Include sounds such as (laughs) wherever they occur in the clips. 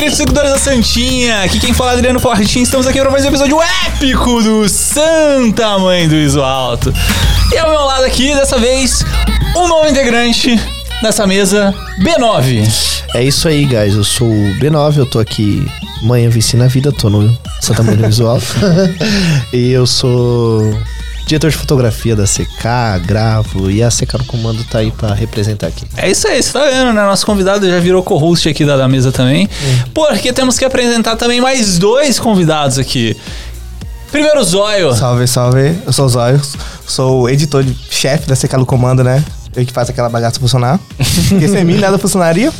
queridos seguidores da Santinha. Aqui quem fala é Adriano Fortin. Estamos aqui para mais um episódio épico do Santa Mãe do Iso Alto. E ao meu lado aqui, dessa vez, um novo integrante dessa mesa, B9. É isso aí, guys. Eu sou o B9, eu tô aqui. Manhã venci na vida, tô no Santa Mãe do Visual. (laughs) e eu sou diretor de fotografia da CK, gravo e a CK no comando tá aí pra representar aqui. É isso aí, você tá vendo, né? Nosso convidado já virou co-host aqui da, da mesa também. Hum. Porque temos que apresentar também mais dois convidados aqui. Primeiro, Zóio. Salve, salve. Eu sou o Zóio, sou o editor-chefe da CK no comando, né? Eu que faço aquela bagaça funcionar. Porque sem mim nada funcionaria.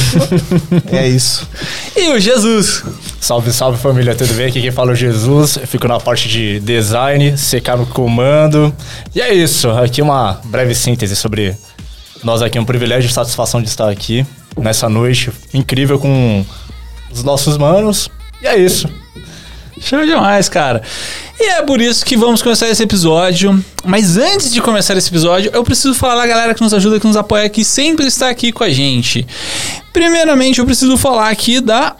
(laughs) é isso. E o Jesus. Salve, salve família, tudo bem? Aqui quem fala é o Jesus. Eu fico na parte de design, secar no comando. E é isso. Aqui uma breve síntese sobre nós aqui. É um privilégio e satisfação de estar aqui nessa noite incrível com os nossos manos. E é isso. Show demais, cara. E é por isso que vamos começar esse episódio. Mas antes de começar esse episódio, eu preciso falar da galera que nos ajuda, que nos apoia, que sempre está aqui com a gente. Primeiramente, eu preciso falar aqui da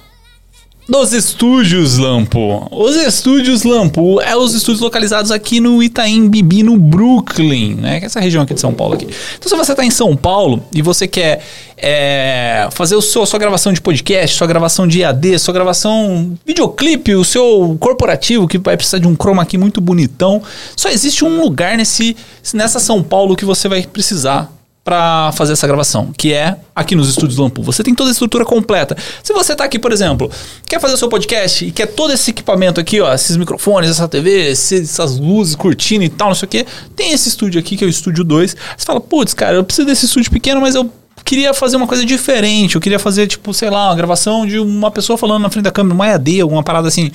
dos estúdios Lampo. Os estúdios Lampo é os estúdios localizados aqui no Itaim Bibi, no Brooklyn, né? Que é essa região aqui de São Paulo aqui. Então, se você está em São Paulo e você quer é, fazer o seu, sua gravação de podcast, sua gravação de AD, sua gravação videoclipe, o seu corporativo que vai precisar de um chroma aqui muito bonitão, só existe um lugar nesse, nessa São Paulo que você vai precisar para fazer essa gravação, que é aqui nos estúdios Lampu. Você tem toda a estrutura completa. Se você tá aqui, por exemplo, quer fazer o seu podcast e quer todo esse equipamento aqui, ó, esses microfones, essa TV, essas luzes, cortina e tal, não sei o que, tem esse estúdio aqui que é o estúdio 2. Você fala, putz, cara, eu preciso desse estúdio pequeno, mas eu queria fazer uma coisa diferente. Eu queria fazer, tipo, sei lá, uma gravação de uma pessoa falando na frente da câmera, uma EAD, alguma parada assim.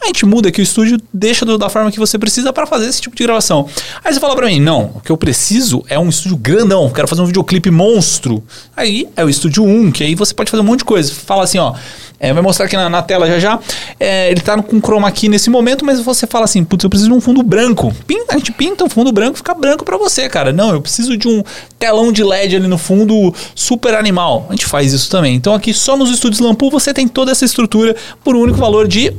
A gente muda aqui o estúdio, deixa do, da forma que você precisa para fazer esse tipo de gravação. Aí você fala para mim, não, o que eu preciso é um estúdio grandão, quero fazer um videoclipe monstro. Aí é o estúdio 1, que aí você pode fazer um monte de coisa. Fala assim, ó, é, vai mostrar aqui na, na tela já já. É, ele tá com chroma aqui nesse momento, mas você fala assim, putz, eu preciso de um fundo branco. Pinta, a gente pinta um fundo branco, fica branco para você, cara. Não, eu preciso de um telão de LED ali no fundo super animal. A gente faz isso também. Então aqui só nos estúdios Lampu você tem toda essa estrutura por um único valor de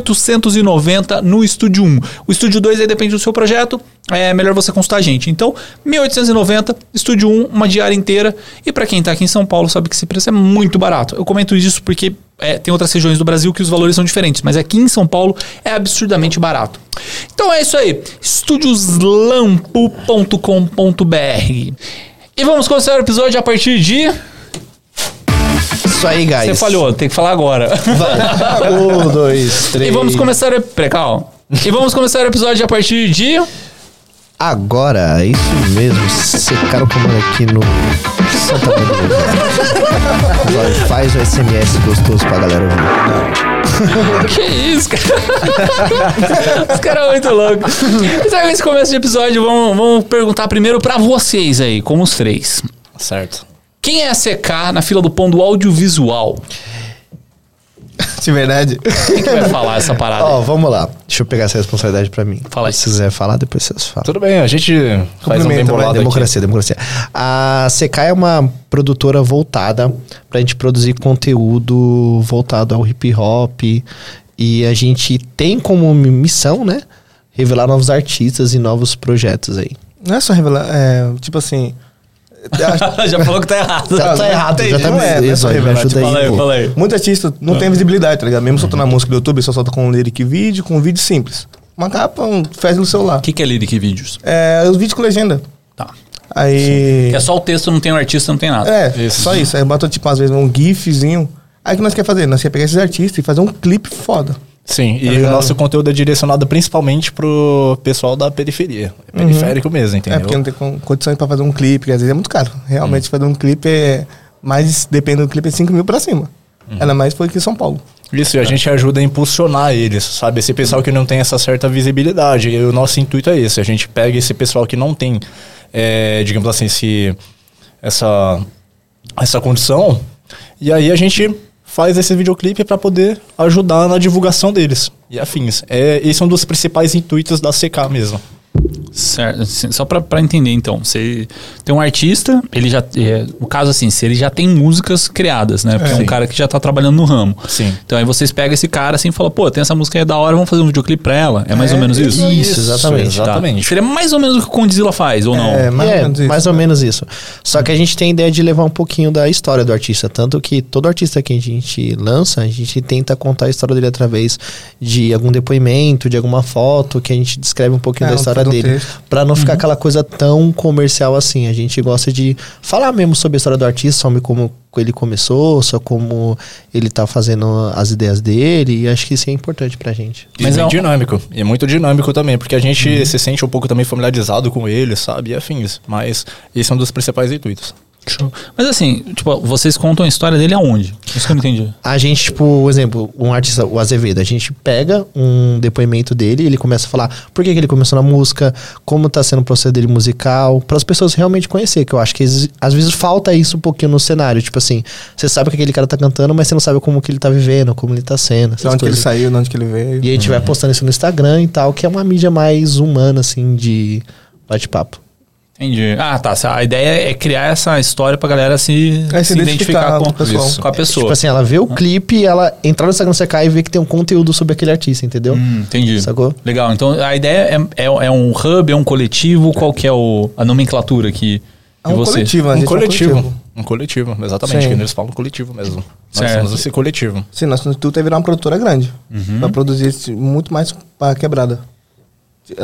1.890 no estúdio 1. O estúdio 2 aí depende do seu projeto é melhor você consultar a gente. Então, 1890, estúdio 1, uma diária inteira. E para quem está aqui em São Paulo sabe que esse preço é muito barato. Eu comento isso porque é, tem outras regiões do Brasil que os valores são diferentes, mas aqui em São Paulo é absurdamente barato. Então é isso aí, estúdioslampo.com.br. E vamos começar o episódio a partir de isso aí, guys. Você falhou, tem que falar agora. Vai. (laughs) um, dois, três. E vamos começar. Precal. E vamos começar o episódio a partir de agora. É isso mesmo. Secaram como aqui no Santa Maria. Faz o SMS gostoso pra galera ouvir. (laughs) que isso, cara? Os caras são muito loucos. Então, nesse começo de episódio, vamos, vamos perguntar primeiro pra vocês aí, como os três. Certo. Quem é a CK na fila do pão do audiovisual? De verdade. Quem que vai falar essa parada? Ó, oh, vamos lá. Deixa eu pegar essa responsabilidade pra mim. Fala aí. Se quiser falar, depois vocês falam. Tudo bem, a gente faz um bem bolado Democracia, aqui. democracia. A CK é uma produtora voltada pra gente produzir conteúdo voltado ao hip hop. E a gente tem como missão, né? Revelar novos artistas e novos projetos aí. Não é só revelar, é, tipo assim, (laughs) já falou que tá errado. Já tá errado, já tá não é, isso, aí, me ajuda aí, falei, falei. Muito artista não tem visibilidade, tá ligado? Mesmo soltando a música do YouTube, só solta com um lyric vídeo, com um vídeo simples. Uma capa, um, faz no celular. O que, que é lyric vídeos? É, os vídeos com legenda. Tá. Aí... É só o texto, não tem o um artista, não tem nada. É, isso. só isso. Aí bota, tipo, às vezes um gifzinho. Aí o que nós quer fazer? Nós quer pegar esses artistas e fazer um clipe foda. Sim, tá e ligado? o nosso conteúdo é direcionado principalmente pro pessoal da periferia. É periférico uhum. mesmo, entendeu? É porque não tem condições pra fazer um clipe, que às vezes é muito caro. Realmente, uhum. fazer um clipe é. Mais, depende do clipe, é 5 mil pra cima. Uhum. Ainda mais foi aqui em São Paulo. Isso, e a é. gente ajuda a impulsionar eles, sabe? Esse pessoal que não tem essa certa visibilidade. E o nosso intuito é esse: a gente pega esse pessoal que não tem, é, digamos assim, esse, essa, essa condição, e aí a gente faz esse videoclipe para poder ajudar na divulgação deles e afins. É, esse é um dos principais intuitos da CK mesmo. Certo, assim, só pra, pra entender então, você tem um artista, ele já, é, no caso assim, se ele já tem músicas criadas, né? Porque é, um Sim. cara que já tá trabalhando no ramo. Sim. Então aí vocês pegam esse cara assim e falam, pô, tem essa música aí da hora, vamos fazer um videoclipe pra ela. É mais É, ou menos isso? Isso, exatamente. Tá. Exatamente. Seria mais ou menos o que o Condzilla faz, ou não? É, mais é, ou menos isso. mais ou menos isso. Só que a gente tem a ideia de levar um pouquinho da história do artista. Tanto que todo artista que a gente lança, a gente tenta contar a história dele através de algum depoimento, de alguma foto, que a gente descreve um pouquinho É, da um história dele. Pra não Uhum. ficar aquela coisa tão comercial assim. A gente gosta de falar mesmo sobre a história do artista, sobre como ele começou, só como ele tá fazendo as ideias dele. E acho que isso é importante pra gente. Mas Mas é é um- dinâmico. E é muito dinâmico também, porque a gente Uhum. se sente um pouco também familiarizado com ele, sabe? E afins. Mas esse é um dos principais intuitos. Show. Mas assim, tipo, vocês contam a história dele aonde? Isso que eu não entendi. A gente, tipo, por exemplo, um artista, o Azevedo, a gente pega um depoimento dele e ele começa a falar por que, que ele começou na música, como tá sendo o processo dele musical, para as pessoas realmente conhecer, que eu acho que às- vezes falta isso um pouquinho no cenário, tipo assim, você sabe que aquele cara tá cantando, mas você não sabe como que ele tá vivendo, como ele tá sendo, De onde que ele coisas. saiu, de onde que ele veio. E a gente vai postando isso no Instagram e tal, que é uma mídia mais humana, assim, de bate-papo. Entendi. Ah, tá. A ideia é criar essa história pra galera se, É, se se identificar identificar com, com a pessoa. Tipo assim, ela vê o clipe e ela entrar no Instagram CK e vê que tem um conteúdo sobre aquele artista, entendeu? Hum, entendi. Sacou? Legal. Então a ideia é, é, é um hub, é um coletivo. Qual que é o, a nomenclatura aqui É um vocês? coletivo, a Um gente é coletivo. Um coletivo, exatamente. Sim. Que eles falam coletivo mesmo. Nós Certo. somos esse coletivo. Sim, nosso instituto é virar uma produtora grande. Uhum. Pra produzir muito mais pra quebrada.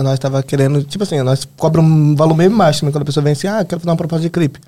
Nós tava querendo, tipo assim, nós cobramos um valor meio baixo também quando a pessoa vem assim, ah, quero fazer uma proposta de clipe.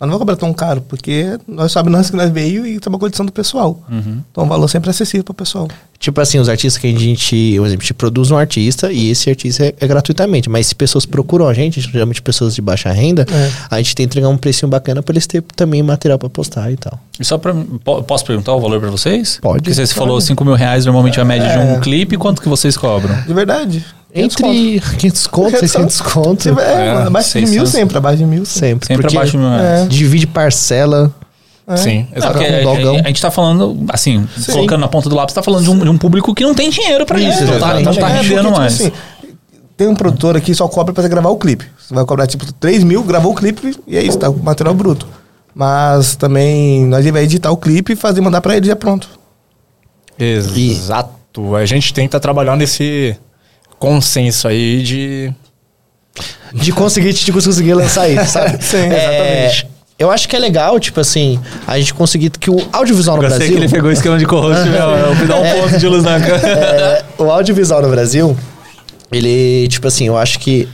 Nós não vamos cobrar tão caro, porque nós sabemos que nós veio e tem uma condição do pessoal. Uhum. Então o valor sempre é acessível pro pessoal. Tipo assim, os artistas que a gente, por exemplo, a gente produz um artista e esse artista é, é gratuitamente. Mas se pessoas procuram a gente, geralmente pessoas de baixa renda, É. a gente tem que entregar um precinho bacana pra eles terem também material pra postar e tal. E só pra. po- Posso perguntar o valor pra vocês? Pode. Porque você falou 5 mil reais normalmente é a média de um É. clipe. Quanto que vocês cobram? De verdade. 500 conto. Entre 500 conto, 600 conto, É, É, mano, abaixo de 600. mil sempre, abaixo de mil sempre. sempre. Porque abaixo de mil reais. É. Divide parcela. É. Sim, Não, porque exatamente. a, dogão. a- a gente tá falando, assim, Sim. colocando na ponta do lápis, tá falando de um, de um público que não tem dinheiro pra isso. Isso, Não tá, não tá É, porque, rendendo tipo mais. assim, tem um produtor aqui que só cobra pra você gravar o clipe. Você vai cobrar tipo 3 mil, gravou o clipe e é isso, tá com material bruto. Mas também nós vai editar o clipe e fazer mandar pra ele e já pronto. Exato. A gente tenta trabalhar nesse consenso aí de. De conseguir, de conseguir lançar isso, sabe? (laughs) Sim, É, exatamente. eu acho que é legal, tipo assim, a gente conseguir que o audiovisual no Gostei Brasil... que ele pegou o esquema de co-host, meu. Me dá um ponto de luz na cara. (laughs) É, o audiovisual no Brasil, ele, tipo assim, eu acho que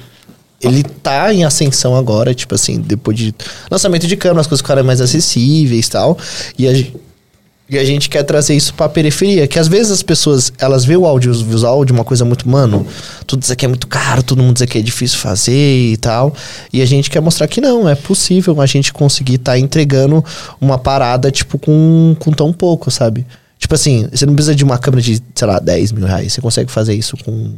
ele tá em ascensão agora, tipo assim, depois de lançamento de câmeras, as coisas ficaram mais acessíveis e tal. E a, gen- e a gente quer trazer isso pra periferia, que às vezes as pessoas, elas veem o audiovisual de uma coisa muito, mano, tudo isso aqui é muito caro, todo mundo diz que é difícil fazer e tal. E a gente quer mostrar que não, é possível a gente conseguir estar entregando uma parada, tipo, com, com tão pouco, sabe? Tipo assim, você não precisa de uma câmera de, sei lá, 10 mil reais. Você consegue fazer isso com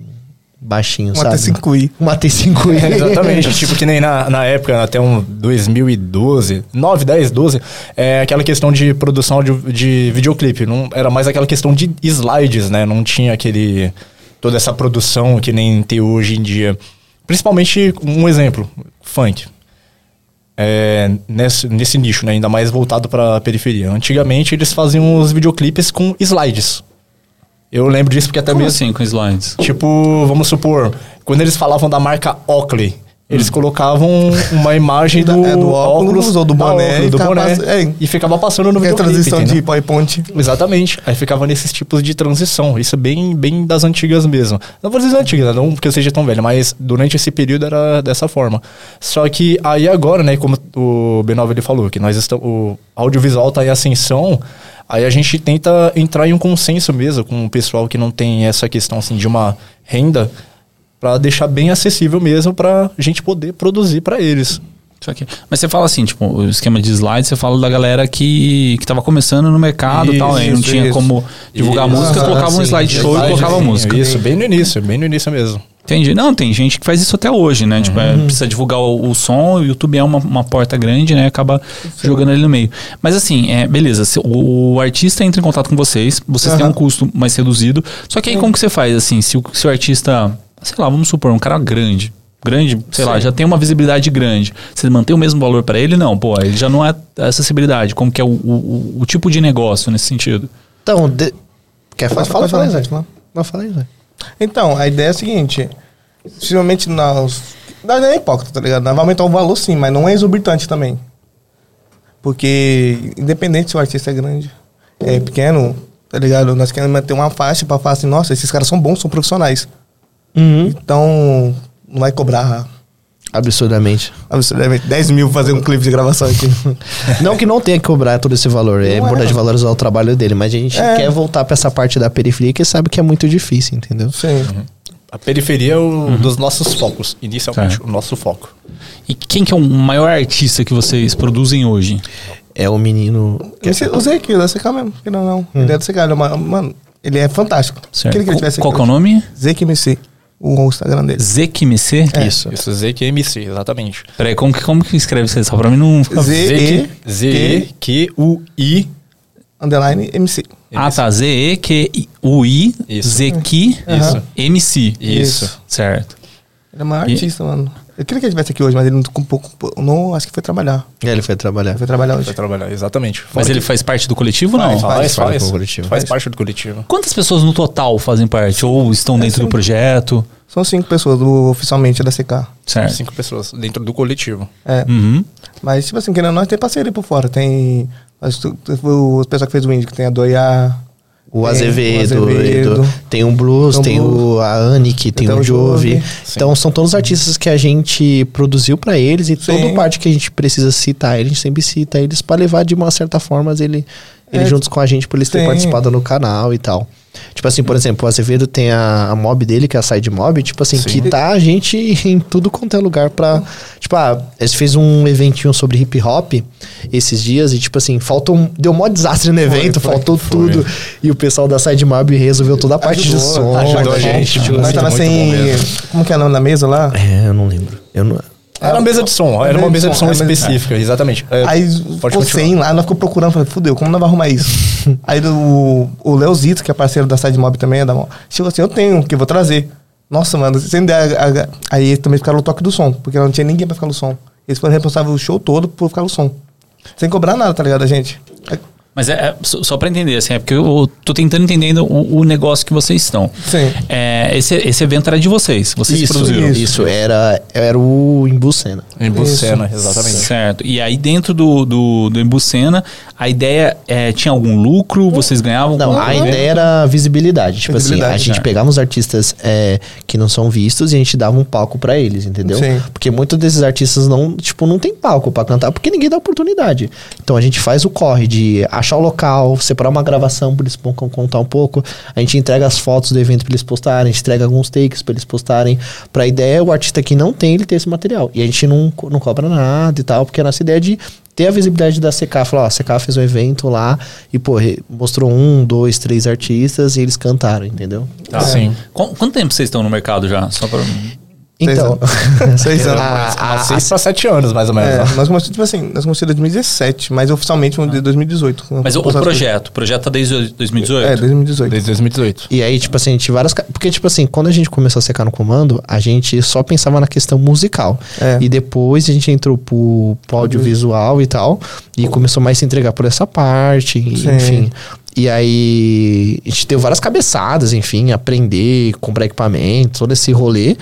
baixinho, Um sabe? T5i. Uma T5i. É, exatamente. tipo que nem na, na época, até um 2012, 9, 10, 12, é aquela questão de produção de, de videoclipe. Não, era mais aquela questão de slides, né? Não tinha aquele. toda essa produção que nem tem hoje em dia. Principalmente, um exemplo, funk. É, nesse, nesse nicho, né? Ainda mais voltado pra periferia. Antigamente eles faziam os videoclipes com slides. Eu lembro disso porque até Como mesmo. assim com slides? Tipo, vamos supor, quando eles falavam da marca Oakley, eles colocavam uma imagem (laughs) do, Da- é, do óculos ou do boné óculos, e do ficava boné, pass- é. e ficava passando no É a videoclipe, transição entendeu? de PowerPoint. Exatamente. Aí ficava nesses tipos de transição. Isso é bem, bem das antigas mesmo. Não vou dizer antigas, não porque eu seja tão velho, mas durante esse período era dessa forma. Só que aí agora, né, como o B9 ele falou, que nós estamos, o audiovisual está em ascensão, aí a gente tenta entrar em um consenso mesmo com o pessoal que não tem essa questão assim de uma renda para deixar bem acessível mesmo para a gente poder produzir para eles. Mas você fala assim, tipo, o esquema de slides, você fala da galera que, que tava começando no mercado e tal, né? E não tinha isso. como divulgar Isso. música, Ah, colocava um sim. slideshow e Slide, colocava sim, música. Isso, bem no início, bem no início mesmo. Entendi. Não, tem gente que faz isso até hoje, né? Tipo, é, precisa divulgar o, o som, o YouTube é uma, uma porta grande, né? Acaba jogando ali no meio. Mas assim, é, beleza, se o, o artista entra em contato com vocês, vocês têm Aham. um custo mais reduzido. Só que aí como que você faz, assim, se o, se o artista, sei lá, vamos supor, um cara grande, grande, sei lá, Sim. já tem uma visibilidade grande. Você mantém o mesmo valor para ele? Não, pô, ele já não é acessibilidade. Como que é o, o, o tipo de negócio nesse sentido? Então, de... quer falar? Fala, fala, Zé. gente, não. Não, fala aí, Zé. Então, a ideia é a seguinte: possivelmente nós. Não é hipócrita, tá ligado? Nós vamos aumentar o valor sim, mas não é exorbitante também. Porque, independente se o artista é grande, é pequeno, tá ligado? Nós queremos manter uma faixa pra falar assim: nossa, esses caras são bons, são profissionais. Uhum. Então, não vai cobrar Absurdamente. absurdamente 10 mil pra fazer um clipe de gravação aqui. (laughs) Não que não tenha que cobrar todo esse valor, é Não é. importante valorizar o trabalho dele, mas a gente É. quer voltar pra essa parte da periferia que sabe que é muito difícil, entendeu? Sim. A periferia é o dos nossos focos, inicialmente, Certo. o nosso foco. E quem que é o maior artista que vocês produzem hoje? É o menino. Esse, usei aqui, o da CK mesmo. Que não, não. Ele é do CK, ele é uma- mano, ele é fantástico. Certo. Que ele Qual, que é o aqui hoje. nome? O Instagram dele. ZQMC? É. Isso. Isso, ZQMC, exatamente. Peraí, como que, como que escreve isso aí? Só pra mim não... Z- Z-E-Q-U-I. Underline MC. Ah, tá. Z-E-Q-U-I Isso. Z-Q Aham. MC. Isso. Certo. Ele é o maior E- artista, mano. Eu queria que ele estivesse aqui hoje, mas ele não um pouco. Não, acho que foi trabalhar. É, ele foi trabalhar. Ele foi trabalhar hoje. Vai trabalhar, exatamente. Mas Fora ele que- faz parte do coletivo ou não? faz, faz, faz faz, do coletivo. faz parte do coletivo. Quantas pessoas no total fazem parte? Ou estão dentro do cinco. projeto? São cinco pessoas do, oficialmente da CK. Certo. Cinco pessoas dentro do coletivo. É. Uhum. Mas, tipo assim, querendo ou não, tem parceria por fora. Tem. As, o pessoal que fez o Indie, que tem a Doia. O tem Azevedo, o Azevedo. Tem o Blues, Tem o tem o a Annick, tem Tem o o Jove. Então são todos artistas que a gente produziu pra eles e Sim. toda parte que a gente precisa citar, ele, a gente sempre cita eles pra levar de uma certa forma ele, eles É. juntos com a gente por eles terem participado no canal e tal. Tipo assim, por exemplo, o Azevedo tem a, a mob dele, que é a Side Mob, tipo assim, Sim. que tá a gente em tudo quanto é lugar pra. Tipo, ah, eles fez um eventinho sobre hip hop esses dias e, tipo assim, faltou. um- Deu um maior desastre no evento, foi, faltou foi. tudo. E o pessoal da Side Mob resolveu toda a parte de Ajudou, som. ajudou a da gente, tipo, Nós assim, tava sem. Como que é o nome da mesa lá? É, eu não lembro. Eu não. Era uma mesa de som, era uma mesa de som mesa de- específica, exatamente. É, Aí continuar. sem lá, nós ficou procurando, falei, fudeu, como nós vamos arrumar isso? (laughs) aí o, o Leozito, que é parceiro da Side Mob também, é da mão, chegou assim, eu tenho, que eu vou trazer. Nossa, mano, sem a- aí eles também ficaram no toque do som, porque não tinha ninguém pra ficar no som. Eles foram responsáveis o show todo por ficar no som. Sem cobrar nada, tá ligado, a gente? Mas é, é só, só pra entender, assim, é porque eu tô tentando entender o, o negócio que vocês estão. Sim. É, esse, esse evento era de vocês, vocês Isso, produziram. isso, era, era o Embucena. Em Bucena, exatamente. Certo. E aí dentro do, do, do Embucena, a ideia é, tinha algum lucro? Vocês ganhavam? Não, a ideia era visibilidade. Tipo assim, a Visibilidade, gente né? pegava os artistas é, que não são vistos e a gente dava um palco pra eles, entendeu? Sim. Porque muitos desses artistas não, tipo, não tem palco pra cantar porque ninguém dá oportunidade. Então a gente faz o corre de achar o local, separar uma gravação pra eles contar um pouco. A gente entrega as fotos do evento pra eles postarem, a gente entrega alguns takes pra eles postarem. Pra ideia, o artista que não tem, ele ter esse material. E a gente não, não cobra nada e tal, porque a nossa ideia é de ter a visibilidade da CK. Falar, ó, a CK fez um evento lá e, pô, mostrou um, dois, três artistas e eles cantaram, entendeu? Tá. Sim. Qu- Quanto tempo vocês estão no mercado já? Só pra... Então, (laughs) Seis anos. a- a- Há seis pra sete anos, mais ou menos. É, né? nós começamos, tipo assim, nós começamos em 2017, mas oficialmente vamos de 2018. Mas o, o projeto, o projeto tá desde 2018? É, 2018. Desde 2018. E aí, tipo assim, a gente várias. Porque, tipo assim, quando a gente começou a secar no comando, a gente só pensava na questão musical. É. E depois a gente entrou pro, pro audiovisual e tal. E começou mais a se entregar por essa parte, Sim. enfim. E aí a gente deu várias cabeçadas, enfim, aprender, comprar equipamento, todo esse rolê.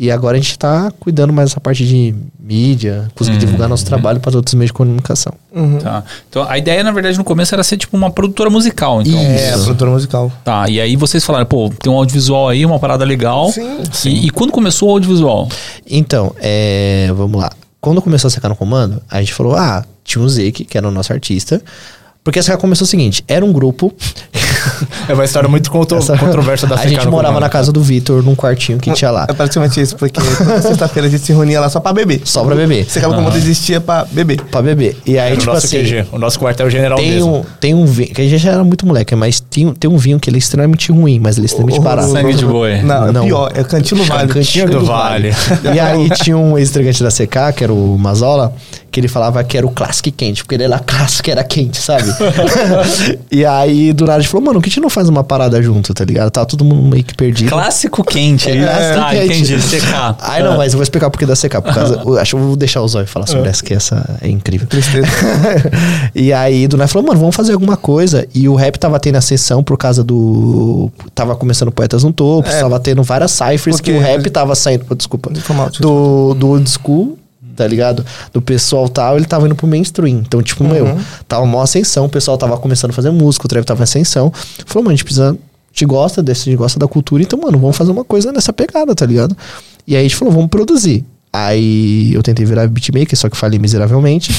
E agora a gente tá cuidando mais dessa parte de mídia, conseguir Uhum. divulgar nosso trabalho para outros meios de comunicação. Uhum. Tá. Então a ideia, na verdade, no começo era ser tipo uma produtora musical. Então, É, a produtora musical. Tá, e aí vocês falaram, pô, tem um audiovisual aí, uma parada legal. Sim, E, e quando começou o audiovisual? Então, é, vamos lá. Quando começou a secar no comando, a gente falou, ah, tinha o Zeke, que era o nosso artista. Porque a secar começou o seguinte, era um grupo... É uma história muito contro Essa- controversa da A gente morava comando. na casa do Vitor, num quartinho que tinha lá. É praticamente isso, porque toda sexta-feira a gente se reunia lá só pra beber. Só pra beber. Você acaba como existia pra beber. Pra beber. E aí, Era o tipo nosso assim... QG, o nosso quartel-general Tem mesmo. um, tem um vinho, que a gente já era muito moleque, mas tem, tem um vinho que ele é extremamente ruim, mas ele é extremamente barato. Sangue de boi. Não, é Não. pior, é Cantinho Vale. Cantinho do Vale. E aí tinha um ex-integrante da CK, que era o Mazola, que ele falava que era o Classic quente, porque ele era clássico, era quente, sabe? (laughs) e aí, do nada, a gente falou, mano, por que a gente não faz uma parada junto, tá ligado? Tá todo mundo meio que perdido. Clássico quente. É, clássico ah, quente. entendi. CK. Ai, não, mas eu vou explicar por que da CK. Por causa, (laughs) eu acho que eu vou deixar o Zóio falar sobre essa, que essa é incrível. Tristeza. (laughs) e aí, do nada, falou, mano, vamos fazer alguma coisa. E o rap tava tendo ascensão por causa do. Tava começando Poetas no Topo, É. tava tendo várias cyphers Porque- que o rap tava saindo. mal, desculpa. do, do old school. Tá ligado? Do pessoal tal, ele tava indo pro mainstream. Então, tipo, Uhum. meu, tava uma ascensão, o pessoal tava começando a fazer música, o trap tava em ascensão. Falou, mano, a gente precisa. A gente gosta desse, a gente gosta da cultura, então, mano, vamos fazer uma coisa nessa pegada, tá ligado? E aí a gente falou, vamos produzir. Aí eu tentei virar beatmaker, só que falei miseravelmente.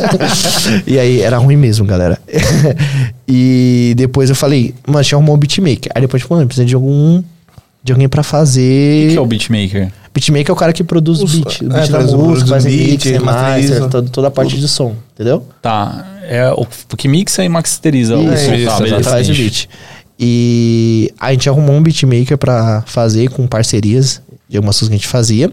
(laughs) e aí era ruim mesmo, galera. (laughs) e depois eu falei, mano, deixa eu arrumar um beatmaker. Aí depois, tipo, mano, precisa de algum. De alguém pra O fazer. que é o beatmaker? Beatmaker é o cara que produz o beat. O é, beat da faz o- música, o faz beat, mix, master, masteriza. toda, toda a parte de som, entendeu? Tá. É o o que mixa e masteriza. o Isso, som. isso, Tá, Ele beleza. faz o beat. E a gente arrumou um beatmaker pra fazer com parcerias de algumas coisas que a gente fazia.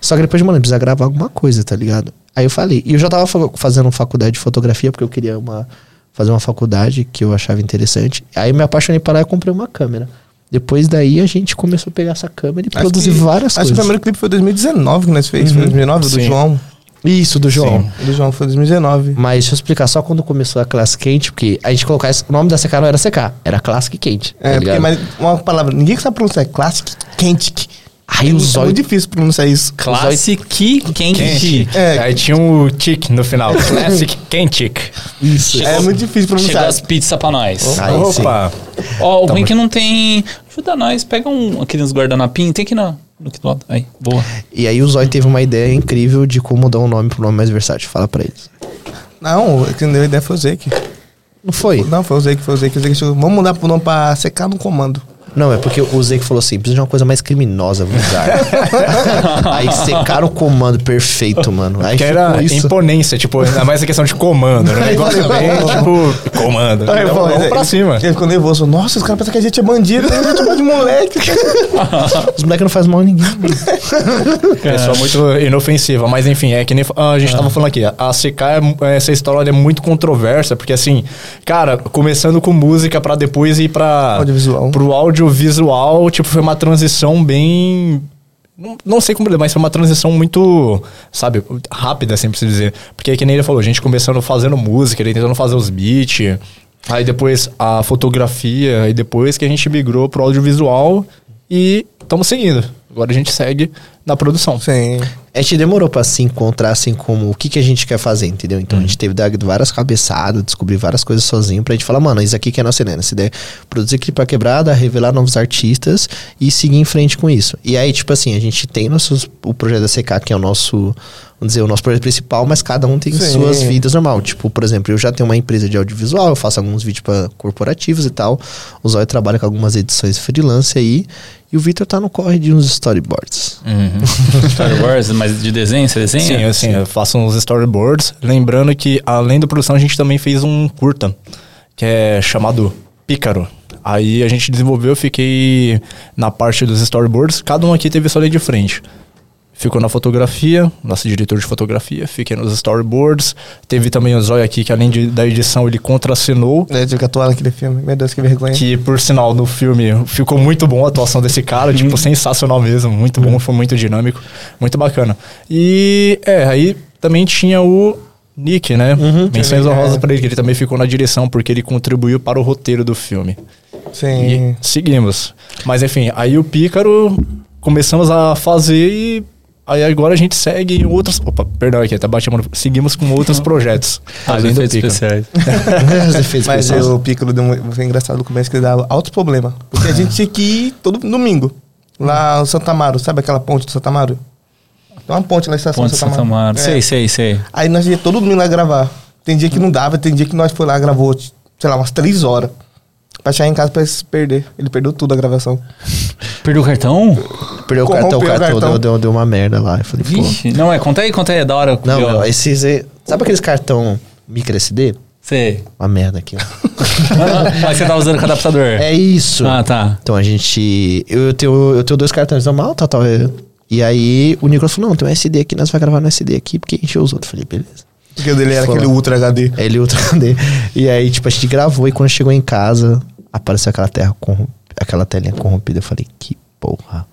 Só que depois, mano, precisa gravar alguma coisa, tá ligado? Aí eu falei, e eu já tava fa- fazendo faculdade de fotografia, porque eu queria uma, fazer uma faculdade que eu achava interessante. Aí eu me apaixonei por lá e comprei uma câmera. Depois daí a gente começou a pegar essa câmera e Acho produzir que- várias Acho que o coisas. primeiro clipe foi 2019 que nós fez. Uhum. Foi 2019, do Sim. João. Isso, do João. Sim. Do João foi 2019. Mas deixa eu explicar só quando começou a classe quente, porque a gente colocar esse- o nome da CK não era CK, era Classic Quente. tá É, porque ligado? mas uma palavra, ninguém sabe pronunciar. É Classic Quente. Aí é, o muito- é zóio. muito difícil pronunciar isso. Classic. Quente. É. Aí tinha um tic no final. (laughs) Classic Kentic. Isso. É muito difícil Chegou pronunciar. as pizzas pra nós. Aí sim. Opa. Ó, o ruim que não tem. Ajuda nós, pega um aqui nos guardanapinhos. Tem aqui no, no que do lado. Aí, boa. E aí o Zóio teve uma ideia incrível de como dar um nome pro nome mais versátil. Fala pra eles. Não, quem deu a ideia foi o Zeke. Não foi? Não, foi o Zeke, foi o Zeke. O Zeke chegou, vamos mudar pro nome pra secar no comando. Não, é porque o Zeke falou assim: precisa de uma coisa mais criminosa, vulgar. (laughs) aí secaram o comando perfeito, mano. Aí Que era isso. imponência, tipo, ainda mais a questão de comando. Um negócio bem, tipo, comando. Aí, Então, vamos pra cima. Ele ficou nervoso. Nossa, os caras pensam que a gente é bandido. A gente é de moleque. (laughs) Os moleques não fazem mal a ninguém. mano. Pessoa muito inofensiva, mas enfim, é que nem ah, a gente tava falando aqui. A CK, é- essa história é muito controversa, porque assim, cara, começando com música pra depois ir pra. Audiovisual. Pro audiovisual, tipo, foi uma transição bem. Não, sei como mas foi uma transição muito, sabe, rápida, assim, pra se dizer. Porque que nem ele falou, a gente começando fazendo música, ele tentando fazer os beats, aí depois a fotografia, aí depois que a gente migrou pro audiovisual e estamos seguindo. Agora a gente segue na produção. Sim. A gente demorou pra se encontrar assim como o que, que a gente quer fazer, entendeu? Então a gente teve dado várias cabeçadas, descobrir várias coisas sozinho pra gente falar, mano, isso aqui que é a nossa ideia. Essa ideia é produzir clipe pra quebrada, revelar novos artistas e seguir em frente com isso. E aí, tipo assim, a gente tem nossos, o projeto da CK, que é o nosso, vamos dizer, o nosso projeto principal, mas cada um tem Sim. suas vidas normal. Tipo, por exemplo, eu já tenho uma empresa de audiovisual, eu faço alguns vídeos pra corporativos e tal. O Zóio trabalha com algumas edições freelance aí. E o Victor tá no corre de uns storyboards. (laughs) Star Wars, mas de desenho, você desenha? Sim, assim, eu faço uns storyboards. Lembrando que, além da produção, a gente também fez um curta, que é chamado Pícaro. Aí a gente desenvolveu, eu fiquei na parte dos storyboards. Cada um aqui teve sua linha de frente. Ficou na fotografia, nosso diretor de fotografia, fiquei nos storyboards. Teve também o Zóio aqui, que além de- da edição, ele contracenou. É, de atuar naquele filme. Meu Deus, que vergonha. Que, por sinal, no filme ficou muito bom a atuação desse cara, tipo, sensacional mesmo, muito bom, foi muito dinâmico, muito bacana. E, é, aí também tinha o Nick, né? Menções também, honrosas é. pra ele, que ele também ficou na direção, porque ele contribuiu para o roteiro do filme. Sim. E seguimos. Mas, enfim, aí o Pícaro começamos a fazer e. Aí agora a gente segue em outros. Opa, perdão aqui, tá batendo. Seguimos com outros projetos. (laughs) Ah, os além do efeitos Pícaro. especiais. Os efeitos Mas especiais. o Piccolo deu um, foi engraçado no começo que ele dava altos problemas. Porque a gente tinha que ir todo domingo. Lá no Santa Amaro, sabe aquela ponte do Santa Amaro? Tem uma ponte lá na estação Ponte Santa Santa Amaro. Amaro. É. Sei, sei, sei. Aí nós ia todo domingo lá gravar. Tem dia que não dava, tem dia que nós foi lá gravou, sei lá, umas três horas. Pra chegar em casa pra se perder. Ele perdeu tudo a gravação. (laughs) Perdeu o cartão? Perdeu o cartão, o o cartão, cartão. Deu, deu, deu uma merda lá. Eu falei, pô. Vixe. Não, é, conta aí, conta aí, é da hora. Não, meu, esses. é- Sabe aqueles cartão micro SD? Sei. Uma merda aqui, ó. (laughs) Mas você tá usando com adaptador. É isso. Ah, tá. Então a gente. Eu, eu tenho, eu tenho dois cartões normal, tá, tá, é, E aí o Nicolas falou: não, tem um SD aqui, nós vamos gravar no SD aqui, porque encheu os outros. Eu falei, beleza. Porque o dele era Foi. aquele Ultra HD. Aí ele Ultra HD. E aí, tipo, a gente gravou e quando chegou em casa, apareceu aquela terra aquela telinha corrompida. Eu falei, que porra.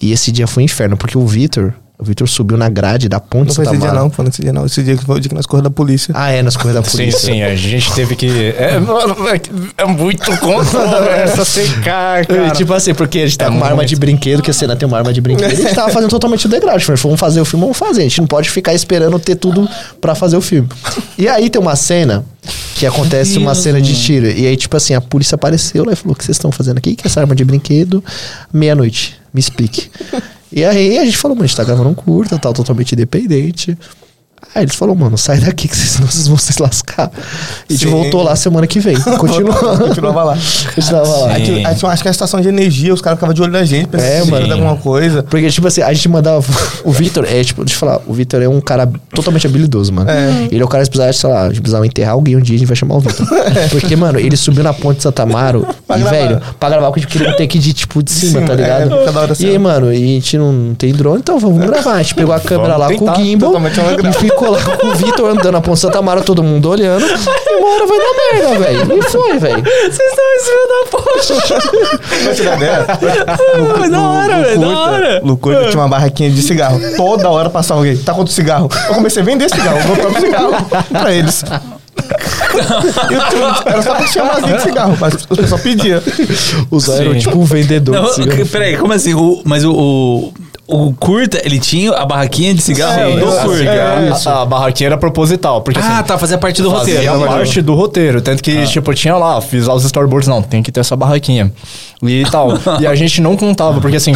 E esse dia foi um inferno, porque o Vitor, o Vitor subiu na grade da ponte Não foi esse dia não, pô, nesse dia não. Esse dia que foi o dia que nós corremos da polícia. Ah, é, nas corridas da Sim, polícia. sim, a gente teve que. É, é, é muito controverso secar, (laughs) E, cara. Tipo assim, porque a gente tá É com uma arma de brinquedo, que a cena tem uma arma de brinquedo, e a gente tava fazendo totalmente o degrade. Falei, vamos fazer o filme, vamos fazer. A gente não pode ficar esperando ter tudo pra fazer o filme. E aí tem uma cena que acontece uma cena de tiro. E aí, tipo assim, a polícia apareceu lá e falou: O que vocês estão fazendo aqui? Que essa arma de brinquedo, meia-noite. Me explique. E aí a gente falou, mano, a gente tá gravando um curta, tal, totalmente independente. Aí eles falaram, mano, sai daqui que senão (laughs) vocês vão se lascar. E a gente Sim. voltou lá semana que vem. (laughs) Continuando. Continuava lá. (laughs) Continuava lá. Aí, tinha- aí tinha- acho que a estação de energia, os caras ficavam de olho na gente, pensando É, mano. alguma coisa. Porque, tipo assim, a gente mandava. O Vitor, é, tipo, deixa eu falar, o Vitor é um cara totalmente habilidoso, mano. É. Ele é o cara que precisava, sei lá, a gente precisava enterrar alguém um dia, a gente vai chamar o Vitor. Porque, mano, ele subiu na ponte de Santa Amaro e, gravar. velho, pra gravar, porque a gente queria ter que ir de, tipo, de cima, cima, tá ligado? é, cada hora e aí, assim. mano, e a gente não tem drone, então vamos gravar. A gente pegou a câmera lá Vamos com o tentar, gimbal totalmente lá com o Vitor andando na ponte Santa Amaro, todo mundo olhando. E uma hora vai dar merda, velho. E foi, velho. Vocês estão em cima da ponte. Vai tirar dela. Mas da hora, velho, da hora. No curta tinha uma barraquinha de cigarro. Toda hora passava alguém. Tá quanto cigarro? Eu comecei a vender cigarro. Vou comprar um cigarro pra eles. Eu tinha- Era só pra vasinha de cigarro, mas o pessoal pedia. O Zóio era Sim. tipo um vendedor Não, de cigarro. peraí, como assim? O, mas o, o, o curta, ele tinha a barraquinha de cigarro É, do curta. é. a, a barraquinha era proposital, porque Ah, assim, tá, fazia parte do fazia roteiro. parte do roteiro. Tanto que, tipo, tinha lá, fiz lá os storyboards, não, tem que ter essa barraquinha. E tal. (laughs) e a gente não contava, porque assim,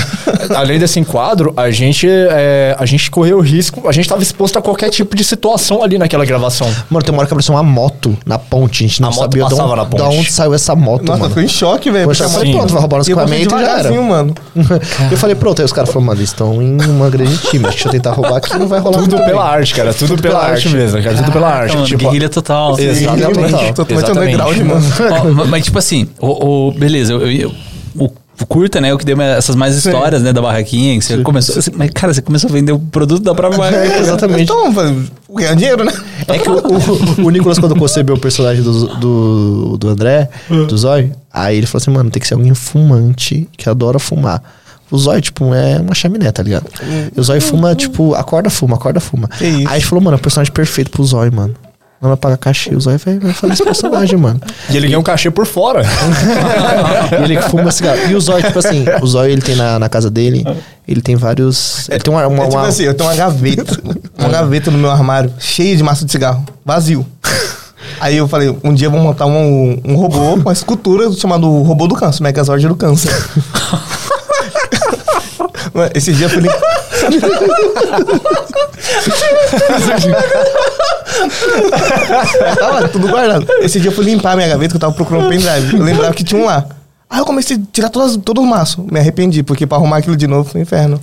além desse enquadro, a gente, é, a gente correu o risco, a gente tava exposto a qualquer tipo de situação ali naquela gravação. Mano, tem uma hora que apareceu uma moto na ponte. A gente não A moto sabia de passava onde, na ponte. da onde saiu essa moto, Nossa, eu mano. fiquei em choque, velho. Eu falei, moto- pronto, vai roubar E passei equipamentos e já era. mano. (laughs) eu falei, pronto. Aí os caras falaram, mano, eles estão em uma grande (laughs) time. Se eu tentar roubar aqui, não vai rolar Tudo pela bem. arte, cara. Tudo, pela, pela arte arte. mesmo, cara. Tudo pela Caraca, arte. mano, tipo, guerrilha total. Exatamente. Totalmente, totalmente Exatamente. underground, mano. Ó, (laughs) mas tipo assim, o, o- beleza, eu, eu- o, o curta, né, o que deu essas mais histórias, né, da barraquinha, que você começou, você- mas cara, você começou a vender o produto da própria (laughs) barraquinha. Exatamente. Então, ganhar dinheiro, né? É que o, o, o Nicolas, quando concebeu o personagem do, do, do André, do Zóio, aí ele falou assim, mano, tem que ser alguém fumante que adora fumar. O Zóio, tipo, é uma chaminé, tá ligado? E o Zóio fuma, tipo, acorda, fuma, acorda, fuma. Que isso? Aí a gente falou, mano, é o personagem perfeito pro Zóio, mano. Não vai pagar cachê, o Zóio vai, vai fazer esse personagem, mano. E ele ganhou um cachê por fora. (laughs) E ele fuma cigarro. E o Zóio, tipo assim, o Zóio ele tem na, na casa dele, ele tem vários. Ele tem uma. uma, É tipo uma- assim, eu tenho uma gaveta, uma gaveta no meu armário, cheia de massa de cigarro, vazio. Aí eu falei, um dia eu vou montar um, um robô, uma escultura chamado Robô do Câncer, Megazord do Câncer. Mano, Esse dia eu fui lim- (laughs) Tava tudo guardado. Esse dia eu fui limpar a minha gaveta que eu tava procurando pendrive. Eu lembrava que tinha um lá. Aí eu comecei a tirar todas, todo o maço. Me arrependi, porque pra arrumar aquilo de novo foi um inferno.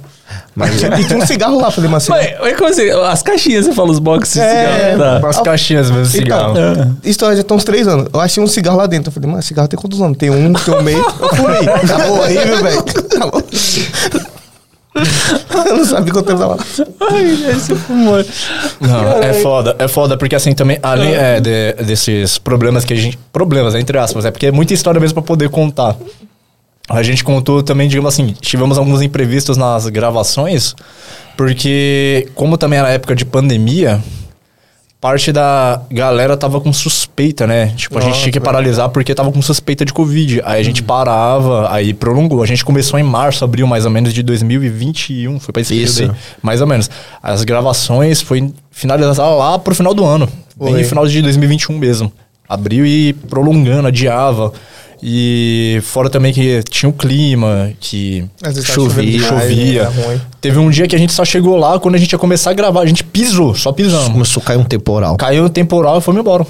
Mas- e tinha um cigarro lá, falei, mas Mas, mas como assim? As caixinhas, você fala os boxes de É, cigarro, tá. As caixinhas mesmo, cigarro. Então, isso já tem uns três anos. Eu achei um cigarro lá dentro. Eu falei, mano, cigarro tem quantos anos? Tem um, tem um meio. Eu fumei. Acabou horrível, velho. Eu (laughs) não sabia quanto tempo tava lá. Ai, esse fumou. Não, é foda, é foda, porque assim também, além é, de- desses problemas que a gente. Problemas, entre aspas, é porque é muita história mesmo pra poder contar. A gente contou também, digamos assim, tivemos alguns imprevistos nas gravações, porque, como também era época de pandemia, parte da galera tava com suspeita, né? Tipo, a gente tinha que paralisar porque tava com suspeita de Covid. Aí a gente parava, aí prolongou. A gente começou em março, abril mais ou menos de 2021, foi pra esse Isso. período aí. Mais ou menos. As gravações foi finalizar lá pro final do ano. Bem Foi. no final de 2021 mesmo. Abriu e prolongando, adiava. E fora também que tinha o clima, que Chovia, chovia. Teve um dia que a gente só chegou lá, quando a gente ia começar a gravar, a gente pisou, só pisamos. Começou a cair um temporal. Caiu o temporal e fomos embora.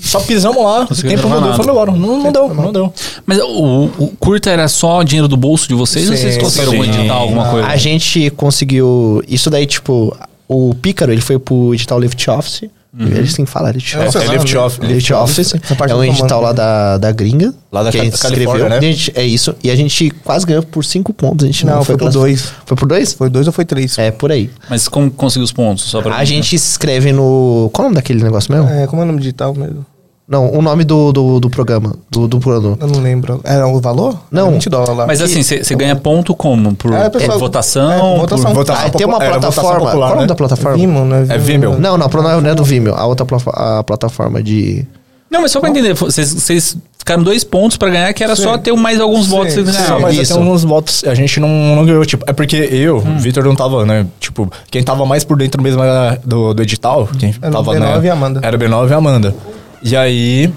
Só pisamos lá, o tempo e nada. fomos embora. Não, não deu, não deu. Mas o, o curta era só dinheiro do bolso de vocês ou Sim, vocês conseguiram sim. editar alguma coisa? A gente conseguiu. Isso daí, tipo, o Pícaro, ele foi pro edital Lift Office. A gente tem que falar lift É, office. É lá, lift né? off. Lift Office é um edital lá da, da gringa. Lá da que a gente Califórnia, escreveu. né? Gente, é isso. E a gente quase ganhou por 5 pontos. A gente não, Não, foi por classificado. dois. Foi por dois? Foi dois ou foi três? É, por aí. Mas como conseguiu os pontos? Só pra A gente escreve no. Qual é o nome daquele negócio mesmo? É, como é o nome digital mesmo? Não, o nome do, do, do programa. Do, do programa. Eu não lembro. Era o valor? Não. Era 20 dólares lá. Mas assim, você ganha ponto como? Por, É, pessoal, por votação? é, por- votação. Votação Ah, tem uma votação plataforma. popular, Qual é o nome né? da plataforma? Vimeo, né? É Vimeo. Não, não, pro- não é do Vimeo. A outra a plataforma de. Não, mas só pra entender, vocês, ficaram dois pontos pra ganhar, que era só Sim. ter mais alguns Sim, votos. sim. Mas Isso. até alguns votos a gente não, não ganhou. Tipo, é porque eu, o Vitor, não tava, né? Tipo, quem tava mais por dentro mesmo era do, do edital. Quem Era o tava, B9 né, e a Amanda. Era o B9 e a Amanda. E aí.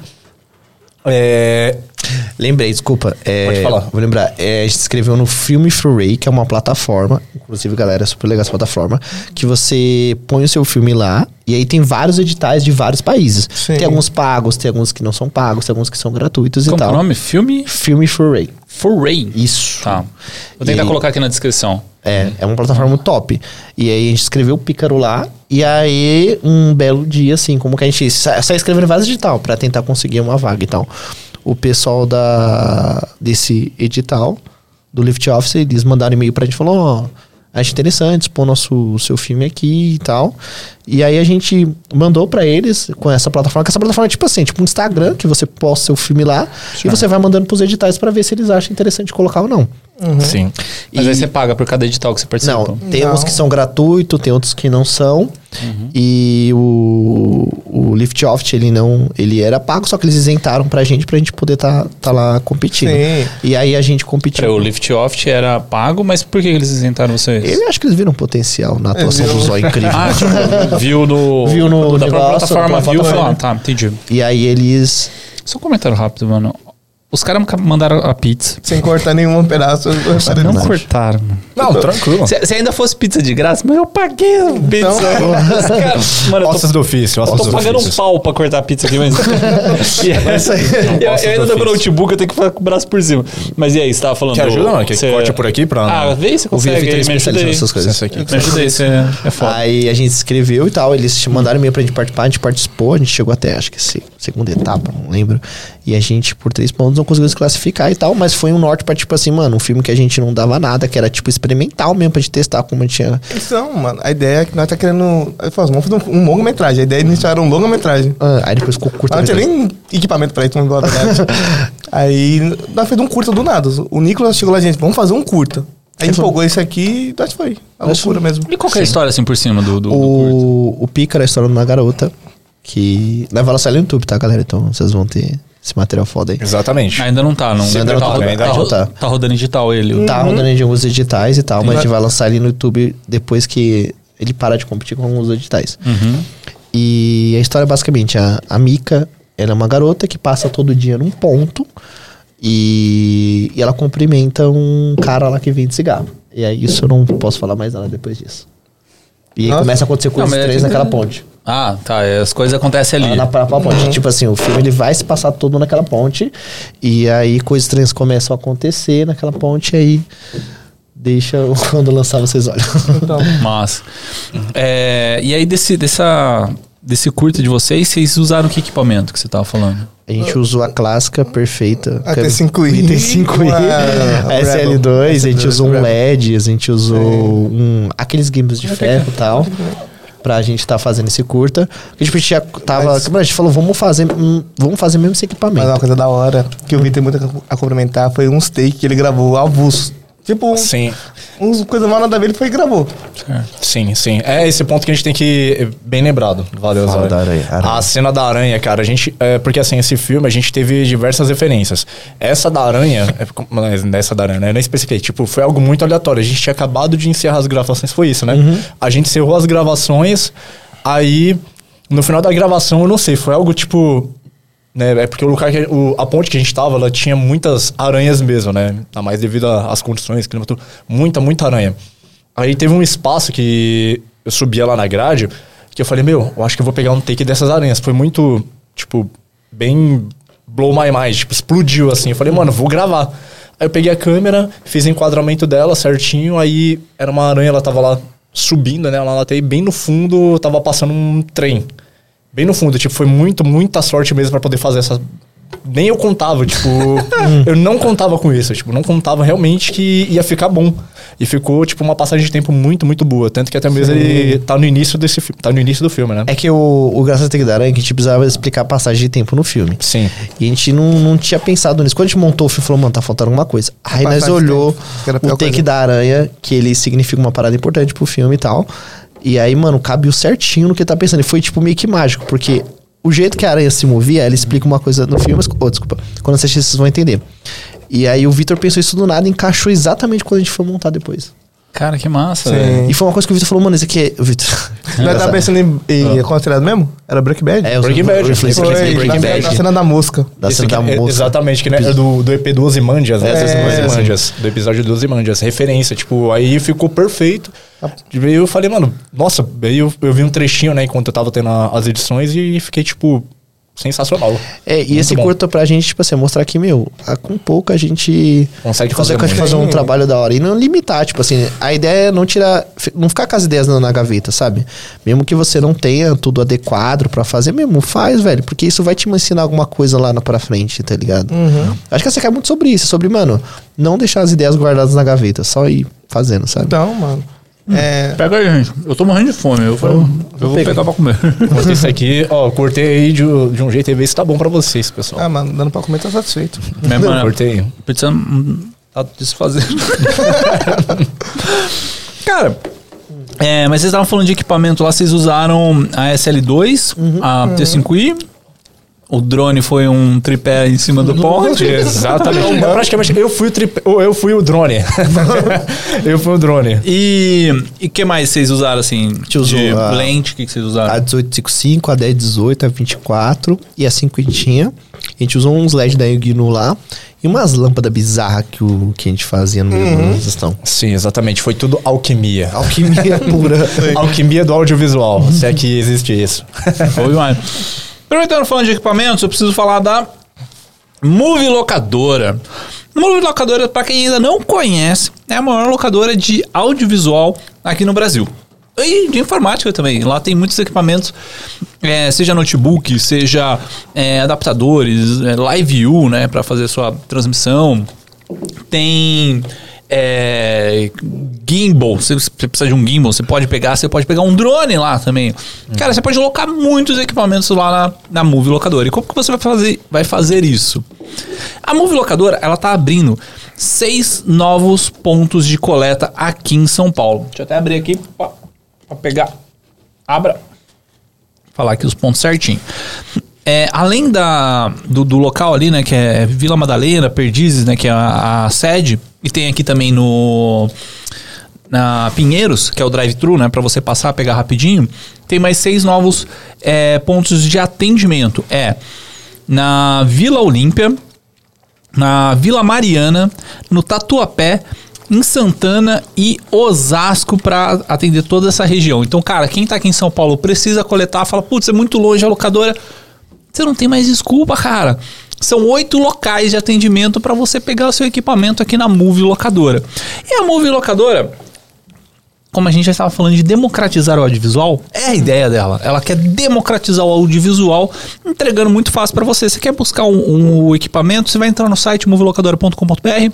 É, Lembrei, desculpa. É, Pode falar. Vou lembrar. É, a gente escreveu no Filme Freeway, que é uma plataforma. Inclusive, galera, é super legal essa plataforma. Que você põe o seu filme lá. E aí tem vários editais de vários países. Sim. Tem alguns pagos, tem alguns que não são pagos, tem alguns que são gratuitos Como e é tal. o nome? Filme Filme Freeway. Foray. Isso. Tá. Vou tentar E- colocar aqui na descrição. É, é uma plataforma top. E aí a gente escreveu o Pícaro lá. E aí, um belo dia, assim, como que a gente sa- sai escrevendo vários edital pra tentar conseguir uma vaga e tal. O pessoal da, desse edital, do Lift Office, eles mandaram e-mail pra gente e falou, ó, acho interessante expor nosso, seu filme aqui e tal. E aí a gente mandou pra eles com essa plataforma, que essa plataforma é tipo assim, tipo um Instagram, que você posta seu filme lá e você vai mandando pros editais pra ver se eles acham interessante colocar ou não. Sim. Mas E- aí você paga por cada edital que você participa. não, tem Não. uns que são gratuitos, tem outros que não são. E o, o Lift Off, ele não. Ele era pago, só que eles isentaram pra gente pra gente poder tá, tá lá competindo. Sim. E aí a gente competiu. Peraí, o Lift Off era pago, mas por que eles isentaram vocês? Eu acho que eles viram potencial na atuação viram. do Zóio incrível. (laughs) Ah, tipo, viu no. (laughs) Viu no da negócio, plataforma, viu e falou, plataforma. ah, tá, entendi. E aí eles. Só um comentário rápido, mano. Os caras mandaram a pizza. Sem cortar nenhum pedaço. Não nisso. cortaram, mano. Não, tranquilo. Se, se ainda fosse pizza de graça, mas eu paguei a pizza. (laughs) Os caras- mano, eu tô, Ossos do ofício, eu ossos tô do pagando um ofício. pau pra cortar a pizza aqui, mas. (laughs) E aí. (laughs) eu, Ossos eu ainda do tô com o ofício. notebook, eu tenho que ficar com o braço por cima. Mas e aí, você tava falando. Quer do- ajuda, mano? Quer que você- corte por aqui pra- Ah, vê se O Vitor consegue. é especialista nessas coisas. Aqui. Me ajuda aí, você é, é foda. Aí a gente escreveu e tal, eles mandaram e-mail pra gente participar, a gente participou, a gente chegou até, acho que se, segunda etapa, não lembro. E a gente, por três pontos, não conseguiu se classificar e tal, mas foi um norte pra, tipo assim, mano, um filme que a gente não dava nada, que era, tipo, experimental mesmo, pra gente testar como a gente tinha... Então, mano, a ideia é que nós tá querendo. eu falo, Vamos fazer um, um longa-metragem. A ideia inicial era um longa-metragem. Ah, aí depois ficou curto. Mas não tinha nem equipamento pra isso, vamos falar a verdade. (laughs) Aí nós fizemos um curta do nada. O Nicolas chegou lá, gente, vamos fazer um curta. Aí empolgou isso aqui e nós foi. A Nós loucura mesmo. E qual que é a história assim por cima do, do, do curto? O, o Pícara é a história de uma garota que... Leva ela sair no YouTube, tá, galera? Então vocês vão ter esse material foda aí. Exatamente. Ainda não tá, não. Ainda não tá, roda- ainda não ro- tá. tá rodando em digital ele. Tá rodando em alguns editais e tal, mas a gente Vai- vai lançar ele no YouTube depois que ele parar de competir com alguns editais. Uhum. E a história é basicamente, a, a Mika, ela é uma garota que passa todo dia num ponto e, e ela cumprimenta um cara lá que vende cigarro. E aí isso eu não posso falar mais nada depois disso. E Nossa. começa a acontecer coisas Não, estranhas é que- naquela ponte. Ah, tá. As coisas acontecem ali. Na, na própria ponte. Tipo assim, o filme ele vai se passar todo naquela ponte. E aí coisas estranhas começam a acontecer naquela ponte. E aí deixa eu- (laughs) quando lançar vocês olham. Então, (laughs) Mas. É, e aí, desse, dessa, desse curto de vocês, vocês usaram que equipamento que você tava falando? A gente usou a clássica perfeita. A T5i, T5i. a- A SL2, a gente SL2, usou um. LED, a gente usou um, aqueles gimbals de ferro e tal. Pra gente estar fazendo esse curta. A gente já tava. Mas- A gente falou, vamos fazer, vamos fazer mesmo esse Mas equipamento. uma coisa da hora que eu vi tem muito a- complementar foi uns take que ele gravou avulso. Tipo, Sim, uns coisas mal nada a ver, ele foi e gravou. sim, sim. É esse ponto que a gente tem que. Bem lembrado. Valeu, aranha. A cena da aranha, cara, a gente. É, porque assim, esse filme a gente teve diversas referências. Essa da aranha. É, nessa da aranha, né? Eu nem especifiquei. Tipo, foi algo muito aleatório. A gente tinha acabado de encerrar as gravações, foi isso, né? A gente encerrou as gravações, aí. No final da gravação, eu não sei, foi algo tipo. Né, é porque o lugar que o, a ponte que a gente tava, ela tinha muitas aranhas mesmo, né? Ainda mais devido às condições, clima, tudo. Muita, muita aranha. Aí teve um espaço que eu subia lá na grade, que eu falei, meu, eu acho que eu vou pegar um take dessas aranhas. Foi muito, tipo, bem blow my mind, tipo, explodiu assim. Eu falei, mano, vou gravar. Aí eu peguei a câmera, fiz o enquadramento dela certinho, aí era uma aranha, ela tava lá subindo, né? Ela até bem no fundo, tava passando um trem. Bem no fundo. Tipo, foi muito, muita sorte mesmo pra poder fazer essa. Nem eu contava, tipo, (laughs) eu não contava com isso, tipo, não contava realmente que ia ficar bom. E ficou, tipo, uma passagem de tempo muito, muito boa. Tanto que até mesmo ele tá no início desse fi- tá no início do filme, né? É que o, o Graças Tem que Dar Aranha, que a gente precisava explicar a passagem de tempo no filme. Sim. E a gente não, não tinha pensado nisso. Quando a gente montou o filme, falou, mano, tá faltando alguma coisa. Aí nós olhou que o take coisa. da aranha, que ele significa uma parada importante pro filme e tal. E aí, mano, cabiu certinho no que ele tá pensando. E foi, tipo, meio que mágico, porque o jeito que a aranha se movia, ela explica uma coisa no filme. Mas, oh, desculpa. Quando assistir, vocês vão entender. E aí o Vitor pensou isso do nada e encaixou exatamente quando a gente foi montar depois. Cara, que massa. E foi uma coisa que o Vitor falou, mano, isso aqui é. O Vitor. Nós tava pensando em, em considerado mesmo? Era Breaking Bad? É, Breaking o- Bad, o influência foi, na, Bad. na cena da música. Da Esse cena da é- moça. Exatamente, que né, é do, do EP 12 Mandias, né? É, Doze é, Mandias, do episódio 12 Mandias. Referência, tipo, aí ficou perfeito. E aí eu falei, mano, nossa, aí eu, eu vi um trechinho, né, enquanto eu tava tendo as edições e fiquei, tipo, sensacional. É, e Muito esse bom. curta pra gente, tipo assim, é mostrar que, meu, a- com pouco a gente Consegue fazer consegue fazer um trabalho da hora. E não limitar, tipo assim, a ideia é não tirar, não ficar com as ideias na, na gaveta, sabe? Mesmo que você não tenha tudo adequado pra fazer, mesmo, faz, velho. Porque isso vai te ensinar alguma coisa lá na, pra frente, tá ligado? Uhum. Acho que você quer muito sobre isso, sobre, mano, não deixar as ideias guardadas na gaveta, só ir fazendo, sabe? Então, mano. É, Pega aí, gente. Eu tô morrendo de fome. Eu, vou, eu vou pegar. pegar pra comer. Mas isso aqui, ó, cortei aí de, de um jeito e ver se tá bom pra vocês, pessoal. ah, mano, dando pra comer, tá satisfeito. Minha mano, cortei. pizza tá desfazendo. (laughs) Cara, é, mas vocês estavam falando de equipamento lá, vocês usaram a SL2, a T5i. O drone foi um tripé em cima do ponte. (laughs) Exatamente. Praticamente, eu fui o tripé, eu fui o drone. (laughs) eu fui o drone. E o que mais vocês usaram assim? gente usou de a- lente, o que, que vocês A usaram? 1855, a 1018, a 24 e a cinquentinha. A gente usou uns LED da Yugino lá e umas lâmpadas bizarras que, o, que a gente fazia no meio da gestão. Sim, exatamente. Foi tudo alquimia. Alquimia pura. (laughs) Alquimia do audiovisual, se é que existe isso. Foi demais. Aproveitando falando de equipamentos, eu preciso falar da Movie Locadora. Movie Locadora, para quem ainda não conhece, é a maior locadora de audiovisual aqui no Brasil. E de informática também. Lá tem muitos equipamentos, é, seja notebook, seja é, adaptadores, é, live view, né, para fazer sua transmissão. Tem é, gimbal, se você precisa de um gimbal, você pode pegar, você pode pegar um drone lá também. Cara, você pode locar muitos equipamentos lá na, na Move Locadora. E como que você vai fazer, vai fazer isso? A Move Locadora, ela tá abrindo seis novos pontos de coleta aqui em São Paulo. Deixa eu até abrir aqui pra pegar. Abra. Falar aqui os pontos certinho. É, além da, do, do local ali, né, que é Vila Madalena, Perdizes, né, que é a, a sede, e tem aqui também no na Pinheiros, que é o drive-thru, né, para você passar, pegar rapidinho, tem mais seis novos é, pontos de atendimento. É na Vila Olímpia, na Vila Mariana, no Tatuapé, em Santana e Osasco para atender toda essa região. Então, cara, quem tá aqui em São Paulo precisa coletar, fala, putz, é muito longe a locadora. Você não tem mais desculpa, cara. São oito locais de atendimento para você pegar o seu equipamento aqui na Move Locadora. E a Move Locadora, como a gente já estava falando de democratizar o audiovisual, é a ideia dela. Ela quer democratizar o audiovisual, entregando muito fácil para você. Você quer buscar um, um equipamento, você vai entrar no site movelocadora.com.br,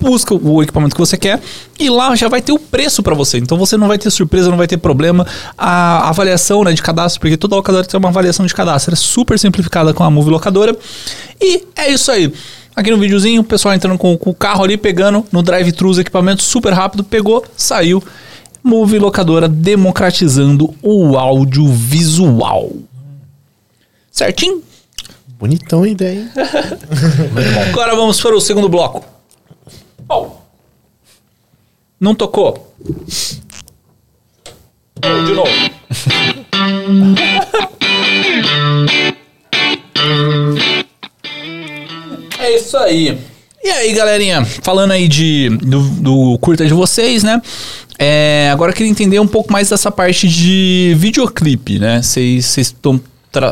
busca o equipamento que você quer e lá já vai ter o preço para você. Então você não vai ter surpresa, não vai ter problema. A avaliação né, de cadastro, porque toda locadora tem uma avaliação de cadastro, é super simplificada com a Move Locadora. E é isso aí. Aqui no videozinho, o pessoal entrando com, com o carro ali, pegando no drive-thru os equipamentos super rápido, pegou, saiu. Move Locadora democratizando o audiovisual. Certinho? Bonitão a ideia, hein? (laughs) Agora vamos para o segundo bloco. Oh. Não tocou. De novo. (laughs) É isso aí. E aí, galerinha, falando aí de, do, do curta de vocês, né? É, agora eu queria entender um pouco mais dessa parte de videoclipe, né? Vocês estão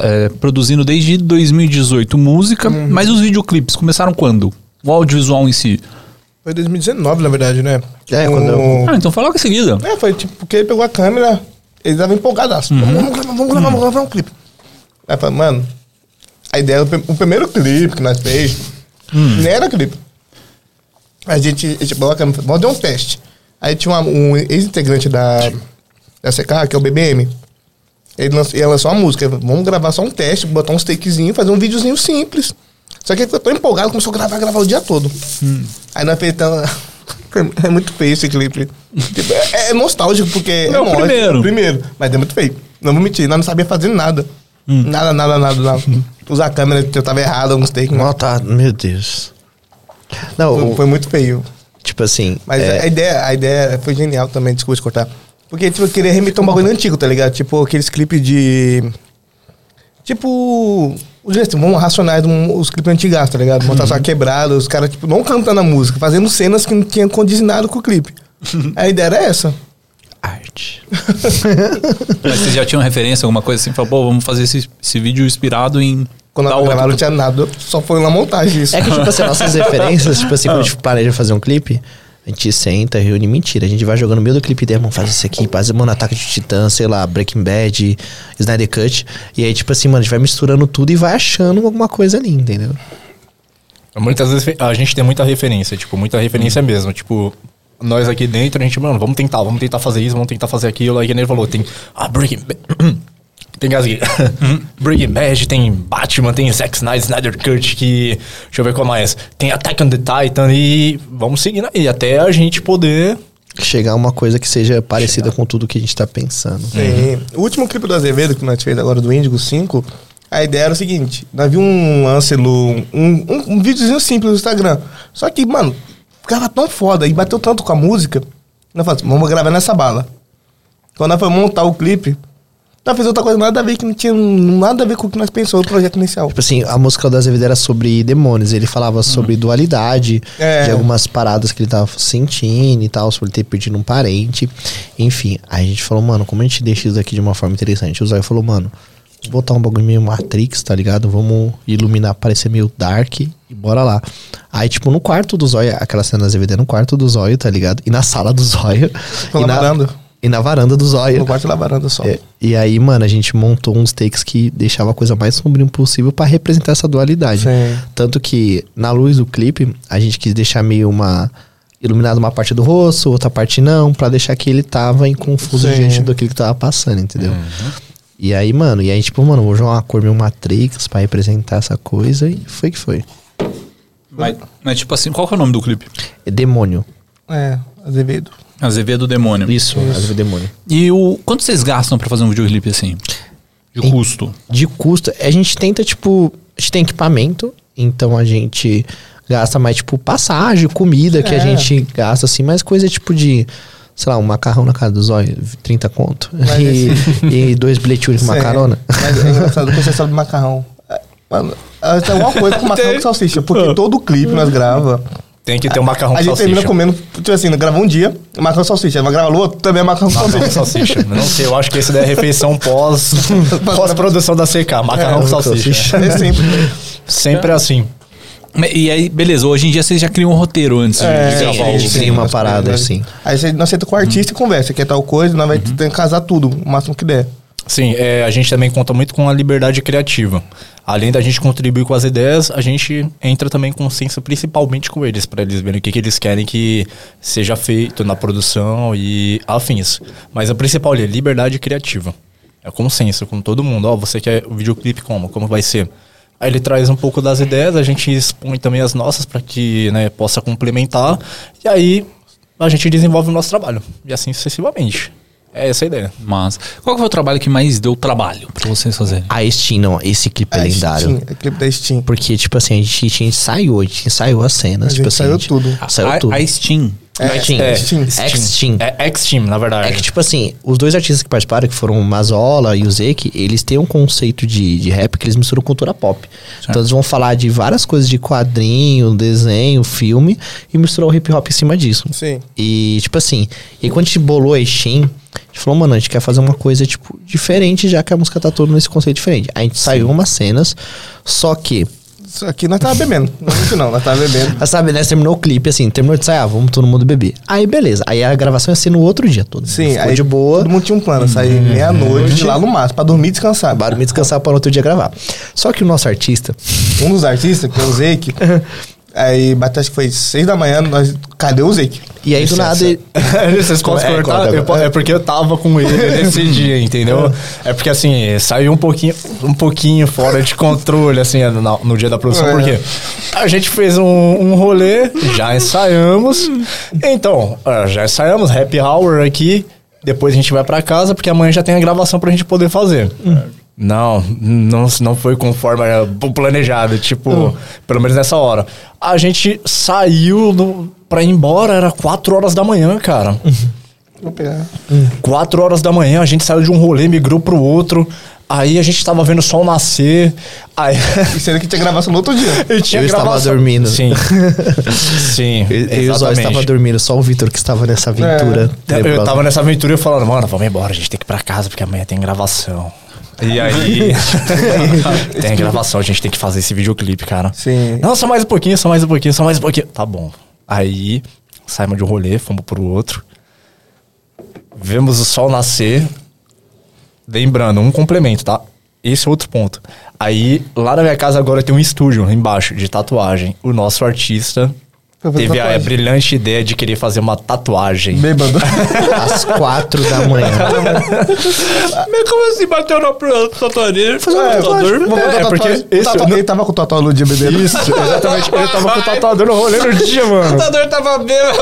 é, produzindo desde 2018 música, mas os videoclipes começaram quando? O audiovisual em si. Foi 2019, na verdade, né? É, quando eu- Ah, então fala logo em seguida. É, foi tipo, porque ele pegou a câmera, ele tava empolgadaço. Vamos gravar, vamos gravar, vamos gravar um clipe. Aí falei, mano, a ideia, o prim- o primeiro clipe que nós fez, nem era clipe. A gente, a gente falou, "Ah, vamos fazer um teste. Aí tinha uma- um ex-integrante da, da CK, que é o BBM. Ele lançou, ele lançou uma música, vamos gravar só um teste, botar uns takezinhos, fazer um videozinho simples. Só que ele ficou tão empolgado, começou a gravar, gravar o dia todo. Aí nós então, (laughs) É muito feio esse clipe. Tipo, é, é nostálgico, porque. É o nóis, primeiro. é o primeiro. Mas é muito feio. Não vou mentir, nós não sabia fazer nada. Hum. Nada, nada, nada, nada. Usar a câmera, eu tava errado, alguns takes. Não, tá, meu Deus. Não, Foi, o- foi muito feio. tipo assim. Mas é, a, ideia, a ideia foi genial também, desculpa te cortar. Porque, tipo, eu queria remitir um bagulho antigo, tá ligado? Tipo, aqueles clipes de. Tipo. Os assim, vamos racionais um, os clipes antigos, tá ligado? Mostrar só quebrada, os caras, tipo, não cantando a música, fazendo cenas que não tinham condicionado com o clipe. (laughs) a ideia era essa. arte. (laughs) Mas vocês já tinham referência, alguma coisa assim? Falou, pô, vamos fazer esse, esse vídeo inspirado em. Quando eu gravaram, não tinha nada, só foi uma montagem isso. É que, tipo assim, nossas (laughs) referências, tipo assim, quando a gente planeja fazer um clipe, a gente senta, reúne mentira. A gente vai jogando no meio do clipe dele, mano, faz isso aqui, faz, mano, Ataque de Titã, sei lá, Breaking Bad, Snyder Cut. E aí, tipo assim, mano, a gente vai misturando tudo e vai achando alguma coisa ali, entendeu? Muitas vezes a gente tem muita referência, tipo, muita referência mesmo. Tipo, nós aqui dentro, a gente, mano, vamos tentar, vamos tentar fazer isso, vamos tentar fazer aquilo. Aí que ele falou, tem. Ah, Breaking Bad. (clears throat) tem gasguei. Breaking Bad, tem Batman, tem Zack Snyder, Snyder Cut, que. Deixa eu ver qual mais. Tem Attack on the Titan e vamos seguindo aí, até a gente poder. Chegar a uma coisa que seja parecida com tudo que a gente tá pensando. Sim. O último clipe do Azevedo que nós fez agora do Índigo 5, a ideia era o seguinte: nós vimos um lance. Um, um, um videozinho simples no Instagram. Só que, mano, ficava tão foda e bateu tanto com a música. Nós falamos, assim, vamos gravar nessa bala. Quando nós fomos montar o clipe, nós fizemos outra coisa nada a ver que não tinha nada a ver com o que nós pensamos no projeto inicial. Tipo assim, a música do Azevedo era sobre demônios. Ele falava sobre dualidade, É. de algumas paradas que ele tava sentindo e tal, sobre ele ter perdido um parente. Enfim, aí a gente falou, mano, como a gente deixa isso daqui de uma forma interessante? O Zóio falou, mano, vou botar um bagulho meio Matrix, tá ligado? Vamos iluminar, parecer meio dark e bora lá. Aí, tipo, no quarto do Zóio, aquela cena do Azevedo é no quarto do Zóio, tá ligado? E na sala do Zóio. E, na, varanda. E na varanda do Zóio. No quarto da varanda só. É, e aí, mano, a gente montou uns takes que deixava a coisa mais sombria possível pra representar essa dualidade. Sim. Tanto que, na luz do clipe, a gente quis deixar meio uma. Iluminado uma parte do rosto, outra parte não, pra deixar que ele tava em confuso Sim. diante daquilo que tava passando, entendeu? E aí, mano, e aí, tipo, mano, vou jogar uma cor meio Matrix pra representar essa coisa e foi que foi. Mas, mas, tipo assim, qual que é o nome do clipe? É demônio. É, Azevedo. Azevedo Demônio. Isso, Isso. demônio. E o quanto vocês gastam pra fazer um videoclipe assim? De custo? de custo, a gente tenta, tipo, a gente tem equipamento, então a gente gasta mais, tipo, passagem, comida que a É. gente gasta, assim, mais coisa tipo de, sei lá, um macarrão na casa dos olhos, 30 conto. Mas E, e dois bilhetes com uma Sim. carona. Mas é engraçado que você sabe do macarrão. É, Mano, é, tem alguma coisa com macarrão com (laughs) salsicha. Porque todo clipe nós grava. Tem que ter um macarrão a com gente salsicha. termina comendo, tipo assim, grava um dia, macarrão com salsicha. Vai gravar outro, também é macarrão com Macarrão com salsicha. salsicha. Não sei, eu acho que esse daí é refeição pós, (laughs) pós-produção da CK. Macarrão com salsicha. É sempre. Sempre assim. E aí, beleza, hoje em dia vocês já criam um roteiro antes de- É, de gravar a o gente cria uma parada, nós- assim. Aí você, nós senta com o artista e conversa, quer tal coisa, nós vai Uhum. que casar tudo, o máximo que der. Sim, é, a gente também conta muito com a liberdade criativa. Além da gente contribuir com as ideias, a gente entra também com senso principalmente com eles, para eles verem o que, que eles querem que seja feito na produção e afins. Mas a principal ali é liberdade criativa. É consenso com todo mundo. Ó, você quer o videoclipe como? Como vai ser? Aí ele traz um pouco das ideias, a gente expõe também as nossas para que né, possa complementar. E aí a gente desenvolve o nosso trabalho. E assim sucessivamente. É essa a ideia. Mas qual que foi o trabalho que mais deu trabalho pra vocês fazerem? A Steam, não, esse clipe é, lendário. Steam, é clipe da Steam. Porque, tipo assim, a gente, a gente ensaiou, a gente ensaiou as cenas, A tipo gente assim. gente- tudo. Saiu a, tudo. a Steam. É, Steam. é, Steam. Steam. X-Team. É X-Team, na verdade. É que, tipo assim, os dois artistas que participaram, que foram o Mazola e o Zeke, eles têm um conceito de, de rap que eles misturam cultura pop. Então eles vão falar de várias coisas de quadrinho, desenho, filme, e misturar o hip hop em cima disso. Sim. E, tipo assim, e quando a gente bolou a Steam, a gente falou, mano, a gente quer fazer uma coisa, tipo, diferente, já que a música tá toda nesse conceito diferente. A gente saiu umas cenas, só que Que nós tava bebendo. Não muito não, nós tava bebendo. Mas sabe, né? Terminou o clipe, assim, terminou de sair, ah, vamos todo mundo beber. Aí, beleza. Aí a gravação ia ser no outro dia todo. Sim, Ficou aí de boa. todo mundo tinha um plano, sair meia-noite de lá no máximo, pra dormir e descansar. Acabaram me descansar para no outro dia gravar. Só que o nosso artista, Um dos artistas, que é o Zeke, aí bateu, acho que foi seis da manhã, nós, cadê o Zeke? e aí do nada. ele- (laughs) Vocês podem É, cortar? Eu corta. é porque eu tava com ele nesse (laughs) dia, entendeu? É porque assim, saiu um pouquinho, um pouquinho fora de controle, assim, no, no dia da produção, É. porque a gente fez um, um rolê, já ensaiamos. Então, já ensaiamos, happy hour aqui. Depois a gente vai pra casa, porque amanhã já tem a gravação pra gente poder fazer. Não, não, não foi conforme era planejado, tipo, pelo menos nessa hora. A gente saiu do, pra ir embora, era 4 horas da manhã, cara. Vou pegar. 4 horas da manhã, a gente saiu de um rolê, migrou pro outro. Aí a gente tava vendo o sol nascer. Aí. E sendo que tinha gravação no outro dia. (laughs) e tinha Eu estava dormindo. Sim. (laughs) Sim. Eu e Zóio exatamente. estava dormindo, só o Vitor que estava nessa aventura. Eu tenebrosa. tava nessa aventura e eu falando, mano, vamos embora, a gente tem que ir pra casa porque amanhã tem gravação. E (laughs) aí. (laughs) tem gravação, a gente tem que fazer esse videoclipe, cara. Sim. Não, só mais um pouquinho, só mais um pouquinho, só mais um pouquinho. Tá bom. Aí, saímos de um rolê, fomos pro outro. Vemos o sol nascer. Lembrando, um complemento, tá? Esse é outro ponto. Aí, lá na minha casa agora tem um estúdio embaixo de tatuagem. O nosso artista teve a tatuagem. brilhante ideia de querer fazer uma tatuagem. Bêbado. (laughs) Às quatro da manhã. (laughs) Mas como assim bateu na tatuador? Fazer É, tatuador? É, porque esse- O tatu- Ele tava com o tatuador no dia bebendo. Isso, (laughs) exatamente. Ele tava com o tatuador no rolê no dia, O mano. tatuador tava bêbado.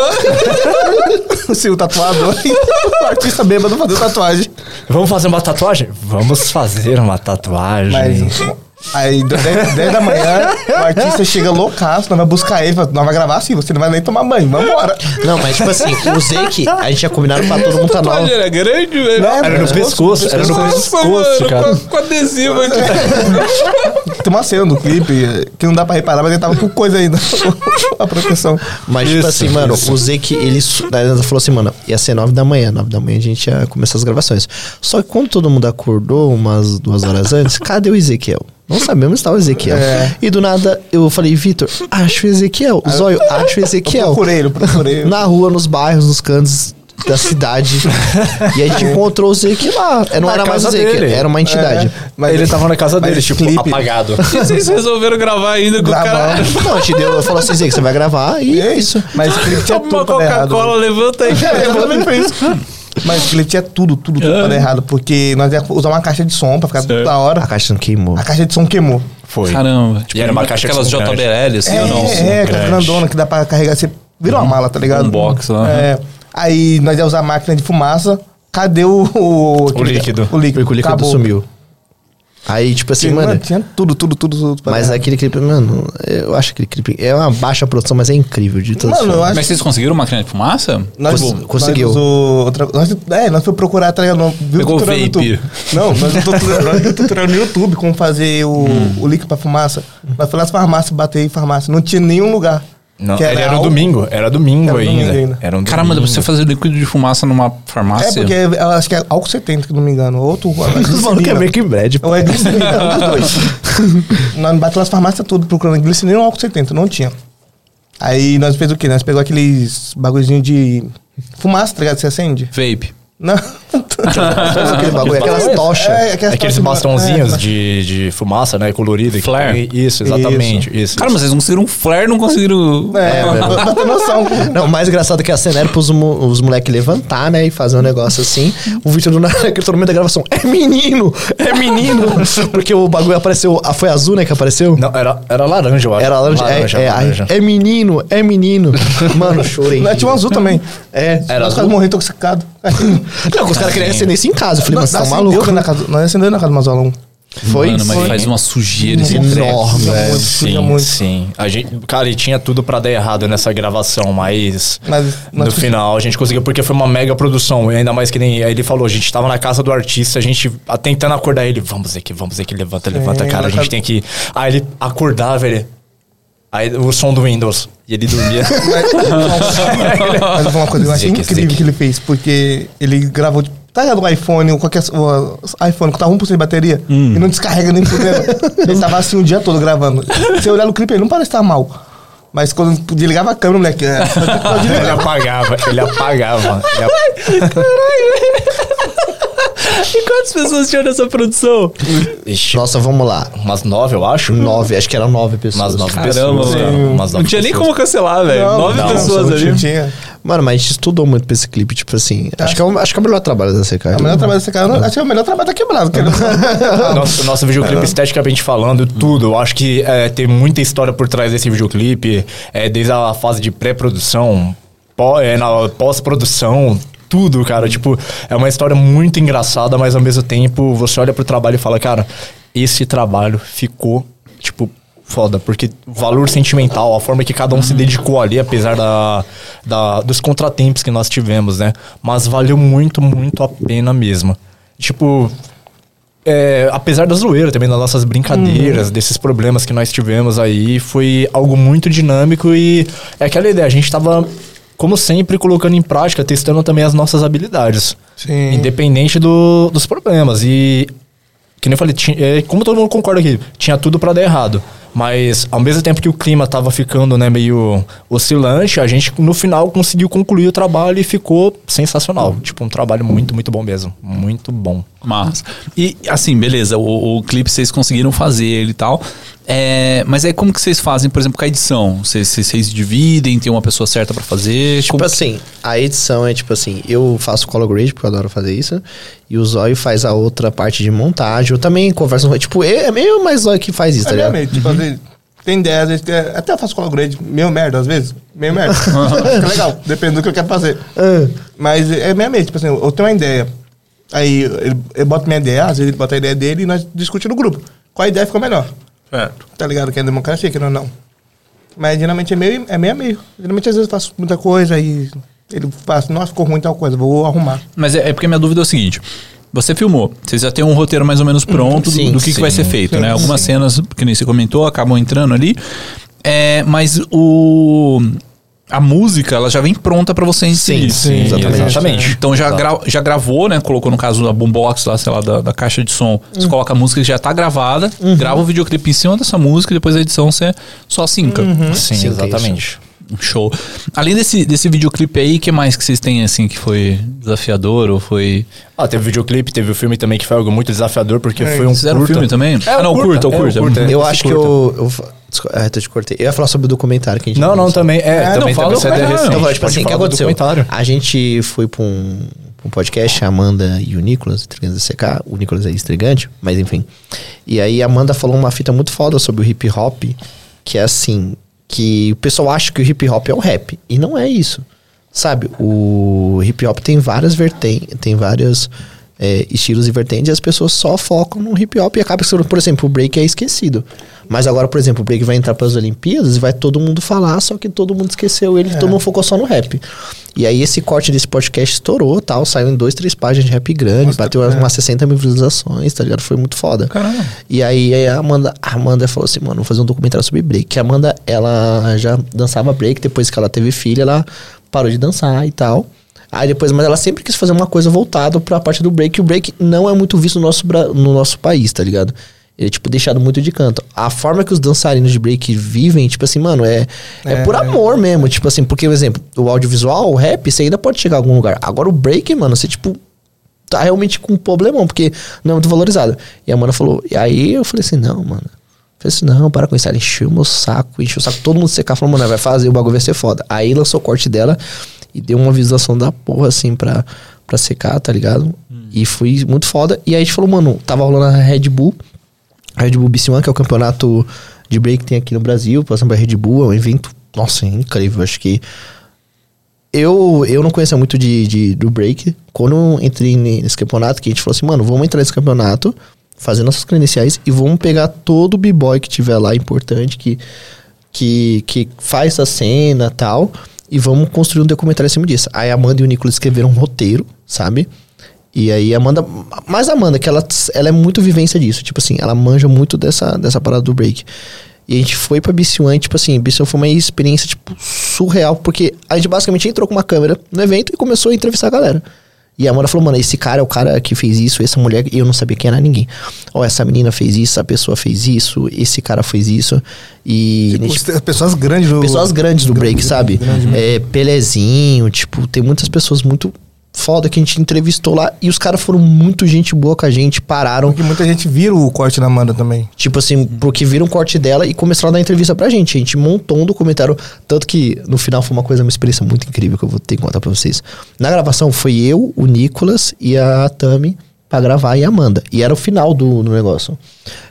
Sim, o tatuador. o artista bêbado fazendo tatuagem. Vamos fazer uma tatuagem? Vamos fazer uma tatuagem. Mas. Aí, 10, 10 da manhã, o artista chega loucaço, nós vai buscar ele, fala, nós vai gravar assim, você não vai nem tomar banho, vambora. Não, mas tipo assim, o Zeke, a gente tinha combinado pra todo mundo tá nova. era grande, velho. Não, Era no pescoço, era no Nossa, pescoço, mano, cara. Com, com adesivo aqui. (laughs) Tem uma cena do clipe que não dá pra reparar, mas ele tava com coisa ainda. (laughs) a proteção. Mas, tipo Isso, assim, mano, isso. o Zeke, ele ela falou assim, mano, ia ser nove da manhã. Nove da manhã a gente ia começar as gravações. Só que quando todo mundo acordou umas duas horas antes, cadê o Ezequiel? Não sabemos onde estava o Ezequiel. É. E do nada eu falei, Vitor, acho o Ezequiel. Zóio, (laughs) acho o Eu Ezequiel. procurei ele, eu procurei. Na rua, nos bairros, nos cantos da cidade. e a gente encontrou o Zeke lá. É, Não Na era mais o Zeke, dele. era uma entidade. É, mas ele tava na casa dele, tipo, clipe- apagado. (laughs) E vocês resolveram gravar ainda com o cara. Gravar. Não, a gente deu, falou assim, Zeke, você vai gravar e é isso. Mas o clipe tinha Toma tudo. Coca-Cola, levanta aí. (laughs) É, exatamente foi isso. Mas o clipe tinha tudo, tudo, tudo dar errado. Porque nós ia usar uma caixa de som pra ficar tudo Certo. da A hora. caixa não queimou. A caixa de som queimou. Foi. Caramba. Tipo, E era uma caixa de Aquelas. JBL, assim, é, ou não? é, aquela grande. grandona que dá pra carregar. Você vira uma mala, tá ligado? Um box lá. É. Aí nós ia usar a máquina de fumaça. Cadê o. O, O líquido. O líquido. O líquido Acabou. sumiu. Aí, tipo assim, Tinha, mano. tinha tudo, tudo, tudo. tudo pra Mas dar aquele clipe, mano, eu acho que aquele clipe é uma baixa produção, mas é incrível de todas Mano, acho Mas vocês conseguiram máquina de fumaça? Nós, Cons- nós conseguiu. usou outra, nós, é, nós fomos procurar, tá ligado? Nós viu Pegou tutorial no vape. YouTube. Não, nós viu (laughs) tutorial, nós no YouTube como fazer o, o líquido pra fumaça. Nós fomos nas farmácias, bater em farmácia. Não tinha nenhum lugar. Não, Que era álcool. domingo, era domingo, Era ainda. domingo ainda. Era um Caramba, domingo. você fazer líquido de fumaça numa É farmácia? porque eu acho que é álcool 70, que não me engano. Outro. (laughs) Malucos é glicerina. Breaking Bad. pô. Ou é glicerina, um dos dois. (laughs) nós batemos nas farmácias tudo procurando glicerina ou álcool 70, não tinha. Aí nós fez o quê? Nós pegou aqueles bagulhozinho de fumaça, tá ligado? Você acende? Vape. Não. (laughs) Aquele bagulho, aquelas tochas. É, aquelas Aqueles tochas- bastãozinhos é, de, de fumaça, né? Colorida. Flare. tem- Isso, exatamente. Isso. Cara, mas vocês conseguiram um flare, não conseguiram... É, pra, pra ter noção. Não, o mais engraçado é que a cena era pros mo- os moleques levantar, né? E fazer um negócio assim. O Victor do nada, (laughs) que todo momento da gravação, é menino! É menino! (laughs) Porque o bagulho apareceu. Ah, foi azul, né? Que apareceu? Não, era, era laranja, eu acho. Era laranja. é, é, laranja. é menino, é menino. Mano, chorei. Não, tinha um azul também. É. Era azul? morrendo intoxicado. (laughs) Não, os caras queriam acender isso em casa. Eu falei, mas você tá maluco? acendeu Na casa, nós acendemos na casa do Mazola 1. Foi? Mano, mas Foi. faz uma sujeira esse Enorme, velho. muito, Sim, muito. sim. A gente, cara, e tinha tudo pra dar errado nessa gravação, mas, Mas no nós- final a gente conseguiu, porque foi uma mega produção. E ainda mais que nem aí ele falou, a gente tava na casa do artista, a gente tentando acordar ele, vamos aqui, vamos aqui, levanta, levanta, cara, a gente tem que. Aí ele acordava, ele. Aí o som do Windows. E ele dormia. (laughs) Mas uma coisa eu achei Zique, incrível zique. que ele fez, porque ele gravou, tipo, Tá ligado o iPhone, qualquer o iPhone que tá 1% de bateria Hum. e não descarrega nem fudendo. ele tava assim o dia todo gravando. Se eu olhar no clipe, ele não parece estar mal. Mas quando desligava a câmera, moleque, é, (laughs) Ele apagava, ele apagava. Ele ap- E quantas pessoas tinham nessa produção? Ixi, Nossa, vamos lá. umas nove, eu acho. Nove, acho que eram nove pessoas. Umas nove Caramba, pessoas, cara. mano. Umas Não nove tinha nem pessoas. como cancelar, velho. Não, Nove não, pessoas não ali. Tinha. Mano, mas a gente estudou muito pra esse clipe, tipo assim. Acho que é o, acho que é o melhor trabalho da CK. É o melhor trabalho desse cara. eu não- Acho que é o melhor trabalho da quebrada. que ele- Nosso, nosso videoclipe esteticamente falando, tudo. Eu acho que é, tem muita história por trás desse videoclipe. É, desde a fase de pré-produção, pó- é, na pós-produção, tudo, cara. Tipo, é uma história muito engraçada, mas ao mesmo tempo você olha pro trabalho e fala, cara, esse trabalho ficou, tipo, foda. Porque o valor sentimental, a forma que cada um se dedicou ali, apesar da, da, dos contratempos que nós tivemos, né? Mas valeu muito, muito a pena mesmo. Tipo, é, apesar da zoeira também, das nossas brincadeiras, desses problemas que nós tivemos aí, foi algo muito dinâmico e é aquela ideia, a gente tava, como sempre, colocando em prática, testando também as nossas habilidades. Sim. Independente do- dos problemas. E, que nem eu falei, ti- é, como todo mundo concorda aqui, tinha tudo pra dar errado. Mas, ao mesmo tempo que o clima tava ficando, né, meio oscilante, a gente, no final, conseguiu concluir o trabalho e ficou sensacional. Tipo, um trabalho muito, muito bom mesmo. Muito bom. Mas. E assim, beleza, o, o clipe vocês conseguiram fazer ele e tal. É, mas aí como que vocês fazem, por exemplo, com a edição? Vocês, vocês, dividem, tem uma pessoa certa pra fazer? Tipo Como- assim, a edição é tipo assim, eu faço color grade, porque eu adoro fazer isso, e o Zóio faz a outra parte de montagem. Eu também converso, com- tipo, é é meio mais Zóio que faz isso, É tá ligado? tipo, às vezes, tem ideia, às vezes, é- até eu faço color grade, meio merda, às vezes, meio merda. (laughs) Fica legal, depende do que eu quero fazer. Ah, Mas é meio mesmo, tipo assim, eu tenho uma ideia, aí ele, eu boto minha ideia, às vezes ele bota a ideia dele e nós discutimos no grupo. Qual ideia ficou melhor? Certo. Tá ligado? Que é democracia, que não, não. Mas geralmente é meio, é meio a meio. Geralmente às vezes eu faço muita coisa e ele faz, nossa, ficou ruim tal coisa, vou arrumar. Mas é, é porque minha dúvida é o seguinte. Você filmou, vocês já têm um roteiro mais ou menos pronto do- Sim, do, que, que sim, vai ser feito, sim, né? Algumas sim. cenas, que nem você comentou, acabam entrando ali. É, mas o. A música, ela já vem pronta pra você inserir. sim, exatamente. Exatamente. Então já, gra- já gravou, né? Colocou no caso a boombox lá, sei lá, da, da caixa de som. Você coloca a música que já tá gravada, grava o videoclipe em cima dessa música e depois a edição você só sinca. Sim, Sim, exatamente. Show. Além desse, desse videoclipe aí, o que mais que vocês têm, assim, que foi desafiador ou foi... Ah, teve o videoclipe, teve o filme também que foi algo muito desafiador, porque foi um Fizeram um curta. filme também? É, ah, não, curta, o curta, é, o curta. curta, é. eu acho que eu. eu é, eu te cortei. Eu ia falar sobre o documentário que a gente Não, não, também. É, É, não, também fala essa do ideia documentário. recente. Vai, gente tipo pode assim, o que aconteceu? A gente foi pra um, um podcast, a Amanda e o Nicolas, Intrigantes da CK. O Nicolas é estrigante, mas enfim. E aí a Amanda falou uma fita muito foda sobre o hip hop, que é assim, que o pessoal acha que o hip hop é o rap. E não é isso. Sabe, o hip hop tem várias vertentes, tem vários é, estilos e vertentes, e as pessoas só focam no hip hop e acaba que, por exemplo, o break é esquecido. Mas agora, por exemplo, o break vai entrar para as Olimpíadas e vai todo mundo falar, só que todo mundo esqueceu ele, todo mundo focou só no rap. E aí esse corte desse podcast estourou, tal, saiu em dois, três páginas de rap grande, bateu umas 60 mil visualizações, tá ligado? Foi muito foda. Caramba. E aí aí a Amanda, a Amanda falou assim, mano, vou fazer um documentário sobre break. Que a Amanda, ela já dançava break, depois que ela teve filha, ela parou de dançar e tal. Aí depois, mas ela sempre quis fazer uma coisa voltada pra parte do break. E o break não é muito visto no nosso, no nosso país, tá ligado? Ele é, tipo, deixado muito de canto. A forma que os dançarinos de break vivem, tipo assim, mano, é, é, por amor mesmo. Tipo assim, porque, por exemplo, o audiovisual, o rap, você ainda pode chegar a algum lugar. Agora o break, mano, você, tipo, tá realmente com um problemão, porque não é muito valorizado. E a Amanda falou, e aí eu falei assim, não, mano. Eu falei assim, não, para com isso. Ela encheu o meu saco, encheu o saco, todo mundo secar, falou, mano, vai fazer, o bagulho vai ser foda. Aí lançou o corte dela e deu uma visualização da porra, assim, pra, pra secar, tá ligado? E foi muito foda. E aí a gente falou, mano, tava rolando a Red Bull, a Red Bull BC One, que é o campeonato de break que tem aqui no Brasil, passando pra Red Bull, é um evento, nossa, é incrível, acho que eu, eu não conhecia muito de, de- do break. Quando eu entrei ne- nesse campeonato, que a gente falou assim, mano, vamos entrar nesse campeonato, fazer nossas credenciais e vamos pegar todo o b-boy que tiver lá importante, que, que, que faz a cena tal, e vamos construir um documentário em cima disso. Aí a Amanda e o Nicolas escreveram um roteiro, sabe? E aí a Amanda, mais a Amanda, que ela, ela é muito vivência disso, tipo assim, ela manja muito dessa, dessa parada do break. E a gente foi pra BC1 e, tipo assim, BC1 foi uma experiência, tipo, surreal, porque a gente basicamente entrou com uma câmera no evento e começou a entrevistar a galera. E a Amanda falou, mano, esse cara é o cara que fez isso, essa mulher, eu não sabia quem era ninguém. Ó, essa menina fez isso, a pessoa fez isso, esse cara fez isso. E. Tipo, pessoas grandes do. Pessoas grandes do break, sabe? grande. É, Pelezinho, tipo, tem muitas pessoas muito foda que a gente entrevistou lá. E os caras foram muito gente boa com a gente, pararam. Porque muita gente vira o corte da Amanda também. Tipo assim, porque viram um corte dela e começaram a dar entrevista pra gente. A gente montou um documentário. Tanto que no final foi uma coisa, uma experiência muito incrível que eu vou ter que contar pra vocês. Na gravação foi eu, o Nicolas e a Tami pra gravar e a Amanda. E era o final do, do negócio. O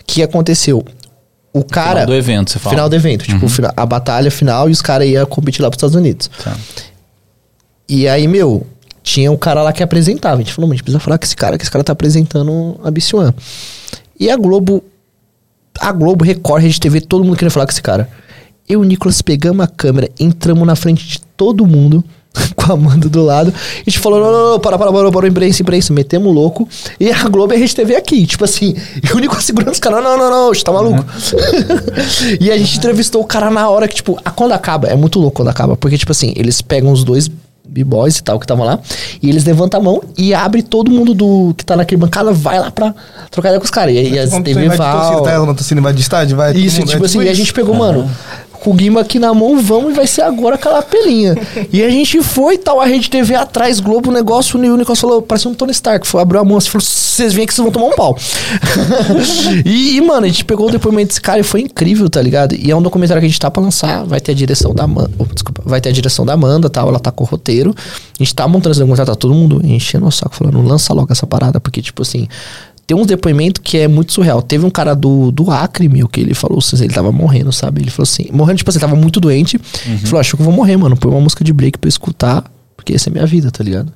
que aconteceu? O cara. Final do evento, você fala. Final do evento. Tipo, o fina- a batalha final e os caras iam competir lá pros Estados Unidos. Tá. E aí, meu, tinha um cara lá que apresentava. A gente falou, "Mano, a gente precisa falar com esse cara, que esse cara tá apresentando a Bissuan. E a Globo, a Globo, Record, Rede TV, todo mundo queria falar com esse cara. Eu e o Nicolas pegamos a câmera, entramos na frente de todo mundo, (laughs) com a Amanda do lado. E a gente falou: não, não, não, para, para, para, para, imprensa, imprensa. Metemos louco. E a Globo e a Rede TV aqui. Tipo assim, (laughs) e o Nicolas segurando os caras: não, não, não, você tá maluco. (laughs) e a gente entrevistou o cara na hora que, tipo, a, quando acaba, é muito louco quando acaba. Porque, tipo assim, eles pegam os dois b-boys e tal que estavam lá, e eles levantam a mão e abre todo mundo do que tá naquele bancada, vai lá pra trocar ideia com os caras. E aí as TV torcida, Val. tá? Quando tu invade estádio, vai. Isso, mundo, é tipo assim, e a gente pegou, mano, com o Guima aqui na mão, vamos e vai ser agora aquela pelinha. e a gente foi e tal, a rede TV atrás, Globo, o negócio, e o Nicolas falou, parecia um Tony Stark, foi, abriu a mão assim, falou, vocês vêm aqui, vocês vão tomar um pau. (laughs) e, mano, a gente pegou o depoimento desse cara e foi incrível, tá ligado? E é um documentário que a gente tá pra lançar, vai ter a direção da Amanda, oh, desculpa, vai ter a direção da Amanda, tal, ela tá com o roteiro. A gente tá montando esse documentário, tá todo mundo enchendo o saco, falando, lança logo essa parada, porque, tipo assim, tem uns depoimentos que é muito surreal. Teve um cara do, do Acre, meu, que ele falou assim, ele tava morrendo, sabe? Ele falou assim, morrendo, tipo assim, ele tava muito doente. Ele falou, acho que eu vou morrer, mano. Põe uma música de break pra eu escutar, porque essa é minha vida, tá ligado?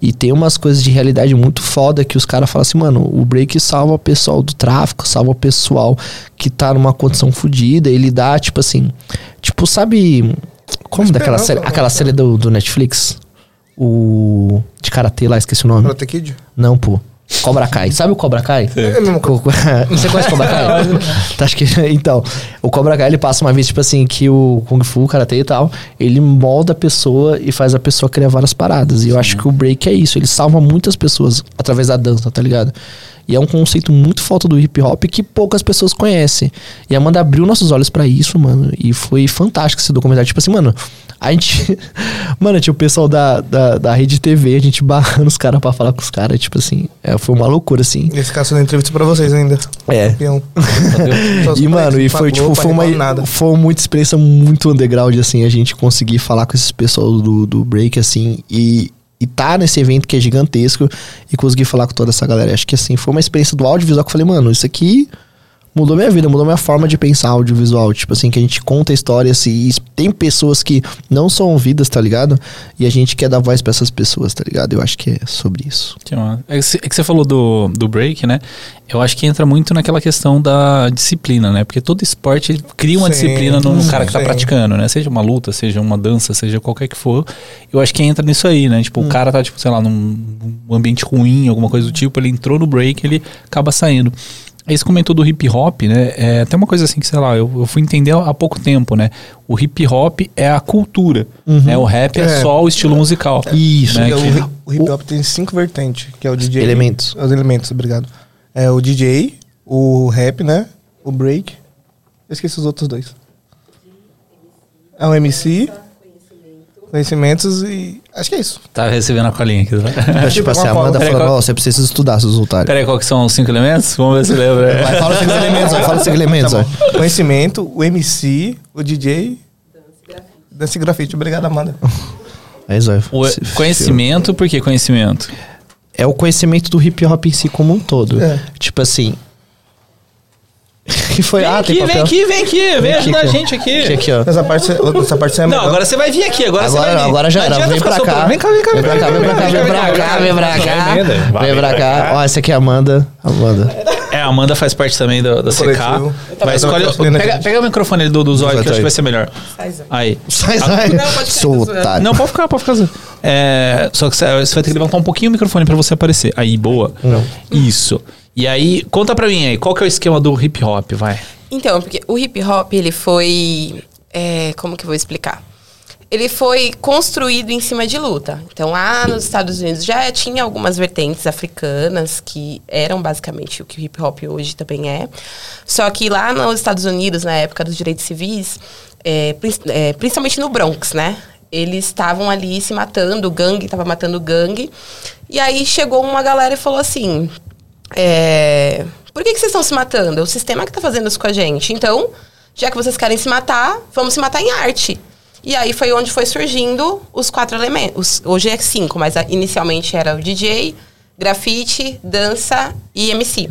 E tem umas coisas de realidade muito foda que os caras falam assim, mano, o break salva o pessoal do tráfico, salva o pessoal que tá numa condição fodida. Ele dá, tipo assim, tipo, sabe. Como daquela série, aquela série do, do Netflix? O. De karatê lá, esqueci o nome. Karate Kid? Não, pô. Cobra Kai. Sabe o Cobra Kai? É coisa. Co- (laughs) Você conhece o Cobra Kai? (laughs) Tá, acho que, então, o Cobra Kai ele passa uma vez, tipo assim, que o Kung Fu, o Karate e tal, ele molda a pessoa e faz a pessoa criar várias paradas. E eu acho que o break é isso, ele salva muitas pessoas através da dança, tá ligado? E é um conceito muito falta do hip hop que poucas pessoas conhecem. E a Amanda abriu nossos olhos pra isso, mano. E foi fantástico esse documentário. Tipo assim, mano, a gente. (laughs) mano, tinha o pessoal da, da, da rede TV, a gente barrando os caras pra falar com os caras. Tipo assim, é, foi uma loucura, assim. Esse cara fazendo entrevista pra vocês ainda. É. Campeão. (laughs) E, mano, e foi, tipo, foi uma, nada. foi muita experiência muito underground, assim, a gente conseguir falar com esses pessoal do, do break, assim, e, e tá nesse evento que é gigantesco e conseguir falar com toda essa galera. Acho que, assim, foi uma experiência do audiovisual que eu falei, mano, isso aqui mudou minha vida, mudou minha forma de pensar audiovisual. Tipo assim, que a gente conta histórias e tem pessoas que não são ouvidas, tá ligado? E a gente quer dar voz pra essas pessoas, tá ligado? Eu acho que é sobre isso. É que você- é falou do, do break, né? Eu acho que entra muito naquela questão da disciplina, né? Porque todo esporte cria uma Sim, disciplina no, no cara que tá sim. praticando, né? Seja uma luta, seja uma dança, seja qualquer que for. Eu acho que entra nisso aí, né? Tipo, o cara tá, tipo, sei lá, num, num ambiente ruim, alguma coisa do tipo, ele entrou no break, ele acaba saindo. Aí você comentou do hip hop, né? É até uma coisa assim que, sei lá, eu, eu fui entender há pouco tempo, né? O hip hop é a cultura, né? O rap é, É. só o estilo musical. Isso. Né? É, o, o hip hop tem cinco vertentes, que é o DJ. Elementos. Os elementos, obrigado. É o DJ, o rap, né? O break. Eu esqueci os outros dois. É o MC, conhecimentos e. Acho que é isso. Tá recebendo a colinha aqui. Tá? Mas, tipo assim, a Amanda falando, qual- ó, você precisa estudar, seus otários. Peraí, qual que são os cinco elementos? Vamos ver se lembra. Vai, fala os cinco (laughs) elementos, vai, fala os cinco elementos, Tá ó. Conhecimento, o MC, o DJ. Dance e grafite. Obrigado, Amanda. Aí, Zóio, O se- conhecimento, por que conhecimento? É o conhecimento do hip hop em si como um todo. É. Tipo assim. Que (laughs) foi? Vem ah, aqui, tem vem aqui, vem aqui, vem aqui, ajudar a pô. gente aqui. Aqui, aqui, ó. Essa parte, essa parte você é Não, agora você vai vir aqui, agora, você vai Agora, vir. agora já Não era. Vem pra cá. soprando. Vem cá, vem cá, Vem pra cá, vem pra cá, vem pra cá, vem pra cá. Vem pra cá. Ó, essa aqui é a Amanda. Amanda. É, a Amanda faz parte também da, da CK. coletivo. Vai, escolhe, pega, aqui. pega o microfone do, do Zóio, que eu acho que vai ser melhor. Aí. Sai, sai. Sou otário. Não, pode ficar, pode ficar. É, só que você vai ter que levantar um pouquinho o microfone pra você aparecer. Aí, boa. Isso. E aí, conta pra mim aí, qual que é o esquema do hip hop, vai? Então, porque o hip hop, ele foi. é, como que eu vou explicar? ele foi construído em cima de luta. Então, lá nos Estados Unidos já tinha algumas vertentes africanas que eram basicamente o que o hip hop hoje também é. Só que lá nos Estados Unidos, na época dos direitos civis, é, é, principalmente no Bronx, né? Eles estavam ali se matando, o gangue estava matando o gangue. E aí chegou uma galera e falou assim: é, por que, que vocês estão se matando? É o sistema que está fazendo isso com a gente. Então, já que vocês querem se matar, vamos se matar em arte. E aí foi onde foi surgindo os quatro elementos. Hoje é cinco, mas inicialmente era o DJ, grafite, dança e MC.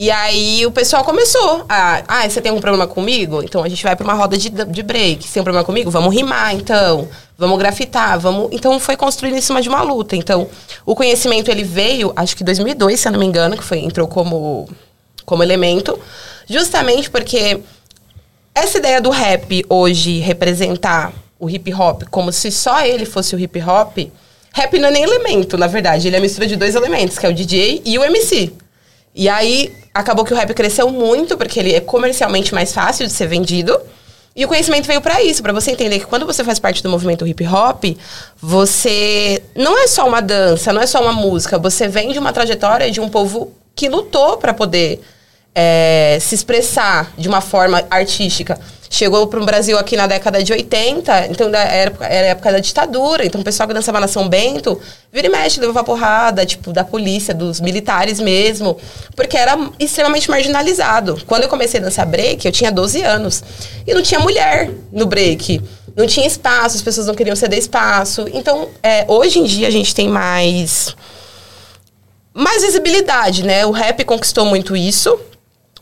E aí o pessoal começou a. Ah, você tem um problema comigo? Então a gente vai pra uma roda de, de break. Você tem um problema comigo? Vamos rimar, então. Vamos grafitar, vamos. Então foi construído em cima de uma luta. Então, o conhecimento ele veio, acho que em 2002, se eu não me engano, que foi, entrou como, como elemento, justamente porque essa ideia do rap hoje representar o hip hop como se só ele fosse o hip hop, rap não é nem elemento, na verdade. Ele é a mistura de dois elementos, que é o DJ e o MC. E aí, acabou que o rap cresceu muito, porque ele é comercialmente mais fácil de ser vendido. E o conhecimento veio para isso, para você entender que quando você faz parte do movimento hip hop, você não é só uma dança, não é só uma música, você vem de uma trajetória de um povo que lutou para poder é, se expressar de uma forma artística. Chegou para o Brasil aqui na década de 80, então era a época da ditadura, então o pessoal que dançava na São Bento, vira e mexe, levava porrada, tipo, da polícia, dos militares mesmo, porque era extremamente marginalizado. Quando eu comecei a dançar break, eu tinha 12 anos, e não tinha mulher no break, não tinha espaço, as pessoas não queriam ceder espaço. Então, é, hoje em dia a gente tem mais mais visibilidade, né? O rap conquistou muito isso.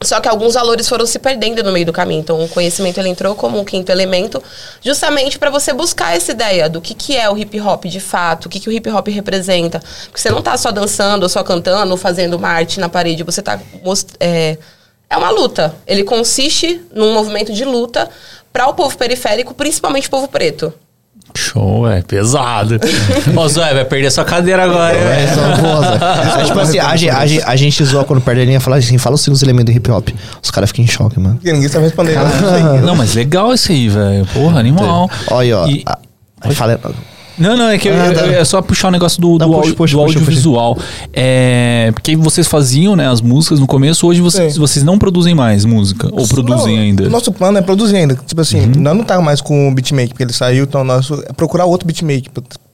Só que alguns valores foram se perdendo no meio do caminho. Então, o conhecimento ele entrou como um quinto elemento, justamente para você buscar essa ideia do que, que é o hip hop de fato, o que, que o hip hop representa. Porque você não tá só dançando, ou só cantando, ou fazendo uma arte na parede. Você tá. most- É, é uma luta. Ele consiste num movimento de luta para o povo periférico, principalmente o povo preto. Show, é pesado. Ó, Zóia, vai perder sua cadeira agora. É, hein? só. É (laughs) tipo assim, a, a a gente zoa quando perde a linha e fala assim, fala os segundos elementos do hip hop. Os caras ficam em choque, mano. Porque ninguém sabe responder. né? Não, mas legal isso aí, velho. Porra, animal. Olha, ó. E- a- fala, Não, não, é que eu- Ah, eu- tá. é só puxar o negócio do, do, Não, puxa, áudio- puxa, do puxa, audiovisual. É, porque vocês faziam né, as músicas no começo, hoje vocês, Sim. vocês não produzem mais música. Ou produzem Não, ainda. O nosso plano é produzir ainda. Tipo assim, nós não tá mais com o beatmaker, porque ele saiu, então nosso é procurar outro beatmaker.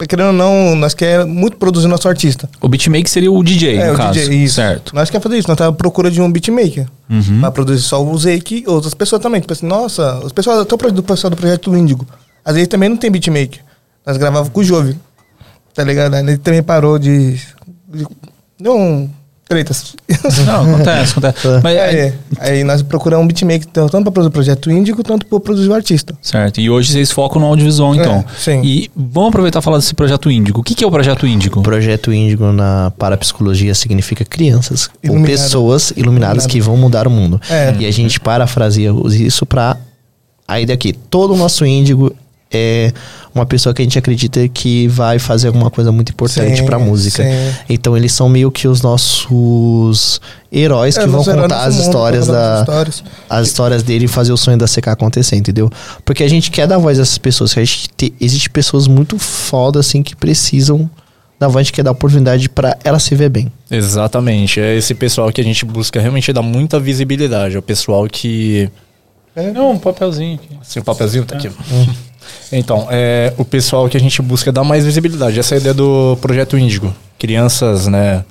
Querendo ou não, nós quer muito produzir nosso artista. O beatmaker seria o DJ, é, no o caso. DJ, isso. Certo. Nós quer fazer isso, nós tá à procura de um beatmaker. Uhum. Pra produzir só o Zeke e outras pessoas também. Tipo assim, nossa, os pessoal, até o do pessoal do projeto Índigo. Às vezes também não tem beatmaker. Nós gravávamos com o Jove. Tá ligado? Aí Ele também parou de. de não. Tretas. (laughs) Não, acontece, (laughs) acontece. Mas, É, aí nós procuramos um beatmaker tanto pra produzir o projeto Índigo, tanto pra produzir o artista. Certo. E hoje vocês focam no audiovisual, então. É, sim. E vamos aproveitar e falar desse projeto Índigo. O que, que é o projeto Índigo? O projeto Índigo na parapsicologia significa crianças ou Iluminado. pessoas iluminadas Iluminado. que vão mudar o mundo. É. E a gente parafraseia isso pra a ideia aqui. Todo o nosso índigo é uma pessoa que a gente acredita que vai fazer alguma coisa muito importante Sim, pra música. sim. Então eles são meio que os nossos heróis que É, vão nosso herói, contar as mundo, histórias da histórias. as histórias dele e fazer o sonho da CK acontecer, entendeu? Porque a gente quer dar voz a essas pessoas. A gente te, existe pessoas muito foda assim que precisam da voz, a gente quer dar oportunidade pra ela se ver bem. Exatamente. É esse pessoal que a gente busca realmente dar muita visibilidade. É o pessoal que. Não, um papelzinho aqui. Assim, o papelzinho tá aqui. Então, é o pessoal que a gente busca dar mais visibilidade. Essa é a ideia do Projeto Índigo. Crianças, né?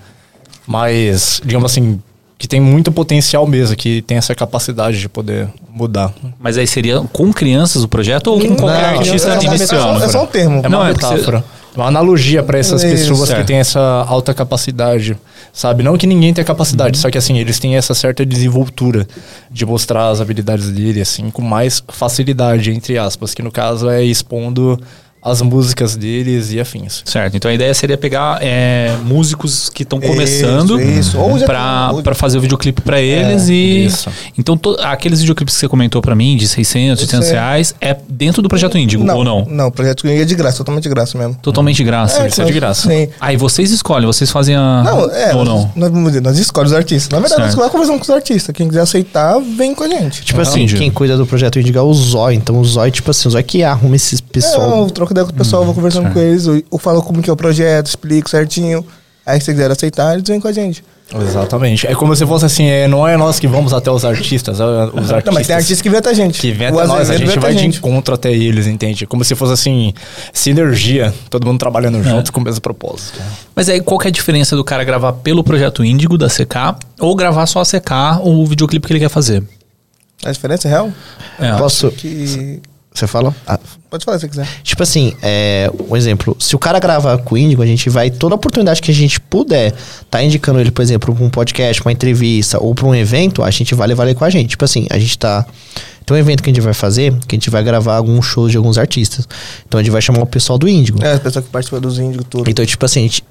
Mais, digamos assim, que tem muito potencial mesmo, que tem essa capacidade de poder mudar. Mas aí seria com crianças o projeto ou com qualquer Não, artista é, só- iniciando? é só um termo. É uma Não, é metáfora. Uma analogia para essas Isso, pessoas que têm essa alta capacidade, sabe? Não que ninguém tenha capacidade, Uhum. só que assim, eles têm essa certa desenvoltura de mostrar as habilidades dele, assim, com mais facilidade, entre aspas, que no caso é expondo as músicas deles e afins. Certo, então a ideia seria pegar é, músicos que estão começando pra fazer o videoclipe pra eles e... isso. Então to- aqueles videoclipes que você comentou pra mim, de 600, 800 Isso é- reais, é dentro do Projeto Índigo ou não? Não, o projeto é de graça, totalmente de graça mesmo. Totalmente de graça. isso é de graça. Sim. Aí vocês escolhem, vocês fazem a... Não, é, ou nós, não? Nós, nós escolhemos os artistas. Na verdade, Certo. nós vai conversando com os artistas. Quem quiser aceitar, vem com a gente. Tipo assim, Entendi. quem cuida do projeto Índigo é o Zói. Então o Zói, tipo assim, o Zói que arruma esses É, pessoal. eu troco ideia com o pessoal, vou conversando certo. com eles, eu, eu falo como que é o projeto, explico certinho. Aí se quiser aceitar, eles vêm com a gente. Exatamente. É como se fosse assim, é, não é nós que vamos até os artistas, é os artistas. Não, mas tem artista que vem até a gente. que vem O até nós, a gente vai de encontro até eles, entende? Como se fosse assim, sinergia, todo mundo trabalhando junto com o mesmo propósito. Mas aí qual que é a diferença do cara gravar pelo Projeto Índigo da CK ou gravar só a CK ou o videoclipe que ele quer fazer? A diferença é real? É. Posso. Que. Você fala? Ah, Pode falar se você quiser. Tipo assim, é, um exemplo, se o cara grava com o Índigo, a gente vai, toda oportunidade que a gente puder, tá indicando ele, por exemplo, pra um podcast, pra uma entrevista ou pra um evento, a gente vai levar ele com a gente. Tipo assim, a gente tá. Tem um evento que a gente vai fazer, que a gente vai gravar alguns shows de alguns artistas. Então a gente vai chamar o pessoal do Índigo. É, as pessoas que participam dos índigos, tudo. Então, tipo assim, a gente.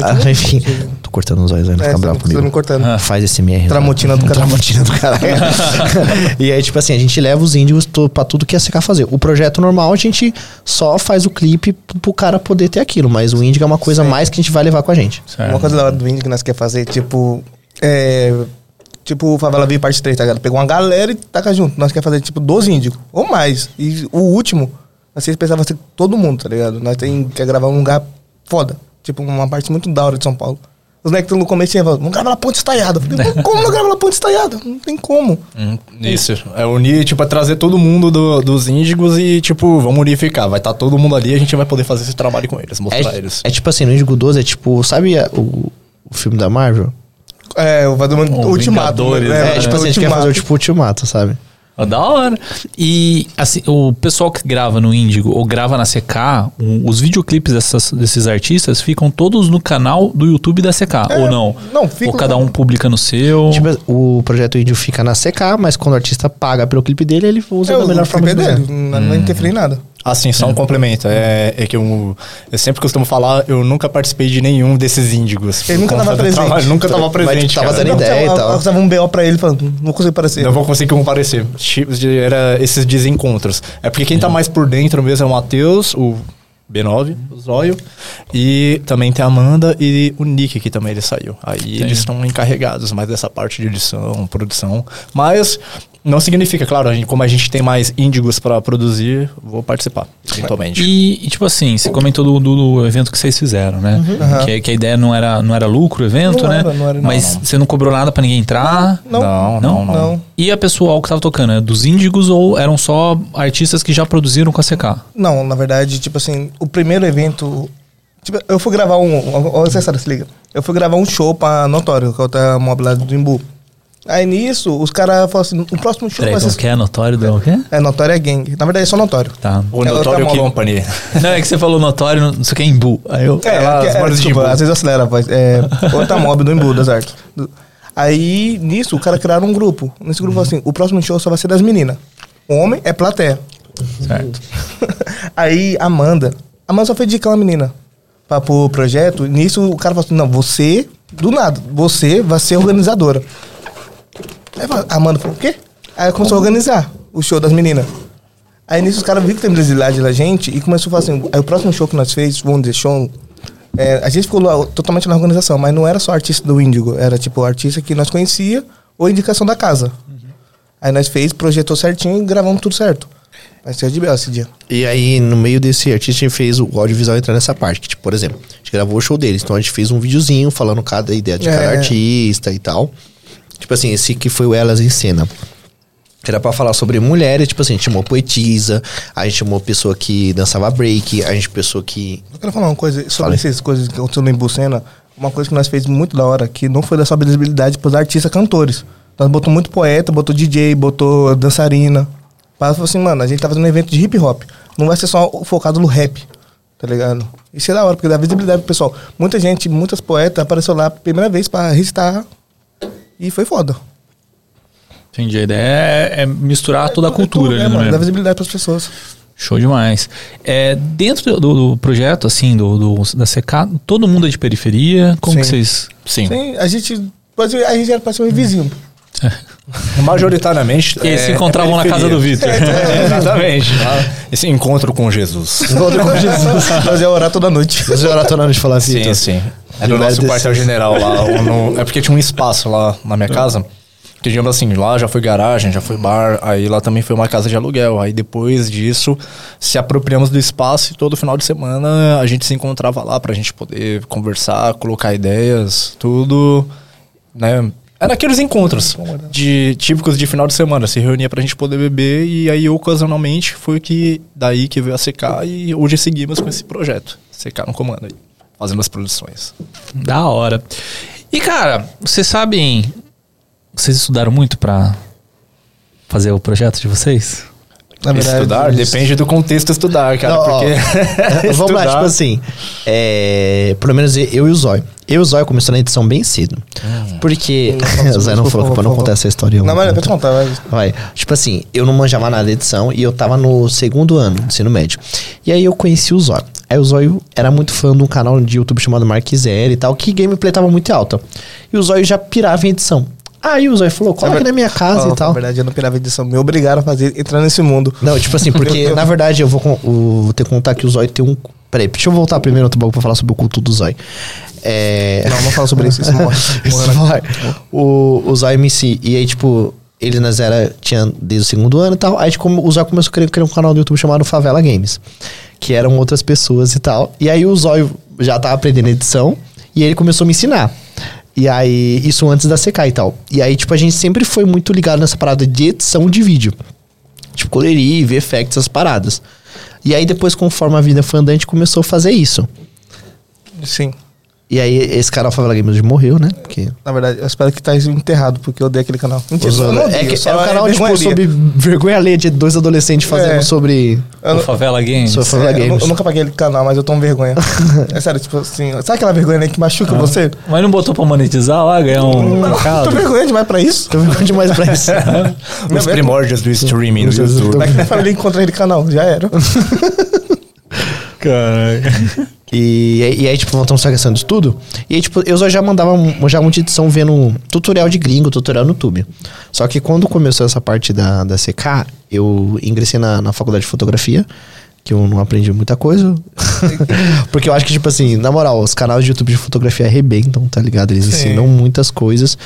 Ah, (laughs) enfim, tô cortando os olhos aí, não É, fica bravo tá me comigo. cortando. Faz esse MR. Tramontina do (laughs) caralho. Tramontina do caralho. (laughs) e aí, tipo assim, a gente leva os índigos to, pra tudo que a CK fazer. O projeto normal, a gente só faz o clipe pro, cara poder ter aquilo. Mas o índigo é uma coisa Sim. mais que a gente vai levar com a gente. Certo. Uma coisa da hora do índigo que nós quer fazer, tipo. É. Tipo, o Favela Veio parte 3, tá ligado? Pegou uma galera e taca junto. Nós quer fazer, tipo, 12 índigos. Ou mais. E o último, vocês pensavam ser todo mundo, tá ligado? Nós tem, quer gravar um lugar foda. Tipo, uma parte muito da hora de São Paulo. Os moleques no começo iam falar, vamos gravar na ponte estaiada. Eu falei, como não grava na ponte estaiada? Não tem como. Hum, isso. É unir, tipo, é trazer todo mundo do- dos índigos e, tipo, vamos unificar. Vai estar todo mundo ali e a gente vai poder fazer esse trabalho com eles, mostrar É, eles. é tipo assim, no Índigo 12 é tipo, sabe a- o, o filme da Marvel? É, o Ultimato. Né? é, É, tipo assim, a gente quer fazer o tipo ultimato, sabe? Da hora. E assim, o pessoal que grava no Índigo ou grava na CK, o- os videoclipes dessas- desses artistas ficam todos no canal do YouTube da CK, É, ou não? não, fica- Ou cada um publica no seu. Tipo, o projeto Índio fica na CK, mas quando o artista paga pelo clipe dele, ele usa É, da o melhor forma dele. dele. Não, não interfere em nada. Assim, só um complemento. É, é que eu, eu sempre costumo falar, eu nunca participei de nenhum desses índigos. Ele nunca tava presente. trabalho, Nunca tava Mas presente, tava cara. dando ideia e tal. Eu usava um BO pra ele falando, não consigo aparecer. Não vou conseguir comparecer. Era esses desencontros. É porque quem tá mais por dentro mesmo é o Matheus, o B9, o Zóio. E também tem a Amanda e o Nick, que também ele saiu. Aí eles estão encarregados mais dessa parte de edição, produção. Mas não significa, claro, a gente, como a gente tem mais índigos pra produzir, vou participar, eventualmente. E, e, tipo assim, você comentou do, do- do evento que vocês fizeram, né? Aham. Que, que a ideia não era, não era lucro o evento, Não né? era, não era, não, Mas não. você não cobrou nada pra ninguém entrar? Não, não, não. não. não. E a pessoal que tava tocando, é dos índigos ou eram só artistas que já produziram com a CK? Não, na verdade, tipo assim, o primeiro evento. Tipo, eu fui gravar um. César, se liga. Eu fui gravar um show pra Notório, que é outra mob lá do Imbu. Aí nisso, os caras falaram assim: o próximo show Peraí, vai ser. que é notório do o quê? É, Notório é gang. Na verdade, é só Notório. Tá. O É outra Notório moda. Company. (laughs) Não, é que você falou notório, não sei o que é Imbu. Aí eu... É, lá, é, é, de desculpa, às vezes acelera voz. É (laughs) outra mob do Imbu, das artes. Aí, nisso, o cara criaram um grupo. Nesse grupo, falou assim, o próximo show só vai ser das meninas. O homem é plateia. Certo. (laughs) Aí, Amanda. Amanda só foi indicar uma menina pra, pro projeto. Nisso, o cara falou assim, não, você, do nada, você vai ser organizadora. Aí eu falei, a Amanda falou, o quê? Aí começou a organizar o show das meninas. Aí nisso os caras viram que tem visibilidade da gente e começou a falar assim, aí o próximo show que nós fez, vamos dizer, show, é, a gente ficou lá, totalmente na organização, mas não era só artista do Índigo, era tipo artista que nós conhecia ou indicação da casa. Aí nós fez, projetou certinho e gravamos tudo certo. Vai ser de bela esse dia. E aí, no meio desse artista, a gente fez o audiovisual entrar nessa parte. Que, tipo, por exemplo, a gente gravou o show deles. Então a gente fez um videozinho falando cada ideia de cada É. artista e tal. Tipo assim, esse que foi o Elas em Cena. Era pra falar sobre mulheres, tipo assim, a gente chamou poetisa, a gente chamou pessoa que dançava break, a gente pessoa que. Eu quero falar uma coisa sobre essas coisas que aconteceu no Embucena. Uma coisa que nós fez muito da hora, que não foi da só visibilidade pros artistas cantores. Nós botou muito poeta, botou DJ, botou dançarina. Mas falou assim, mano, a gente tá fazendo um evento de hip hop. Não vai ser só focado no rap, tá ligado? Isso é da hora, porque dá visibilidade pro pessoal. Muita gente, muitas poetas apareceu lá pela primeira vez pra recitar. E foi foda. Entendi. A ideia é, é misturar toda a cultura É, no mano, meio. dá visibilidade pras pessoas. Show demais. É, dentro do, do projeto, assim, do, do- da CK, todo mundo é de periferia? Como Sim. que vocês... Sim. Sim, a gente. A gente era pra ser um vizinho. Majoritariamente. Eles se encontravam na casa do Vitor. É, exatamente. tá? (laughs) Esse encontro com Jesus. Encontro com Jesus. Nós ia orar toda noite. Você já oratou de falar assim, Sim, Vitor? sim. É no Lugar nosso quartel-general lá. no- é porque tinha um espaço lá na minha casa. Que digamos assim, lá já foi garagem, já foi bar, aí lá também foi uma casa de aluguel. Aí depois disso, se apropriamos do espaço e todo final de semana a gente se encontrava lá pra gente poder conversar, colocar ideias, tudo, né? Era aqueles encontros de típicos de final de semana, se reunia pra gente poder beber e aí ocasionalmente foi que daí que veio a CK e hoje seguimos com esse projeto. CK no comando aí, fazendo as produções. Da hora. E, cara, vocês sabem... Vocês estudaram muito pra fazer o projeto de vocês? Na verdade, estudar? isso. Depende do contexto estudar, cara. Não, ó, porque. (laughs) Vamos lá, estudar- tipo assim. É, pelo menos eu e o Zóio. Eu e o Zóio começou na edição bem cedo. Porque. (laughs) o Zóio não falou favor, pra não contar essa história. Não, mas conto. pode contar, vai. Vai. Tipo assim, eu não manjava nada de edição e eu tava no segundo ano, ensino médio. E aí eu conheci o Zóio. Aí o Zóio era muito fã de um canal de YouTube chamado Mark Zero e tal, que gameplay tava muito alta. E o Zóio já pirava em edição. Aí o Zóio falou, aqui na minha casa Ó, e tal. Na verdade, eu não pirava edição. Me obrigaram a fazer, entrar nesse mundo. Não, tipo assim, porque (laughs) na verdade eu vou, o- vou ter que contar que o Zóio tem um. Peraí, deixa eu voltar primeiro outro bagulho pra falar sobre o culto do Zóio. É. Não, vamos falar sobre isso. Isso (laughs) morre. Isso Morre na- vai. O, o Zóio MC. E aí, tipo, ele na Zera tinha desde o segundo ano e tal. Aí como, o Zóio começou a querer criar um canal do YouTube chamado Favela Games. Que eram outras pessoas e tal. E aí o Zóio já tava aprendendo edição. E ele começou a me ensinar. E aí, isso antes da CK e tal. E aí, tipo, a gente sempre foi muito ligado nessa parada de edição de vídeo. Tipo, colheria, VFX, essas paradas. E aí, depois, conforme a vida foi andando, a gente começou a fazer isso. Sim. E aí, esse canal Favela Games morreu, né? Porque Na verdade, eu espero que tá enterrado, porque eu odeio aquele canal. Mentira, eu não é, que só é um canal, tipo, sobre vergonha alheia de dois adolescentes fazendo É. sobre... Eu O não- Favela Games? Sou Favela É, eu, Games. eu nunca paguei aquele canal, mas eu tomo vergonha. (laughs) é sério, tipo assim, sabe aquela vergonha né, que machuca você? Mas não botou pra monetizar lá, ganhar um Tô mercado? vergonha demais pra isso. Tô vergonha demais pra isso. (laughs) Os primórdios do streaming no YouTube. Daqui minha família encontra aquele canal, já era. (laughs) Caraca. E, e aí, tipo, voltamos pra questão de estudo. E aí, tipo, eu já mandava um- já muita edição vendo tutorial de gringo, tutorial no YouTube. Só que quando começou essa parte da, da CK, eu ingressei na, na faculdade de fotografia, que eu não aprendi muita coisa. (laughs) Porque eu acho que, tipo assim, na moral, os canais de YouTube de fotografia arrebentam, tá ligado? Eles Sim. ensinam muitas coisas.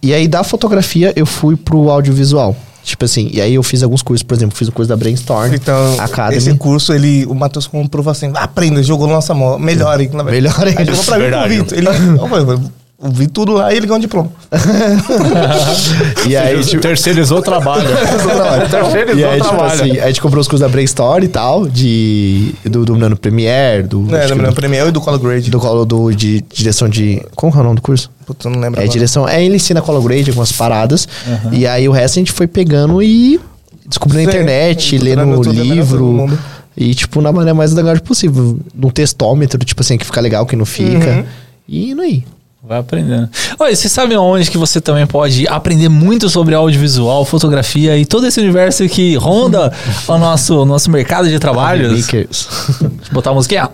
E aí, da fotografia, eu fui pro audiovisual. Tipo assim, e aí eu fiz alguns cursos, por exemplo, fiz o curso da Brainstorm Então, Academy. esse curso, ele, o Matheus comprova assim, aprenda, jogou na nossa mão, melhorem. na verdade. Melhorem. Aí jogou pra mim Verdade. com o Vitor. Ele, eu vi tudo lá e ele ganhou um diploma. (laughs) E aí, Ele tipo, terceirizou o trabalho. (laughs) E aí, tipo assim, a gente comprou os cursos da Brainstorm e tal, de, do, do Nano Premiere, do, É, do meu do, Premiere e do Color Grade. do, colo- do- de direção de... Como que é o nome do curso? Puta, não lembro É, agora. direção... É, ele ensina Color Grade, algumas paradas. E aí, o resto a gente foi pegando e descobrindo na internet, lendo no livro... E, tipo, na maneira mais legal possível. Num testômetro, tipo assim, que fica legal, que não fica. Uhum. E indo aí. Vai aprendendo. Olha, você sabe onde que você também pode aprender muito sobre audiovisual, fotografia e todo esse universo que ronda (laughs) o nosso, nosso mercado de trabalhos? Makers. Deixa eu botar a musiquinha.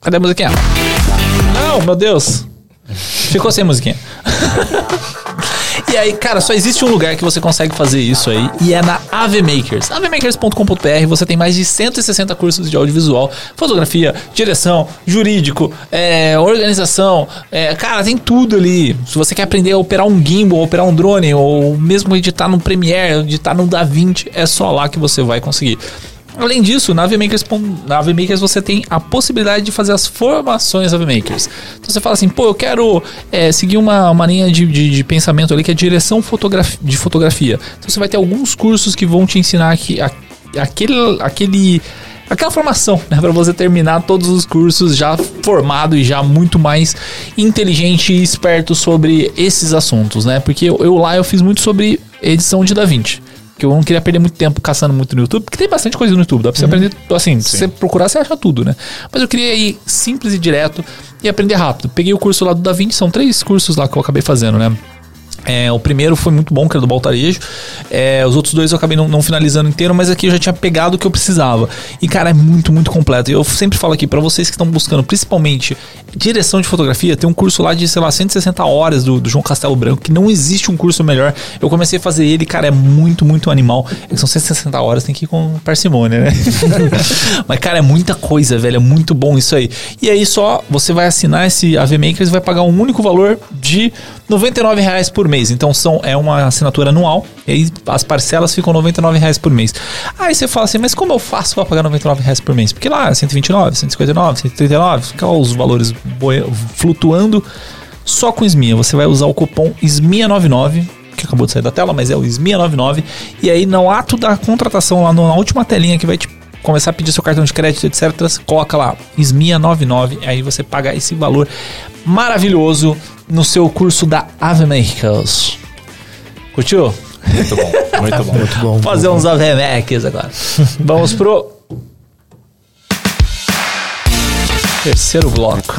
Cadê a musiquinha? Não, meu Deus. Ficou sem musiquinha. E aí, cara, só existe um lugar que você consegue fazer isso aí, e é na AV Makers. avmakers.com.br, você tem mais de 160 cursos de audiovisual, fotografia, direção, jurídico, é, organização, é, cara, tem tudo ali. Se você quer aprender a operar um gimbal, operar um drone, ou mesmo editar no Premiere, editar no DaVinci, é só lá que você vai conseguir. Além disso, na AVMakers, na AVMakers você tem a possibilidade de fazer as formações AVMakers. Então você fala assim, pô, eu quero é, seguir uma, uma linha de, de, de pensamento ali que é direção fotografi de fotografia. Então você vai ter alguns cursos que vão te ensinar que, a, aquele, aquele, aquela formação, né? Para você terminar todos os cursos já formado e já muito mais inteligente e esperto sobre esses assuntos, né? Porque eu, eu lá eu fiz muito sobre edição de DaVinci. Que eu não queria perder muito tempo caçando muito no YouTube, porque tem bastante coisa no YouTube, dá pra você aprender, assim, se você procurar, você acha tudo, né? Mas eu queria ir simples e direto e aprender rápido. Peguei o curso lá do DaVinci, são três cursos lá que eu acabei fazendo, né? É, o primeiro foi muito bom, que era do Baltarejo. É, os outros dois eu acabei não, não finalizando inteiro, mas aqui eu já tinha pegado o que eu precisava. E, cara, é muito, muito completo. E eu sempre falo aqui, pra vocês que estão buscando, principalmente, direção de fotografia, tem um curso lá de, sei lá, 160 horas do, do João Castelo Branco, que não existe um curso melhor. Eu comecei a fazer ele, cara, é muito, muito animal. É são 160 horas, tem que ir com parcimônia, né? (laughs) mas, cara, é muita coisa, velho. É muito bom isso aí. E aí só você vai assinar esse AV Makers vai pagar um único valor de 99 reais por mês. Então são, é uma assinatura anual. E aí as parcelas ficam 99 reais por mês. Aí você fala assim, mas como eu faço para pagar 99 reais por mês? Porque lá é 129, 159, 139, fica os valores flutuando. Só com SMIA. Você vai usar o cupom SMIA99 que acabou de sair da tela, mas é o SMIA99. E aí, no ato da contratação, lá na última telinha que vai te começar a pedir seu cartão de crédito, etc., coloca lá SMIA99. Aí você paga esse valor maravilhoso no seu curso da Ave Makers. Curtiu? Muito bom, muito bom. Muito bom. Fazer uns Ave Makers agora. (laughs) Vamos pro. Terceiro bloco.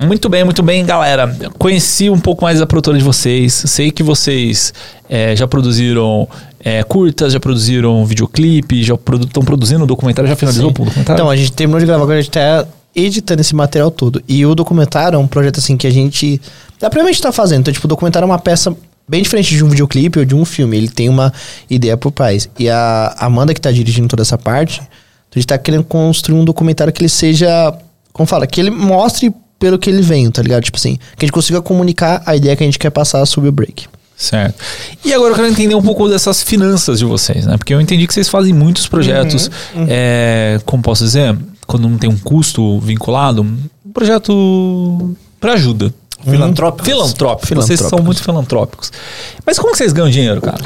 Muito bem, muito bem, galera. Conheci um pouco mais da produtora de vocês. Sei que vocês é, já produziram é, curtas, já produziram videoclipe, já estão produzindo documentário. Já finalizou o documentário? Então, a gente terminou de gravar, agora a gente tá editando esse material todo. E o documentário é um projeto assim que a gente. Da primeira tá fazendo. Então, tipo, o documentário é uma peça bem diferente de um videoclipe ou de um filme. Ele tem uma ideia por trás. E a Amanda, que tá dirigindo toda essa parte, a gente tá querendo construir um documentário que ele seja. Como fala? Que ele mostre pelo que ele vem, tá ligado? Tipo assim, que a gente consiga comunicar a ideia que a gente quer passar sobre o break. Certo. E agora eu quero entender um pouco dessas finanças de vocês, né? Porque eu entendi que vocês fazem muitos projetos, é, como posso dizer, quando não tem um custo vinculado, um projeto para ajuda. Filantrópicos. Filantrópico. Vocês são Filantrópicos. muito filantrópicos. Mas como que vocês ganham dinheiro, cara?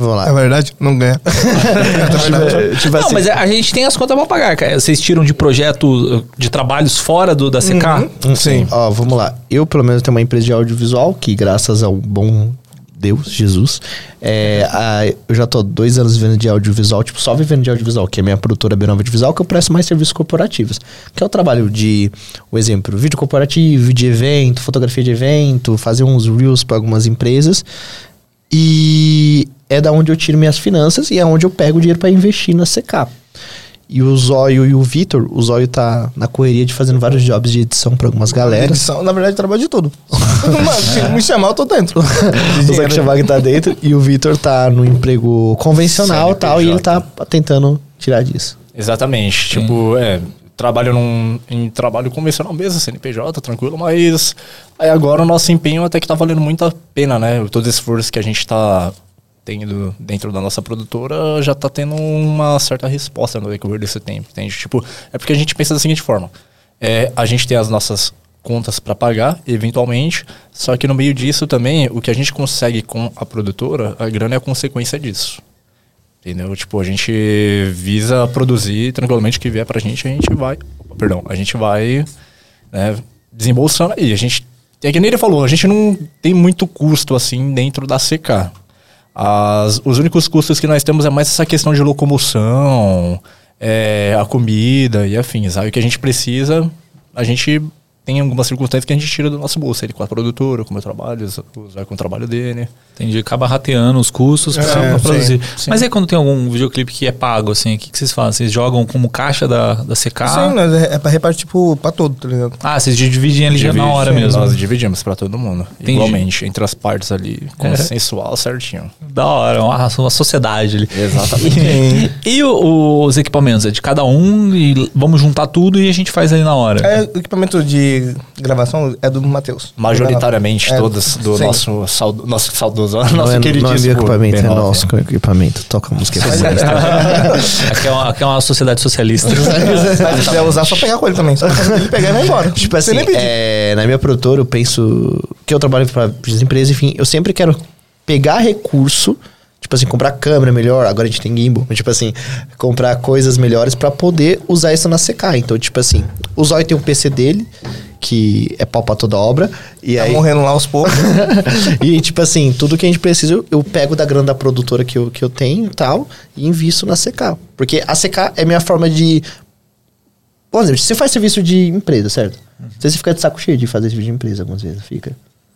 Vamos lá. É verdade? Não ganha. (laughs) é. Tipo não, assim, mas a gente tem as contas pra pagar, cara. Vocês tiram de projeto, de trabalhos fora do, da CK? Hum, Sim. Ó, vamos lá. Eu, pelo menos, tenho uma empresa de audiovisual que, graças ao bom Deus, Jesus, é, a- eu já tô dois anos vivendo de audiovisual, tipo, só vivendo de audiovisual, que é a minha produtora B9 Audiovisual, que eu presto mais serviços corporativos. Que é o trabalho de, o exemplo, vídeo corporativo, de evento, fotografia de evento, fazer uns reels para algumas empresas. E é da onde eu tiro minhas finanças e é onde eu pego o dinheiro para investir na CK. E o Zóio e o Vitor, o Zóio tá na correria de fazendo vários jobs de edição para algumas galeras. Edição, na verdade, eu trabalho de tudo. (laughs) Mano, se me chamar, eu tô dentro. (laughs) O Zé que chamar que tá dentro. E o Vitor tá no emprego convencional e tal, e ele tá tentando tirar disso. Exatamente. Tipo, é, trabalho num, em trabalho convencional mesmo, CNPJ, tranquilo, mas aí agora o nosso empenho até que tá valendo muito a pena, né? Todo esse esforço que a gente tá tendo dentro da nossa produtora já tá tendo uma certa resposta no decorrer desse tempo, entende? Tipo, é porque a gente pensa da seguinte forma. É, a gente tem as nossas contas para pagar, eventualmente, só que no meio disso também, o que a gente consegue com a produtora, a grana é a consequência disso. Entendeu? Tipo, a gente visa produzir tranquilamente o que vier pra gente, a gente vai. Perdão, a gente vai né, desembolsando aí. A gente. É que nem ele falou, a gente não tem muito custo assim dentro da CK. As, os únicos custos que nós temos é mais essa questão de locomoção, é, a comida e afins. Aí o que a gente precisa, a gente tem algumas circunstâncias que a gente tira do nosso bolso. Ele com a produtora, com o meu trabalho, usar com o trabalho dele. Entendi. Acaba rateando os custos pra, É, pra produzir. sim. Mas aí quando tem algum videoclipe que é pago, assim, o que, que vocês fazem? Vocês jogam como caixa da, da CK? Sim, mas é, é pra repartir, tipo, pra todo, tá ligado? Ah, vocês dividem ali já na Divide, hora sim, mesmo. Nós dividimos pra todo mundo. Entendi. Igualmente, entre as partes ali, consensual certinho. Da hora, uma, uma sociedade ali. Exatamente. (laughs) E, e o- os equipamentos? É de cada um e vamos juntar tudo e a gente faz ali na hora. É, equipamento de gravação é do Matheus. Majoritariamente É, todas do sim. nosso, saudo, nosso saudoso, Não nosso é, queridíssimo. não é meu equipamento, é B9. nosso equipamento. Toca a música. (laughs) Aqui é, uma, aqui é uma sociedade socialista. Se quiser (laughs) usar, só pegar com ele também. Só ele pegar e vai embora. Tipo assim, é, na minha produtora, eu penso que eu trabalho para as empresas, enfim, eu sempre quero pegar recurso, tipo assim, comprar câmera melhor, agora a gente tem gimbal, mas, tipo assim, comprar coisas melhores para poder usar isso na CK. Então, tipo assim, o Zóio tem um PC dele, que é pau pra toda obra, e Tá aí... morrendo lá aos poucos. (laughs) e, tipo assim, tudo que a gente precisa, eu, eu pego da grana da produtora que eu, que eu tenho e tal, e invisto na CK. Porque a CK é minha forma de Por exemplo, você faz serviço de empresa, certo? Você fica de saco cheio de fazer serviço de empresa algumas vezes, fica.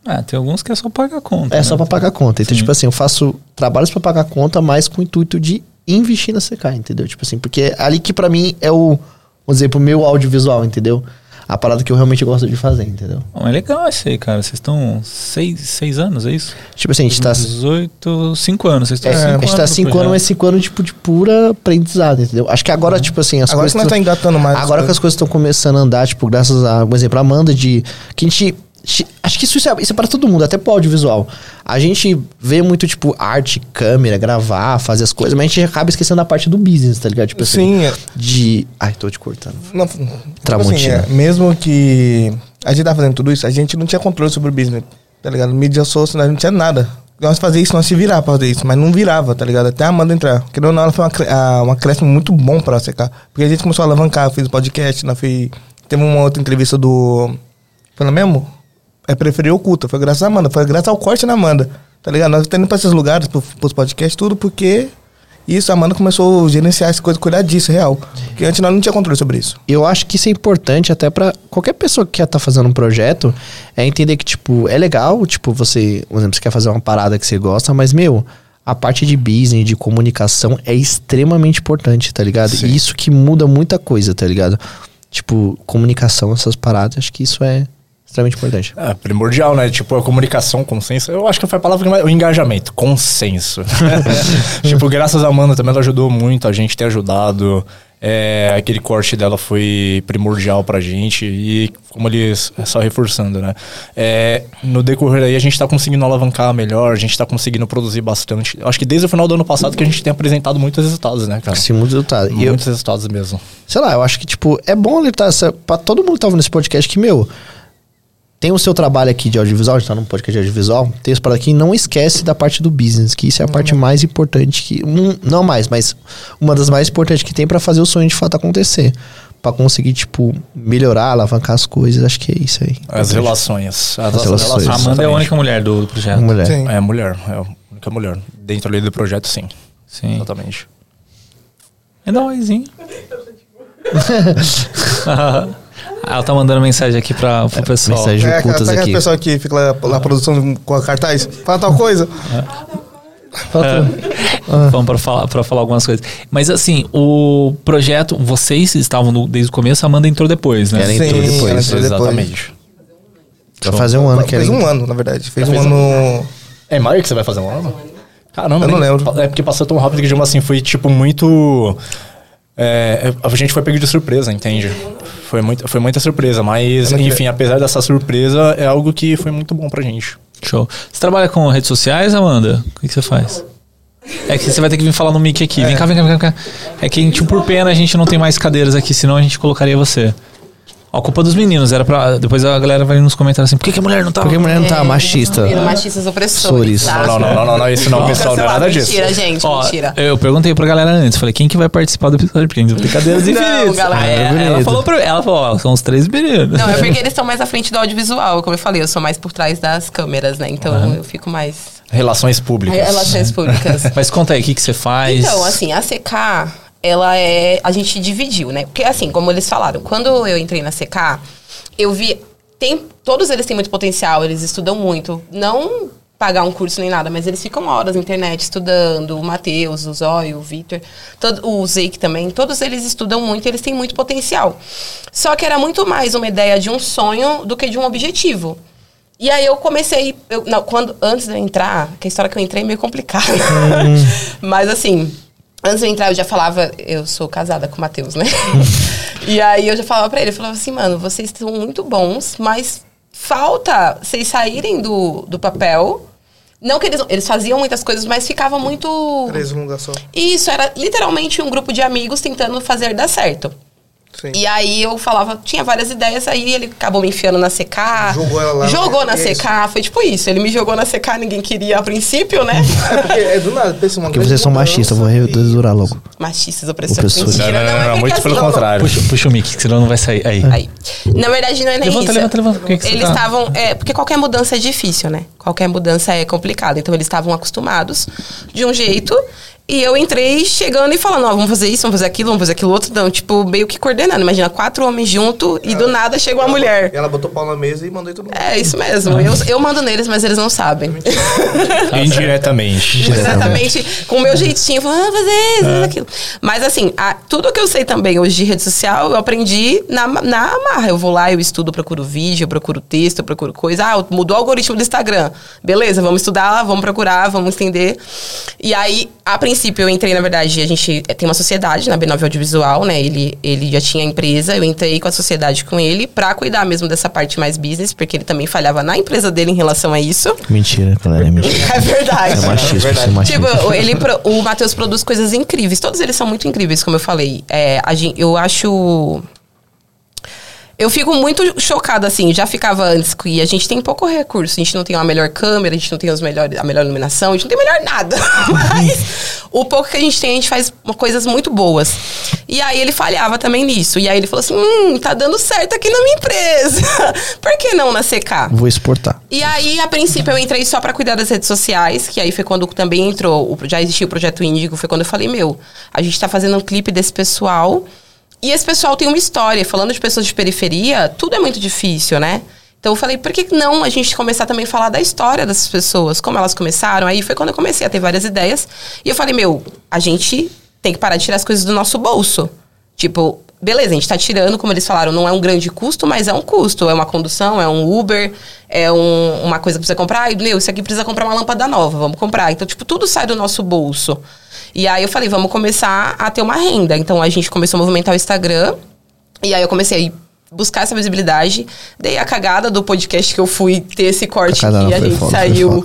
Ah, tem alguns que é só pagar a conta. É né? só pra pagar conta. Então, Sim. tipo assim, eu faço trabalhos pra pagar conta, mas com o intuito de investir na CK, entendeu? Tipo assim, porque é ali que pra mim é o, vamos dizer, pro meu audiovisual, entendeu? A parada que eu realmente gosto de fazer, entendeu? Bom, é legal isso aí, cara. Vocês estão seis, seis anos, é isso? Tipo assim, a gente tá. 18, 5 anos. Vocês estão É, cinco a gente tá anos no cinco anos, projeto. mas cinco anos, tipo, de pura aprendizado, entendeu? Acho que agora, tipo assim, as Agora que coisas. nós tá engatando mais. Agora que as coisas estão começando a andar, tipo, graças a, por exemplo, a Amanda de. Que a gente. Acho que isso, isso é, isso é para todo mundo, até pro audiovisual. A gente vê muito, tipo, arte, câmera, gravar, fazer as coisas, mas a gente acaba esquecendo a parte do business, tá ligado? Tipo assim. Sim, é. De. Ai, tô te cortando. Não, tipo Tramontina. assim, é, mesmo que a gente tá fazendo tudo isso, a gente não tinha controle sobre o business, tá ligado? Mídia social, não tinha nada. Nós fazia isso, nós se virar pra fazer isso, mas não virava, tá ligado? Até a Amanda entrar. Ou não, ela foi uma, cre- ah, um acréscimo muito bom pra secar. Porque a gente começou a alavancar, fez o podcast, nós fez, teve uma outra entrevista do... Foi mesmo? É Preferir Oculta, foi graças à Amanda, foi graças ao corte na Amanda, tá ligado? Nós estamos indo pra esses lugares, pro, pros podcasts, tudo porque... Isso, a Amanda começou a gerenciar essa coisa, cuidar disso, real. Porque antes nós não tinha controle sobre isso. Eu acho que isso é importante até pra qualquer pessoa que quer estar fazendo um projeto, é entender que, tipo, é legal, tipo, você, por exemplo, você quer fazer uma parada que você gosta, mas, meu, a parte de business, de comunicação é extremamente importante, tá ligado? E isso que muda muita coisa, tá ligado? Tipo, comunicação, essas paradas, acho que isso é extremamente importante. É primordial, né? Tipo, a comunicação, consenso. Eu acho que foi a palavra que mais. O engajamento, consenso. (laughs) tipo, graças a Amanda também ela ajudou muito, a gente tem ajudado. É, aquele corte dela foi primordial pra gente. E como eles. Só reforçando, né? É, no decorrer aí a gente tá conseguindo alavancar melhor, a gente tá conseguindo produzir bastante. Eu acho que desde o final do ano passado que a gente tem apresentado muitos resultados, né, cara? Assim, muito resultado. E eu, Muitos resultados mesmo. sei lá, eu acho que, tipo, é bom alertar essa, pra todo mundo que tá ouvindo esse podcast que, meu, tem o seu trabalho aqui de audiovisual, a gente tá num podcast de audiovisual, tem isso para aqui, não esquece da parte do business, que isso é a parte mais importante que. um- não mais, mas uma das mais importantes que tem pra fazer o sonho de fato acontecer. Pra conseguir, tipo, melhorar, alavancar as coisas, axe que é isso aí. As relações. As, As relações. A Amanda é a única mulher do, do projeto. Mulher. Sim. É mulher, é a única mulher. Dentro ali do projeto, sim. Sim. Exatamente. É um (laughs) oizinho. Ela tá mandando mensagem aqui pra, pro pessoal. mensagem. É, ocultas aqui. aquele pessoal que fica lá na produção com a cartaz? Fala tal coisa. Vamos pra falar, pra falar algumas coisas. Mas assim, o projeto, vocês estavam no- desde o começo, a Amanda entrou depois, né? Ela entrou Sim, depois. ela entrou depois. Exatamente. Vai fazer um ano que Fez um ano, na verdade. Fez Já um fez ano. É em maio que você vai fazer um ano? Caramba, Eu não nem- lembro. É porque passou tão rápido que, digamos assim, foi tipo muito. é, a gente foi pego de surpresa, entende? Foi, muito, foi muita surpresa, mas não enfim, apesar dessa surpresa, é algo que foi muito bom pra gente. Show. Você trabalha com redes sociais, Amanda? O que, que você faz? É que você vai ter que vir falar no mic aqui. Vem cá, vem cá, vem cá. É que, tipo, por pena, a gente não tem mais cadeiras aqui, senão a gente colocaria você. Ó, culpa dos meninos, era pra. Depois a galera vai nos comentários assim, por que, que a mulher não tá? Porque a mulher não tá É, machista. Viram machistas opressores. Sores. tá? Não, não, não, não, não, isso não, pessoal, não é nada disso. Mentira, gente, Ó, mentira. eu perguntei pra galera antes, falei, quem que vai participar do episódio? Porque a gente vai ter cadeiras Não, infinitas. galera. É ela falou pra ela, falou, ó, são os três meninos. Não, é porque eles estão mais à frente do audiovisual. Como eu falei, eu sou mais por trás das câmeras, né? Então eu fico mais. Relações públicas. Relações públicas. (laughs) Mas conta aí, o que, que você faz? Então, assim, a CK, ela é. A gente dividiu, né? Porque, assim, como eles falaram, quando eu entrei na CK, eu vi. Tem, todos eles têm muito potencial, eles estudam muito. Não pagar um curso nem nada, mas eles ficam horas na internet estudando. O Matheus, o Zóio, o Victor, todo, o Zeik também. Todos eles estudam muito e eles têm muito potencial. Só que era muito mais uma ideia de um sonho do que de um objetivo. E aí eu comecei, eu, não, quando, antes de eu entrar, que a história que eu entrei é meio complicada. (laughs) Mas assim, antes de eu entrar eu já falava, eu sou casada com o Matheus, né? (laughs) e aí eu já falava pra ele, eu falava assim, mano, vocês são muito bons, mas falta vocês saírem do, do papel. Não que eles, eles faziam muitas coisas, mas ficava muito... Num lugar só. Isso, era literalmente um grupo de amigos tentando fazer dar certo. Sim. E aí eu falava, tinha várias ideias, aí ele acabou me enfiando na CK. Jogou ela lá. Jogou na É isso. CK, foi tipo isso. Ele me jogou na CK, ninguém queria a princípio, né? (laughs) É porque é do nada, pensa uma Porque vocês são machistas, eu vou redurar logo. Machistas, opressores. Opressores. Mentira, Não, não, não, não, é muito pelo contrário. Puxa, puxa o mic, que senão não vai sair. Aí. Aí. Na verdade, não é nem Levanta, isso. levanta, levanta. Você eles tá- estavam. É, porque qualquer mudança é difícil, né? Qualquer mudança é complicada. Então, eles estavam acostumados de um jeito. E eu entrei chegando e falando, ó, vamos fazer isso, vamos fazer aquilo, vamos fazer aquilo outro. Então, tipo, meio que coordenando. Imagina, quatro homens junto e do nada chegou uma mulher. E ela botou o pau na mesa e mandou todo mundo. É isso mesmo. Eu, eu mando neles, mas eles não sabem. (laughs) Indiretamente. Exatamente. Com o meu jeitinho, falando, ah, fazer isso, fazer aquilo. Mas assim, a- tudo que eu sei também hoje de rede social, eu aprendi na, na amarra. Eu vou lá, eu estudo, procuro vídeo, eu procuro texto, eu procuro coisa. Ah, mudou o algoritmo do Instagram. Beleza, vamos estudar, vamos procurar, vamos entender. E aí, a princípio, eu entrei, na verdade, a gente tem uma sociedade na B9 Audiovisual, né? Ele, ele já tinha empresa, eu entrei com a sociedade com ele pra cuidar mesmo dessa parte mais business, porque ele também falhava na empresa dele em relação a isso. Mentira, galera, é mentira. (laughs) É verdade. É machismo, isso é machismo. Tipo, ele, o Matheus produz coisas incríveis. Todos eles são muito incríveis, como eu falei. É, a gen- eu acho. Eu fico muito chocada, assim. Já ficava antes que a gente tem pouco recurso. A gente não tem uma melhor câmera, a gente não tem os melhores, a melhor iluminação, a gente não tem melhor nada. (laughs) Mas o pouco que a gente tem, a gente faz coisas muito boas. E aí ele falhava também nisso. E aí ele falou assim: hum, tá dando certo aqui na minha empresa. (laughs) Por que não na CK? Vou exportar. E aí, a princípio, eu entrei só pra cuidar das redes sociais, que aí foi quando também entrou, já existia o Projeto Índigo, foi quando eu falei, meu, a gente tá fazendo um clipe desse pessoal, e esse pessoal tem uma história. Falando de pessoas de periferia, tudo é muito difícil, né? Então eu falei, por que não a gente começar também a falar da história dessas pessoas, como elas começaram? Aí foi quando eu comecei a ter várias ideias. E eu falei, meu, a gente tem que parar de tirar as coisas do nosso bolso. Tipo, beleza, a gente tá tirando, como eles falaram, não é um grande custo, mas é um custo. É uma condução, é um Uber, é um- uma coisa que precisa comprar. E, meu, isso aqui precisa comprar uma lâmpada nova, vamos comprar. Então, tipo, tudo sai do nosso bolso. E aí eu falei, vamos começar a ter uma renda. Então a gente começou a movimentar o Instagram. E aí eu comecei a buscar essa visibilidade. Dei a cagada do podcast que eu fui ter esse corte que a gente foda, saiu.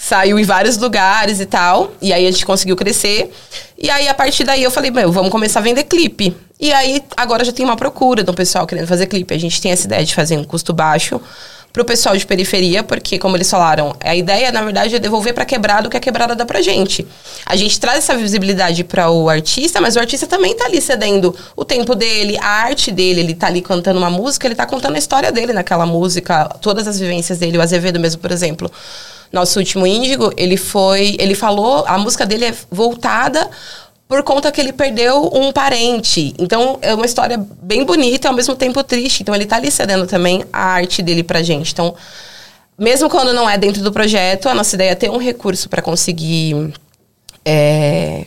Saiu em vários lugares e tal. E aí a gente conseguiu crescer. E aí, a partir daí, eu falei, meu, vamos começar a vender clipe. E aí, agora já tem uma procura do pessoal querendo fazer clipe. A gente tem essa ideia de fazer um custo baixo pro pessoal de periferia, porque, como eles falaram, a ideia, na verdade, é devolver pra quebrada o que a quebrada dá pra gente. A gente traz essa visibilidade para o artista, mas o artista também tá ali cedendo o tempo dele, a arte dele, ele tá ali cantando uma música, ele tá contando a história dele naquela música, todas as vivências dele, o Azevedo mesmo, por exemplo nosso último Índigo, ele foi. Ele falou, a música dele é voltada por conta que ele perdeu um parente. Então, é uma história bem bonita e ao mesmo tempo triste. Então, ele tá ali cedendo também a arte dele pra gente. Então, mesmo quando não é dentro do projeto, a nossa ideia é ter um recurso para conseguir. é,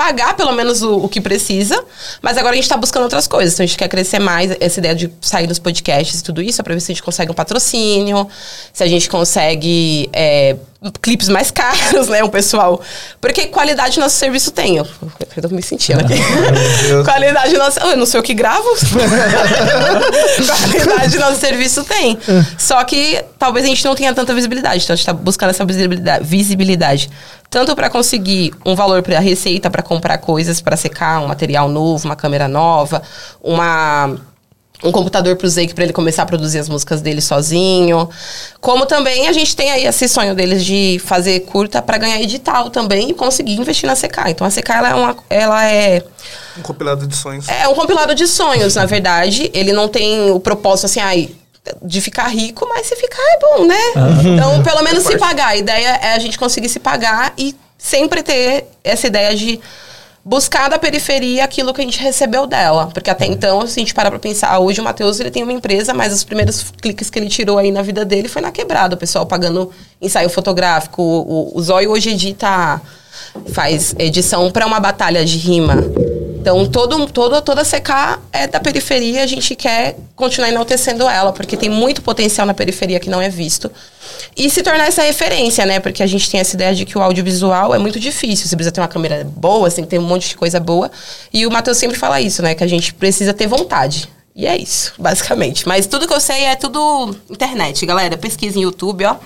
pagar pelo menos o, o que precisa, mas agora a gente tá buscando outras coisas. Então a gente quer crescer mais essa ideia de sair nos podcasts e tudo isso, é pra ver se a gente consegue um patrocínio, se a gente consegue é, clipes mais (laughs) caros, né, o pessoal. Porque qualidade nosso serviço tem. Eu, eu me sentindo aqui. qualidade nosso. Eu não sei o que gravo. (laughs) (laughs) qualidade nosso serviço tem. Só que talvez a gente não tenha tanta visibilidade. Então a gente tá buscando essa visibilidade. visibilidade tanto para conseguir um valor para receita para comprar coisas para secar, um material novo, uma câmera nova, uma um computador pro Zeke para ele começar a produzir as músicas dele sozinho. Como também a gente tem aí esse sonho deles de fazer curta para ganhar edital também e conseguir investir na CK. Então a CK ela é uma ela é Um compilado de sonhos. é um compilado de sonhos, na verdade. Ele não tem o propósito assim, ai, de ficar rico, mas se ficar é bom, né? Então, pelo menos se pagar. A ideia é a gente conseguir se pagar e sempre ter essa ideia de buscar da periferia aquilo que a gente recebeu dela. Porque até então, se a gente parar pra pensar, hoje o Matheus ele tem uma empresa, mas os primeiros cliques que ele tirou aí na vida dele foi na quebrada. O pessoal pagando ensaio fotográfico. O, o Zóio hoje edita, faz edição pra uma batalha de rima. Então, todo, todo, toda a CK é da periferia, a gente quer continuar enaltecendo ela, porque tem muito potencial na periferia que não é visto. E se tornar essa referência, né? Porque a gente tem essa ideia de que o audiovisual é muito difícil. Você precisa ter uma câmera boa, você tem que ter um monte de coisa boa. E o Matheus sempre fala isso, né? Que a gente precisa ter vontade. E é isso, basicamente. Mas tudo que eu sei é tudo internet, galera. Pesquisa em YouTube, ó.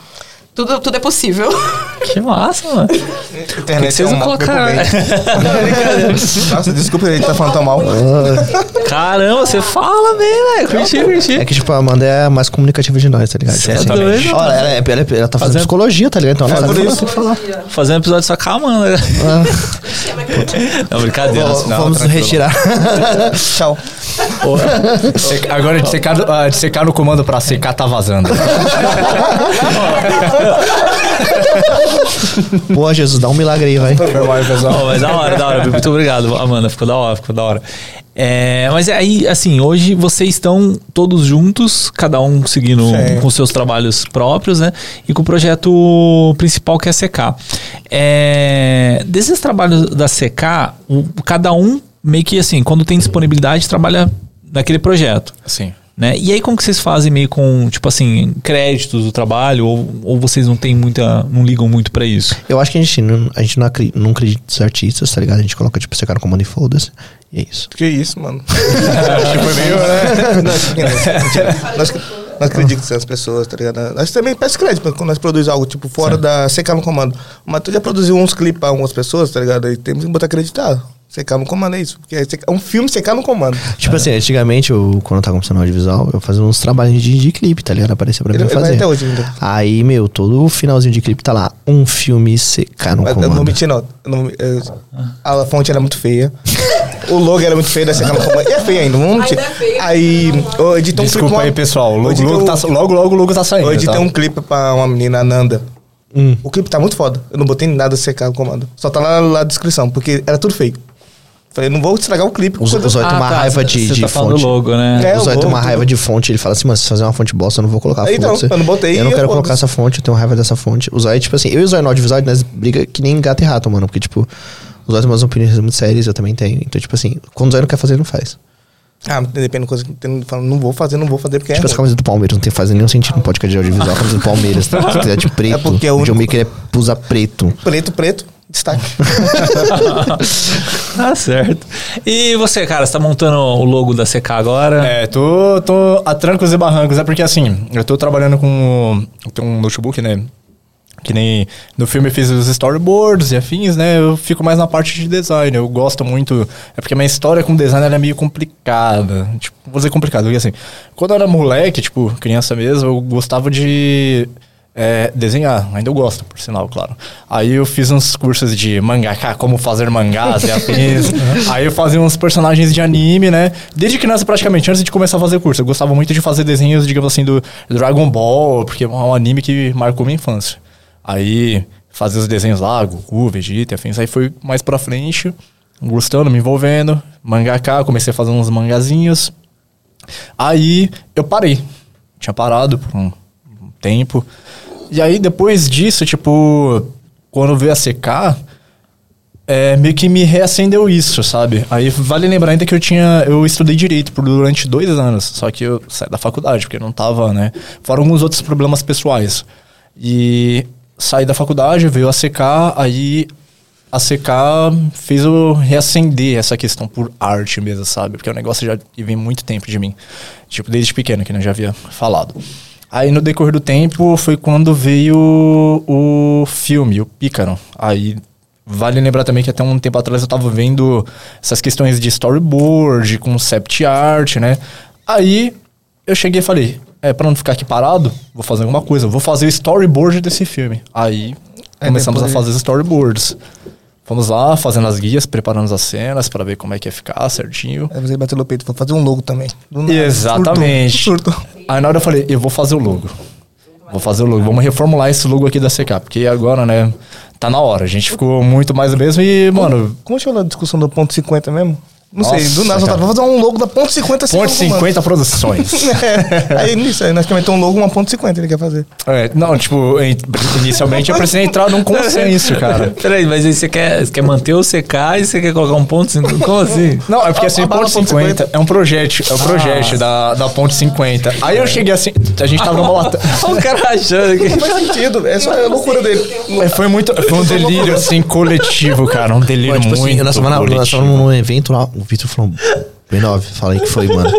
Tudo, tudo é possível. (laughs) Que massa, mano. Internet Vocês é um bem. (laughs) Nossa, desculpa, ele tá falando tão mal. Caramba, você fala bem, velho. Curti, curti. É que, tipo, a Amanda é a mais comunicativa de nós, tá ligado? Cê é Tipo doido, Olha, ela, é- ela, é- ela tá fazendo Fazendo- psicologia, tá ligado? Então ela É, sabe por falar, isso. tem que falar. Fazendo um episódio só com a Amanda. Não, brincadeira. Vamos, não, vamos tranquilo. retirar. (laughs) Tchau. Agora de secar, ah, de secar no comando pra secar tá vazando. (laughs) Pô, Jesus, dá um milagre aí, vai. Foi mal, pessoal. Oh, mas da hora, da hora. Muito obrigado, Amanda. Ficou da hora, ficou da hora. É, mas aí, assim, hoje vocês estão todos juntos, cada um seguindo Sim. com seus trabalhos próprios, né? E com o projeto principal que é a CK. É, desses trabalhos da CK, o- cada um meio que assim, quando tem disponibilidade, trabalha naquele projeto. Sim. Né? E aí como que vocês fazem meio com, tipo assim, créditos do trabalho ou, ou vocês não tem muita, não ligam muito pra isso? Eu acho que a gente não, a gente não, acri- não acredita nos artistas, tá ligado? A gente coloca, tipo, você cara no comando e foda-se. E é isso. Que isso, mano. (laughs) Acho que foi meio, né? nós, mentira. nós, nós acreditamos nas pessoas, tá ligado? Nós também peço crédito quando nós produzimos algo, tipo, fora da CK no comando. Mas tu já produziu uns clipes pra algumas pessoas, tá ligado? E temos que botar acreditar. CK no comando é isso. Porque é é um filme CK no comando. Tipo assim, antigamente, eu, quando eu tava começando no audiovisual, eu fazia uns trabalhos de, de clipe, tá ligado? Aparecia pra mim Ele, fazer. até hoje ainda. Aí, meu, todo o finalzinho de clipe tá lá. Um filme CK no Mas eu não comando. mentir, não. Eu não- eu- a fonte era muito feia. O logo era muito feio da CK no comando. E é feio ainda, vamos mentir. É. Aí, eu editei um Desculpa clipe. aí, pessoal. Logo, logo tem tá, um- logo, logo o logo tá saindo. Hoje tá? tem um clipe pra uma menina, Nanda. Hum. O clipe tá muito foda. Eu não botei nada CK no comando. Só tá lá na descrição, porque era tudo feio. Falei, não vou estragar o clipe. Os, quando- os olhos tem uma tá, raiva de, de tá fonte. do logo, né? É, os o olhos tem uma raiva de fonte. Ele fala assim, mas se fazer uma fonte bosta, eu não vou colocar. Então, foda-se. eu não botei Eu não quero foda-se. colocar essa fonte, eu tenho raiva dessa fonte. O Zóio, tipo assim, eu e o Zóio no audiovisual, nós briga que nem gato e rato, mano. Porque, tipo, o Zóio tem umas opiniões muito sérias, eu também tenho. Então, tipo assim, quando o Zóio não quer fazer, ele não faz. Ah, depende da coisa que tem, falando, não vou fazer, não vou fazer porque Tipo, é essa camisa do Palmeiras não tem faz nenhum sentido no podcast de audiovisual. A camisa do Palmeiras, tá? (laughs) Se quiser de preto. É porque é o o John único- Maker é usar preto. Preto, preto, destaque. (laughs) Tá certo. E você, cara, você tá montando o logo da CK agora? É, tô, tô a trancos e barrancos. É porque assim, eu tô trabalhando com eu tenho um notebook, né? Que nem no filme eu fiz os storyboards e afins, né? Eu fico mais na parte de design. Eu gosto muito. É porque a minha história com design ela é meio complicada. Tipo, vou dizer complicado, porque assim, quando eu era moleque, tipo, criança mesmo, eu gostava de é, desenhar. Ainda eu gosto, por sinal, claro. Aí eu fiz uns cursos de mangaka, como fazer mangás e afins. (laughs) Aí eu fazia uns personagens de anime, né? Desde criança, praticamente, antes de começar a fazer curso. Eu gostava muito de fazer desenhos, digamos assim, do Dragon Ball, porque é um anime que marcou minha infância. Aí fazia os desenhos lá, Goku, Vegeta e afins. Aí foi mais pra frente, gostando, me envolvendo. Mangaka, comecei a fazer uns mangazinhos. Aí eu parei. Tinha parado por um um tempo. E aí depois disso, tipo, quando veio a secar, é, meio que me reacendeu isso, sabe? Aí vale lembrar ainda que eu tinha. Eu estudei direito por durante dois anos. Só que eu saí da faculdade, porque não tava, né? Fora alguns outros problemas pessoais. E saí da faculdade, veio a secar, aí a CK fez eu reacender essa questão por arte mesmo, sabe? Porque o negócio já vem muito tempo de mim. Tipo, desde pequeno, que eu já havia falado. Aí no decorrer do tempo foi quando veio o filme, o Pícaro. Aí vale lembrar também que até um tempo atrás eu tava vendo essas questões de storyboard, concept art, né? Aí eu cheguei e falei, é, pra não ficar aqui parado, vou fazer alguma coisa, vou fazer o storyboard desse filme. Aí Aí começamos depois- a fazer os storyboards. Fomos lá, fazendo as guias, preparando as cenas pra ver como é que ia ficar certinho. Aí você bateu no peito, vou fazer um logo também. Nada. Exatamente. Surto. surto. Aí na hora eu falei, eu vou fazer o logo. Vou fazer o logo. Vamos reformular esse logo aqui da CK. Porque agora, né, tá na hora. A gente ficou muito mais mesmo e, mano, Como chama a discussão do ponto 50 mesmo? Não sei, Nossa, do nada, só cara. tava fazer um logo da ponto 50 ponto assim, 50 produções. (laughs) É, aí nisso, aí nós queremos ter um logo, uma ponto 50 ele quer fazer. É, não, tipo, inicialmente eu precisei entrar num consenso, (laughs) cara. Peraí, mas aí você quer, você quer manter o CK e você quer colocar um ponto? cinco- Como assim? Não, é porque A- assim, a ponto ponto 50 é um projeto, é um projeto da, da ponto 50. Aí eu cheguei assim, a gente tava numa (laughs) lata. Olha o cara achando que. Não faz sentido, é só a loucura dele. É, Foi muito, foi um delírio assim coletivo, cara, um delírio tipo muito assim, nós nós coletivo. tava num evento lá, Vitor falou, B9, falei que foi, mano.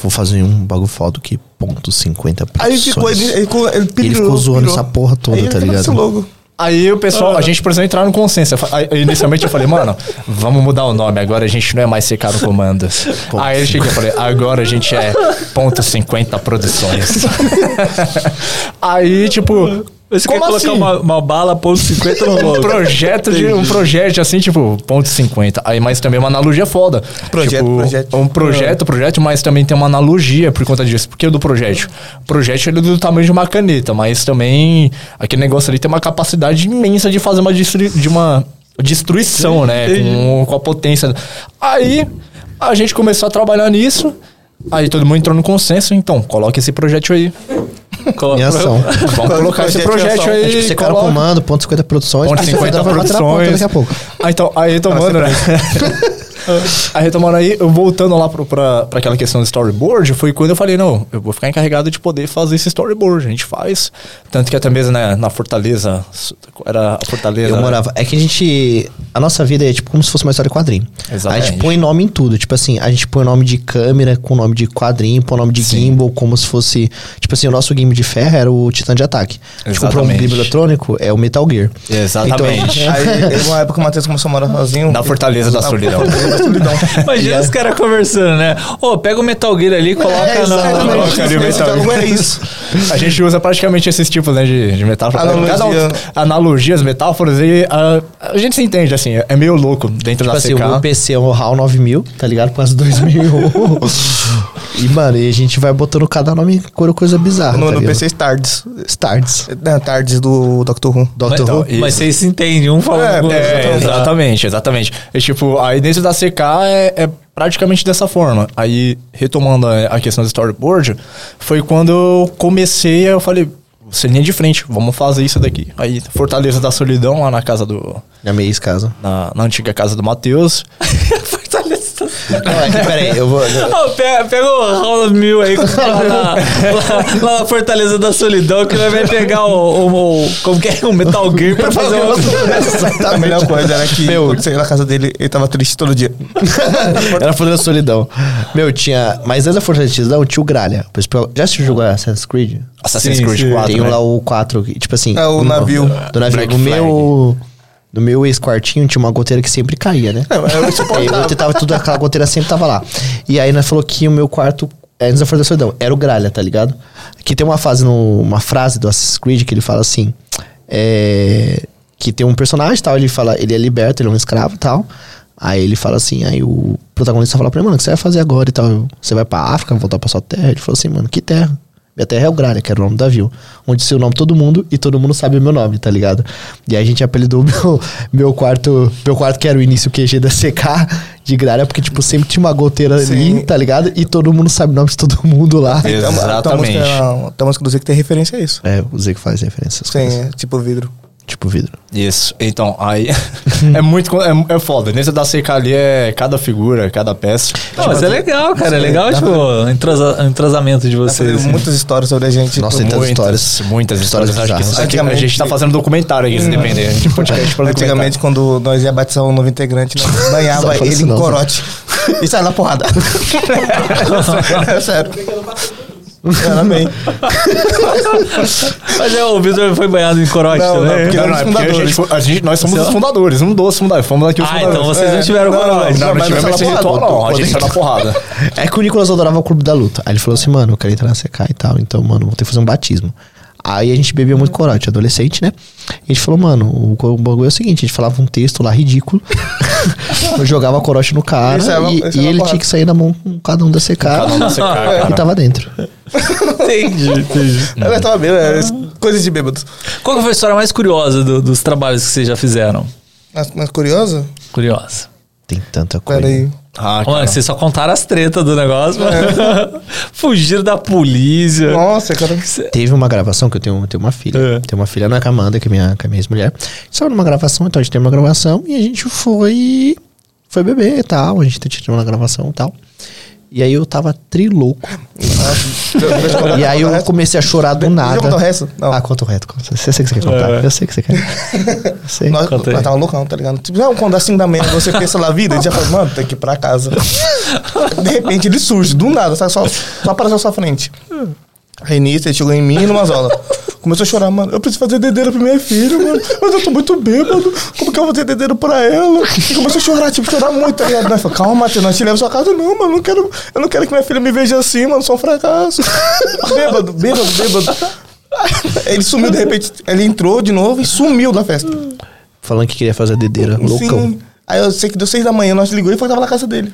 Vou fazer um bagulho foda que ponto 50 Aí ficou, ele, produções. ele, ficou- ele, E ele ficou zoando essa porra toda, aí ele tá ligado? esse logo. Aí o pessoal, a gente precisou entrar no consenso. Aí, Inicialmente eu falei, mano, vamos mudar o nome, agora a gente não é mais no comando. Aí eu cheguei e falei, agora a gente é ponto 50 produções. (laughs) aí, tipo, Você Como quer colocar assim? uma, uma bala ponto 50 no Um logo. projeto de um projeto assim, tipo, ponto 50. Aí, mas também uma analogia foda. Projeto, Tipo, projeto. Um projeto, projeto, mas também tem uma analogia por conta disso. Porque o do projeto. O projeto ele é do tamanho de uma caneta, mas também aquele negócio ali tem uma capacidade imensa de fazer uma, de uma destruição, né? Com, com a potência. Aí a gente começou a trabalhar nisso. Aí todo mundo entrou no consenso, então, coloca esse projeto aí. Coloca- Em ação. (laughs) Vamos colocar esse Projeto aí. Tipo, você cara o coloca. comando, ponto 50 produções. Ponto ah, 50 vai bater na ponta produções. daqui a pouco. Ah, então, aí retomando, né? (laughs) (laughs) aí retomando aí, eu voltando lá pro, pra, pra aquela questão do storyboard, foi quando eu falei, não, eu vou ficar encarregado de poder fazer esse storyboard. A gente faz. Tanto que até mesmo né, na Fortaleza, era a Fortaleza. Eu né? morava. É que a gente. A nossa vida é tipo como se fosse uma história de quadrinho. Exatamente. A gente põe nome em tudo. Tipo assim, a gente põe nome de câmera com nome de quadrinho, põe nome de gimbal, como se fosse. Tipo assim, o nosso gimbal de ferro era o Titã de Ataque. A gente comprou um Exatamente. gimbal eletrônico, é o Metal Gear. Exatamente. Então, (laughs) Aí, teve uma época que o Matheus começou a morar sozinho. Na Fortaleza da Solidão. Da Solidão. (laughs) Imagina os caras conversando, né? Ô, pega o Metal Gear ali e coloca É, na. Coloca ali o Metal diálogo é isso. A gente usa praticamente esses tipos né, de, de metáforas. Analogia. Cada um- analogias, metáforas, e a, a gente se entende, assim, é meio louco dentro Tipo da assim, CK. o meu PC é um HAL 9000, tá ligado? Quase 2000. (laughs) e, mano, e a gente vai botando cada nome com coisa bizarra. O nome tá ligado? PC é Stards. Starts. É, Tardes do Doctor Who. Dr. Mas, Who. mas vocês se entendem, um falando É, com o outro. É, exatamente, exatamente. E, tipo, aí dentro da CK é, é praticamente dessa forma. Aí, retomando a, a questão do storyboard, foi quando eu comecei, eu falei, você linha de frente, vamos fazer isso daqui. Aí, Fortaleza da Solidão, lá na casa do... Na minha ex-casa. Na, na antiga casa do Matheus. (laughs) Não, é peraí, eu vou. (laughs) Ô, pega, pega o Round Mil aí lá na, lá, lá na Fortaleza da Solidão que vai pegar o, o, o- Como que é? O Metal Gear pra fazer uma. A melhor coisa era que Meu. quando você ia na casa dele, ele tava triste todo dia. (laughs) Era Fortaleza Solidão. Meu, tinha. Mas antes da Fortaleza Solidão, tinha o Gralha. Já se jogou Assassin's Creed? Assassin's Sim, Creed sim. 4, Tem né? lá o 4, que, tipo assim. É, o navio. Do navio. Black no meu. No meu ex-quartinho tinha uma goteira que sempre caía, né? É, eu eu tentava tudo, aquela goteira sempre tava lá. E aí nós falou que o meu quarto, é, da Fortaleza Solidão, era o Gralha, tá ligado? Que tem uma fase, no, uma frase do Assassin's Creed que ele fala assim. É, que tem um personagem e tal, ele fala, ele é liberto, ele é um escravo e tal. Aí ele fala assim, aí o protagonista fala pra ele, mano, o que você vai fazer agora e tal? Você vai pra África, voltar pra sua terra? Ele falou assim, mano, que terra? Minha terra é o Gralha, que era o nome do navio. Onde sei o nome todo mundo e todo mundo sabe o meu nome, tá ligado? E aí a gente apelidou meu, (laughs) meu quarto, meu quarto que era o início QG da CK de Gralha, porque, tipo, sempre tinha uma goteira ali, Sim. tá ligado? E todo mundo sabe o nome de todo mundo lá. Uma- Tem uma Exatamente. música, tem uma música do Z que tem referência a isso. É, o Zé que faz referência às coisas. Sim, é, tipo vidro. Tipo vidro. Isso. Então, aí. (laughs) é muito. É, é foda. Dentro da CK ali é cada figura, cada peça. Não, mas é legal, cara. É legal, tipo, o entrosa- entrosamento de vocês. assim. muitas histórias sobre a gente. Nossa, Tipo, muitas, histórias. Muitas histórias. Histórias Acho que isso aqui- a gente tá fazendo documentário aqui, se depender. De podcast pra Antigamente, quando nós ia batizar um novo integrante, nós (laughs) banhava ele isso em não, corote. E sai na porrada. (laughs) é sério. Amei. (laughs) Mas é, o Vitor foi banhado em corote Não, também. não, porque- Não, não, é porque a gente, a gente- nós somos Você- os fundadores, um dos fundadores. Fomos aqui os Ah, fundadores. então vocês não tiveram Não, corote. Não, não mas tivemos esse na ritual, porrada, não. A gente saiu na porrada. É que o Nicolas adorava o clube da luta. Aí ele falou assim, mano, eu quero entrar na CK e tal, então, mano, vou ter que fazer um batismo. Aí a gente bebia muito corote, adolescente, né? E a gente falou, mano, o, o bagulho é o seguinte, a gente falava um texto lá ridículo, (laughs) eu jogava corote no cara é uma- e, é e uma ele porrada. tinha que sair na mão com cada um da CK Cada um da CK, (laughs) e tava dentro. Entendi, entendi. (laughs) Ela tava bem, é, coisas de bêbados. Qual que foi a história mais curiosa do- dos trabalhos que vocês já fizeram? Mas, mas curioso? Curiosa. Tem tanta coisa. Pera aí. Ah, Mano, vocês só contaram as tretas do negócio, mano. (laughs) Fugiram da polícia. Nossa, cara. Teve uma gravação que eu tenho, tenho uma filha. É. Tenho uma filha na Amanda, que é minha, que é minha ex-mulher. Estava numa gravação, então a gente teve uma gravação e a gente foi. Foi beber e tal. A gente tinha uma gravação e tal. E aí eu tava trilouco. E aí eu comecei a chorar do Deixa nada. contar o resto? Não. Ah, conta o resto. Eu sei que você quer contar. É. Eu sei que você quer. Eu sei. Nós, nós tava loucão, tá ligado? Tipo, não, quando 5 da manhã você pensa na vida, gente já fala, mano, tem que ir pra casa. De repente ele surge, do nada, sabe? Só, só apareceu à sua frente. Aí nisso, ele chegou em mim e numa zola. Começou a chorar, mano. Eu preciso fazer dedeira pra minha filha, mano. Mas eu tô muito bêbado. Como que eu vou fazer dedeira pra ela? E começou a chorar, tipo, chorar muito, tá ligado? Falamos, calma, Matheus, nós te pra sua casa. Não, mano, não quero, eu não quero que minha filha me veja assim, mano. Sou um fracasso. bêbado, bêbado, bêbado. Ele sumiu de repente. Ele entrou de novo e sumiu da festa. Falando que queria fazer dedeira. Loucão. Sim. Aí eu sei que deu seis da manhã, nós ligou e foi tava na casa dele.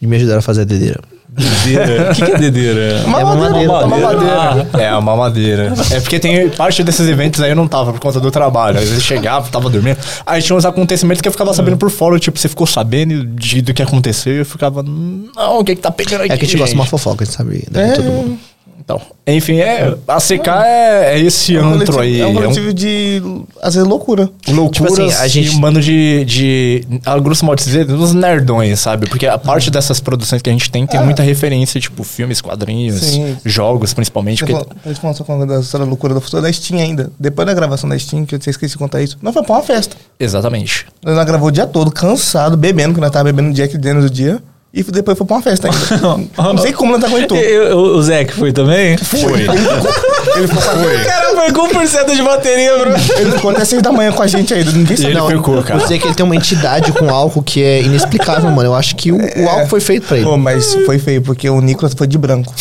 E me ajudaram a fazer a dedeira. Dedeira. O (laughs) que, que é dedeira? Uma É uma madeira, uma madeira. É, uma madeira. É porque tem parte desses eventos aí eu não tava por conta do trabalho. Às vezes chegava, tava dormindo. Aí tinha uns acontecimentos que eu ficava sabendo por fora, tipo, você ficou sabendo de, do que aconteceu e eu ficava, não, o que que tá pegando aqui? É que a gente gosta de uma gente?" fofoca, a gente sabe da É, todo mundo. Então, enfim, é, a CK é, é esse é um antro coletivo, aí. é um coletivo de, às vezes, loucura. loucuras Tipo assim, a gente- um bando de, de a grosso modo dizer, uns nerdões, sabe? Porque a parte dessas produções que a gente tem tem muita referência, tipo filmes, quadrinhos, Sim. jogos principalmente. Você Porque, falou- A gente falou só falando da história da loucura da futura da Steam ainda. Depois da gravação da Steam, que eu esqueci de contar isso, nós fomos pra uma festa. exatamente. Nós gravou o dia todo, cansado, bebendo, que nós tava bebendo Jack Daniels do dia. E depois foi pra uma festa ainda. (laughs) não sei como nós aguentou. Eu- eu- o Zé que foi também? Foi. (laughs) Ele ficou, O cara foi com 1% de bateria, bro. ele ficou até seis da manhã com a gente ainda. Ninguém sabe. ele ficou, cara. Eu sei que ele tem uma entidade com álcool que é inexplicável, mano. Eu acho que o, o álcool foi feito pra ele. Pô, mas foi feio, porque o Nicolas foi de branco.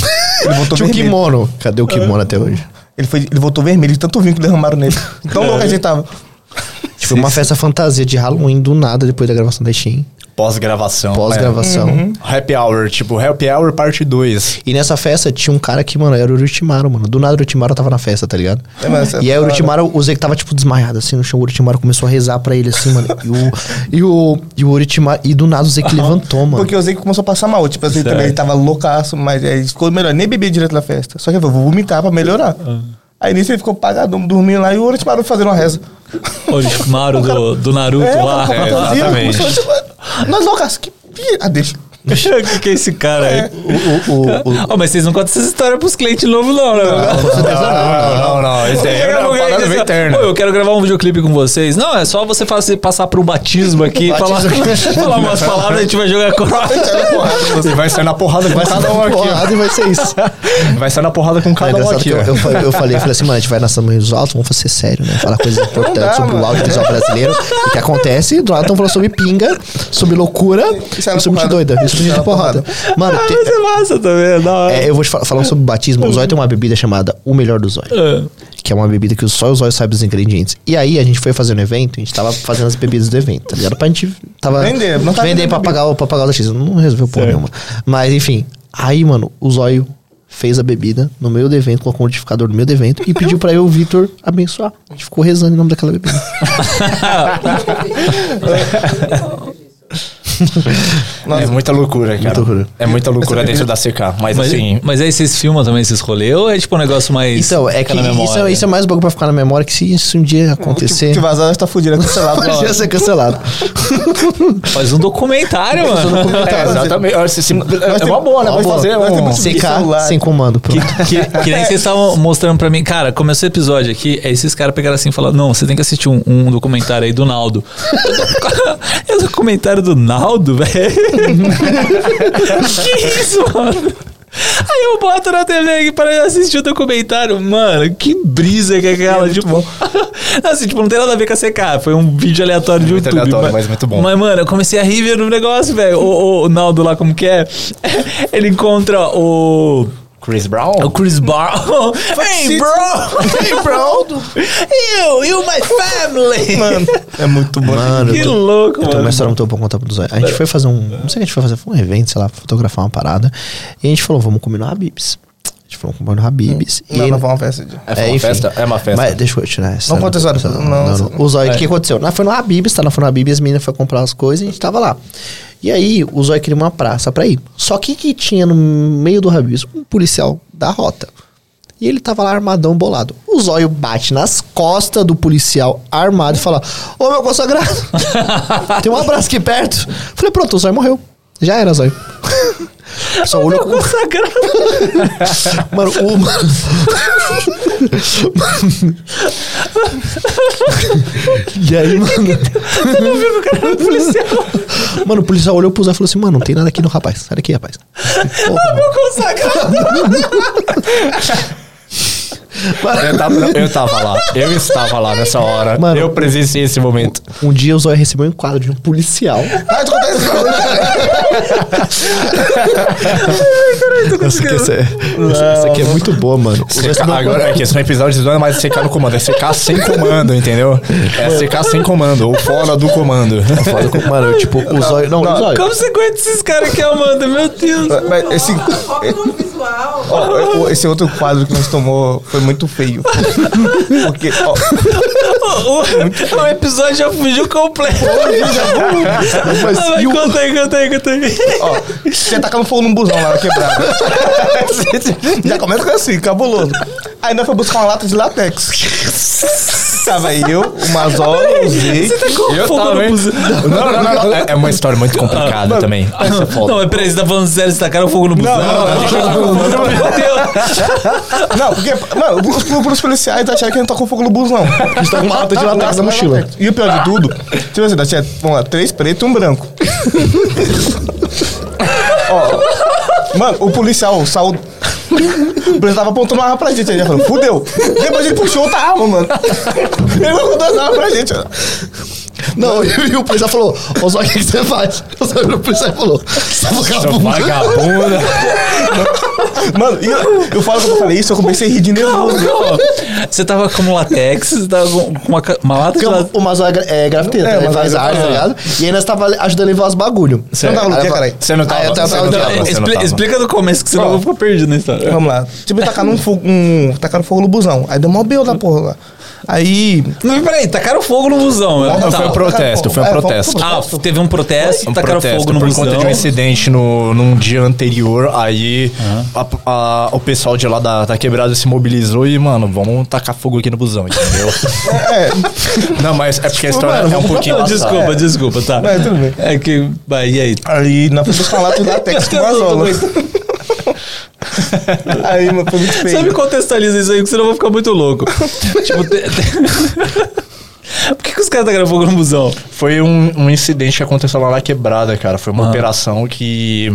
Ele voltou Tinha vermelho. kimono. Cadê o kimono até hoje? Ele, foi, ele voltou vermelho de tanto vinho que derramaram nele. Tão louco a gente tava. Tipo, uma festa fantasia de Halloween do nada depois da gravação da Steam. Pós-gravação. Pós-gravação. É. Happy Hour, tipo, Happy Hour parte 2. E nessa festa tinha um cara que, mano, era o Orochimaru, mano. Do nada o Orochimaru tava na festa, tá ligado? É, mas essa e aí o Orochimaru, o Zé que tava, tipo, desmaiado, assim, no chão. O Orochimaru começou a rezar pra ele, assim, mano. E o, e o, e o. E do nada o Zé que levantou, mano. Porque sei que começou a passar mal. Tipo assim, também ele tava loucaço, mas aí ficou melhor. Nem bebia direito na festa. Só que eu falei, vou vomitar pra melhorar. Aí nisso ele ficou pagadão, dormindo lá e o Orochimaru fazendo uma reza. O Orochimaru do, do Naruto É, lá. fantasia, exatamente. começou, tipo, Nós loucas, que... pi- Ah, deixa. O (laughs) que, que é esse cara aí? O, o, o, Ó, mas vocês não contam essa história pros clientes novos, não, né? Não, não, não. Aí é uma parada bem eterna. Pô, eu quero gravar um videoclipe com vocês. Não, é só você fazer, passar pro batismo aqui, falar, (laughs) falar umas palavras, a gente vai jogar cross. Você vai sair na porrada com cada um aqui. porrada e vai ser isso. Vai sair na porrada com cada um aqui, eu, eu, falei, eu falei, eu falei assim, mano, a gente vai na Samba dos Altos, vamos fazer sério, né? Falar coisas importantes dá, sobre o audiovisual brasileiro. O que acontece? Do lado estão falando sobre pinga, sobre loucura Isso é e na sobre gente porrada. doida. Isso É de porrada. Mano, Ah, mas é massa também, da hora. é, eu vou te falar, falando sobre batismo. O Zóio tem uma bebida chamada O Melhor do Zóio. É. Que é uma bebida que só o Zóio sabe os ingredientes. E aí a gente foi fazendo evento, a gente tava fazendo as bebidas do evento, tá ligado? Pra gente. Tava Vender, não tá vender vendendo pra pagar, o- pra pagar o X. Não resolveu porra nenhuma. Mas enfim. Aí, mano, o Zóio fez a bebida no meio do evento, colocou um notificador no meio do evento e pediu pra eu, o Vitor, abençoar. A gente ficou rezando em nome daquela bebida. (laughs) (laughs) É muita loucura, cara. Muita loucura. É muita loucura dentro da CK. Mas, Mas, assim, mas aí vocês filmam também esses rolês ou é tipo um negócio mais. Então, é que na isso, memória? é- isso é mais bagulho pra ficar na memória que se isso um dia acontecer. Se vazar, nós tá fudido, é cancelado. (laughs) Pode ser cancelado. (laughs) Faz um documentário, mano. é, exatamente. Se- É tem- uma boa, né? Pode boa. fazer um... CK sem comando. Pronto. Que, que nem vocês estavam mostrando pra mim. Cara, começou o episódio aqui, aí esses caras pegaram assim e falaram: Não, você tem que assistir um, um documentário aí do Naldo. (laughs) é o documentário do Naldo, velho? (laughs) que isso, mano? Aí eu boto na TV aqui para assistir o documentário. Mano, que brisa que é aquela. tipo, (laughs) assim, tipo, não tem nada a ver com a CK. Foi um vídeo aleatório de Muito YouTube. aleatório, mas muito bom. Mas, mano, eu comecei a rir vendo o negócio, velho. O, o Naldo lá, como que é? (laughs) Ele encontra o. Chris Brown? O Chris Barr. (laughs) hey, bro! Hey, bro! you, you, my family! Mano, é muito bom. Mano, que eu tô- louco, Eu mano. uma história muito boa pra contar pro Zóio. A gente foi fazer um. Não sei o que a gente foi fazer. Foi um evento, sei lá, fotografar uma parada. E a gente falou, vamos comer no Habibs. A gente falou, vamos comer no Habibs. E Não, não foi uma festa. de- É, uma festa? É uma festa. Mas deixa eu tirar essa. Não conta essa hora. Não, Não. O Zóio, o que aconteceu? Nós foi no Habibs, tá? Nós foi no Habibs, as meninas foram comprar as coisas e a gente tava lá. E aí, o Zóio queria uma praça pra ir. Só que que tinha no meio do Habibs? Um policial da rota. E ele tava lá armadão, bolado. O Zóio bate nas costas do policial armado e fala: Ô meu consagrado, (laughs) tem um abraço aqui perto. Falei: Pronto, o Zóio morreu. Já era, Zóio. Só olho com. Consagrado. Mano, o. e aí, mano. Você não viu o cara era policial? Mano, o policial olhou pro Zé e falou assim: Mano, não tem nada aqui no rapaz. Sai daqui, rapaz. Porra, mano. Meu consagrado. (laughs) Eu tava, eu tava lá. Eu estava lá nessa hora. Mano, eu presenciei esse momento. Um dia o Zóio recebeu um enquadro de um policial. Ah, tu conta esse bagulho, cara. Essa aqui, essa, essa aqui é muito boa, mano. CK, um agora é que esse não é episódio não é mais CK no comando, é CK sem comando, entendeu? É CK sem comando, ou fora do comando. Foda com- Mano, tipo, o Zóio. Não, o Zóio. Como você conhece esses caras aqui, Amanda? Meu Deus. Mas esse, no visual. o- esse outro quadro que nós tomou foi muito feio. (laughs) Porque, ó, O, o- o episódio já fugiu completo. Mas Ah, e o- Conta aí, conta aí, conta aí. ó, você tacando fogo num busão lá na quebrada. (laughs) (laughs) Já começa assim, cabuloso. Nós fomos buscar uma lata de latex. Tava eu, o Mazola, o Zé. Eu Fogo no também. busão. Não, não, não, não. É, é uma história muito complicada também. É. Não, mas peraí, você tá falando sério, você tacaram fogo no busão? (laughs) Meu Deus. Não, porque, mano, os, policiais acharam que a gente tacou fogo no busão. A gente tá com uma lata de latex na mochila. E o pior de tudo, tipo assim, nós tinha, vamos lá, três pretos e um branco. (laughs) Ó, mano, o policial saiu. O policial tava apontando uma arma pra gente. Ele falou, fudeu. Depois ele puxou outra arma, mano. Ele colocou duas armas pra gente. Não, (laughs) e o policial falou: Ô Zóio, o que que você faz? (laughs) O policial e falou: Você é vagabundo. vagabunda. (laughs) Mano, e eu, eu falo que eu falei isso, eu comecei a rir de nervoso. Você tava com latex, você tava com uma, uma lata Porque de o, latex. o Mazola é, gra- é grafiteiro, É, ele mas faz é arte, tá ligado? E aí nós tava ajudando ele a levar os bagulho. Você não tava no dia, caralho? Você não tava, Ah, eu tava- você eu tava- tava, você não Expli- tava. explica do começo, que senão Ó. eu vou ficar perdido na história. Vamos lá. Tipo, tacaram um fogo, um, tacaram fogo no busão. Aí deu mó belo da porra lá. Aí. Não, peraí, tacaram fogo no busão. Não, Tá. foi um protesto, foi um É, protesto. Ah, teve um protesto, Um tacaram protesto fogo no por busão. conta de um incidente no, num dia anterior. Aí a- a- o pessoal de lá da, da quebrada se mobilizou e, mano, vamos tacar fogo aqui no busão, entendeu? É. (laughs) Não, mas é porque a história mano, é um pouquinho. Não, desculpa, desculpa, tá. É, tudo bem. É que. Vai, e aí? Aí nós fomos buscar uma lata de latex com. (laughs) (laughs) Aí, mano, foi muito Só feio. me contextualiza isso aí, que senão eu vou ficar muito louco. (laughs) tipo, te- te- (laughs) Por que, que os caras tacaram fogo no busão? Foi um, um incidente que aconteceu lá na quebrada, cara. Foi uma operação que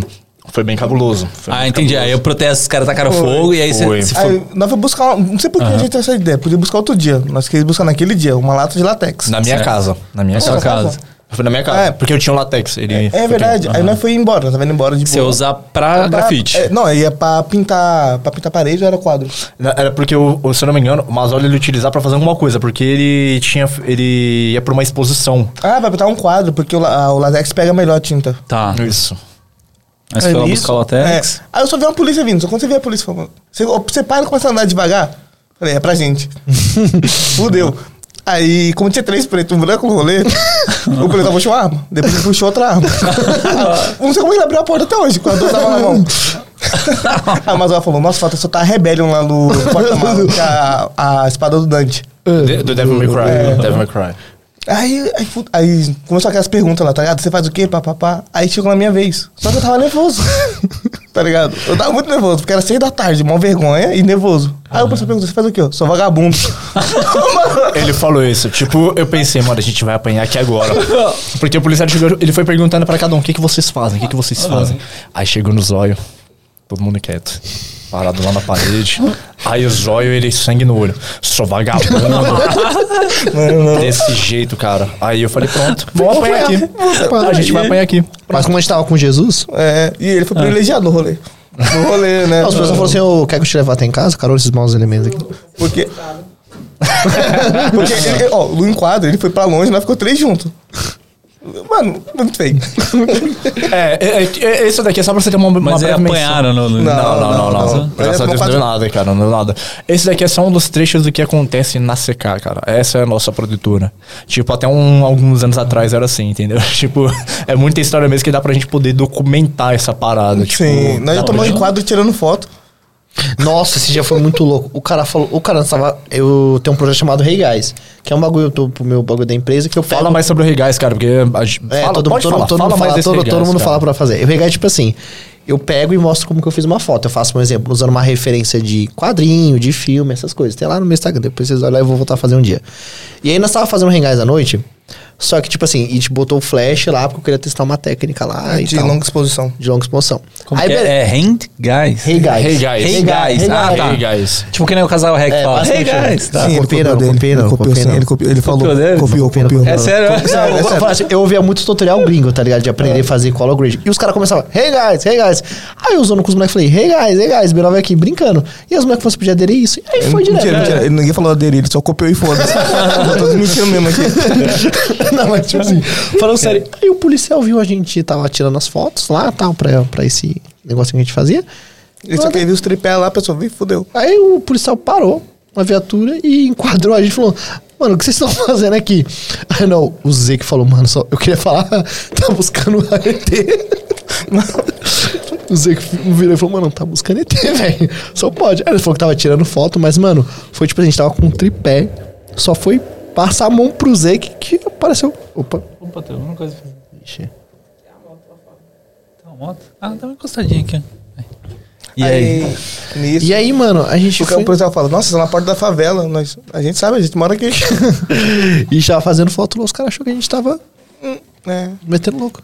foi bem cabuloso. Foi Ah, entendi. cabuloso. Aí o protesto, os caras tacaram fogo e aí você foi. se foi. Aí, nós fomos buscar. uma- Não sei por que a gente teve essa ideia. Podia buscar outro dia. Nós queríamos buscar naquele dia uma lata de latex. Na minha Certo. casa. Na minha sua casa. casa. Foi na minha casa. É. Porque eu tinha um latex. Ele É verdade. Aí nós foi embora. Nós tava indo embora de Você boa. usar pra grafite. É, não, aí é pra pintar. Pra pintar parede ou era quadro? Era porque, o, se eu não me engano, o Mazola ele ia utilizar pra fazer alguma coisa, porque ele tinha. Ele ia pra uma exposição. Ah, vai pintar um quadro, porque o, la- o latex pega melhor a tinta. Tá. Isso. Aí você foi lá Aí buscar o latex. É. Aí eu só vi uma polícia vindo. Só quando você vê a polícia falando. Você, você para e começa a andar devagar. Falei, é pra gente. (laughs) Fudeu. Aí, como tinha três pretos e um branco no rolê, o preto puxou a arma. Depois ele puxou outra arma. (laughs) não sei como ele abriu a porta até hoje, quando a dor tava na mão. (laughs) a Amazônia falou, nossa, falta só tá a Rebellion lá no porta-malas, que é a, a espada do Dante. Do Devil May Cry. Devil May Cry. Aí, aí, aí começou aquelas perguntas lá, tá ligado? Você faz o quê? Pá, pá, pá. Aí chegou na minha vez. Só que eu tava nervoso. (laughs) tá ligado? Eu tava muito nervoso, porque era seis da tarde, mó vergonha e nervoso. Aí o professor perguntou, você faz o quê? Eu sou vagabundo. (laughs) Ele falou isso. Tipo, eu pensei, mano, a gente vai apanhar aqui agora. (laughs) Porque o policial chegou, ele foi perguntando pra cada um: o que, que vocês fazem? O que, que vocês fazem? Aí chegou no zóio, todo mundo quieto. Parado lá na parede. Aí o zóio, ele sangue no olho. Sou vagabundo. Desse jeito, cara. Aí eu falei, pronto, vamos apanhar aqui. A gente vai apanhar aqui. Mas como a gente tava com Jesus, é, e ele foi privilegiado no rolê. No rolê, né? as pessoas falaram assim: Ô, quer que eu te levar até em casa? Carol, esses maus elementos aqui. Porque. (laughs) Porque, ele, ó, o enquadro, ele foi pra longe, nós ficou três juntos. Mano, muito feio. (laughs) É, é, é, é, isso daqui é só pra você ter uma, uma Mas breve menção. apanharam no. no- Não. Não, não, não, não. não. Graças a Deus é não deu nada, cara, não deu nada. Esse daqui é só um dos trechos do que acontece na CK, cara. Essa é a nossa produtora. Tipo, até um, alguns anos atrás era assim, entendeu? (laughs) Tipo, é muita história mesmo que dá pra gente poder documentar essa parada. Tipo, Sim, nós já tomamos gente- enquadro tirando foto. Nossa, esse dia foi muito louco. O cara falou, o cara tava. Eu tenho um projeto chamado Rei Guys, que é um bagulho pro meu bagulho da empresa que eu pego. Fala mais sobre o Regais, cara, porque. A, gente- É, fala, todo, pode todo, falar, todo fala mundo mais fala, desse todo, mundo cara. fala pra fazer. O Rei Guys tipo assim. Eu pego e mostro como que eu fiz uma foto. Eu faço um exemplo, usando uma referência de quadrinho, de filme, essas coisas. Tem lá no meu Instagram, depois vocês olham lá e eu vou voltar a fazer um dia. E aí nós tava fazendo Rei Guys à noite, só que tipo assim, a gente botou o flash lá porque eu queria testar uma técnica lá e de tal. longa exposição. de longa exposição. Como Aí, que é? beleza. É Hand Guys. Hey guys. Hey guys. Hey guys. Ah, tá. Hey, guys. Tipo que nem o casal Rec É, fala. Hey basicamente, guys. Tá. Sim, ele copiou copiou não, dele. copiou não, Ele copiou copiou sim, não. ele copiou, ele falou, Copiou dele? copiou, copiou. É sério? Eu, vou falar assim, eu ouvia muitos tutorial gringo, tá ligado? De aprender a fazer color grade. E os caras começavam, hey guys, hey guys. Aí eu usando com os moleques, falei, hey guys, hey guys, B9 aqui, brincando. E os moleques falaram, você podia aderir isso. E aí foi direto. Mentira, mentira. Ele- Ninguém falou dele, ele só copiou e foda-se. (laughs) Tô mentindo mesmo aqui. (laughs) (laughs) Não, mas tipo assim, falando sério. Aí o policial viu a gente tava tirando as fotos lá, tal, pra, pra esse negócio que a gente fazia. Ele só queria ver os tripés lá, a pessoa viu e fudeu. Aí o policial parou na viatura e enquadrou a gente e falou: Mano, o que vocês estão fazendo aqui? Aí não, o Z que falou, mano, só, eu queria falar, (laughs) tá buscando o AET. o Z que virou e falou, mano, tá buscando ET, (laughs) velho. Só pode. Aí ele falou que tava tirando foto, mas, mano, foi tipo, a gente tava com um tripé, só foi passar a mão pro Z que, que apareceu. Opa. Opa, tem alguma coisa. Ixi. Tem uma moto? Ah, tá uma encostadinha aqui. E aí? nisso, E aí, mano, a gente o foi... policial fala, nossa, você tá na porta da favela. Nós, a gente sabe, a gente mora aqui. (laughs) e já fazendo foto lá, os caras achou que a gente tava é, metendo louco.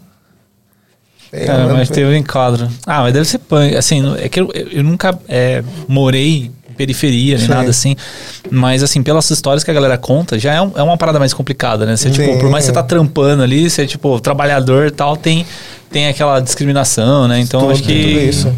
é, Cara, mas teve um enquadro. Ah, mas deve ser punk. Assim, é que eu, eu nunca é, morei periferia, nem Sim. nada assim. Mas, assim, pelas histórias que a galera conta, já é, um- é uma parada mais complicada, né? Você, tipo, por mais que você tá trampando ali, você, tipo, trabalhador e tal, tem, tem aquela discriminação, né? Então, Tudo, acho que... tudo isso.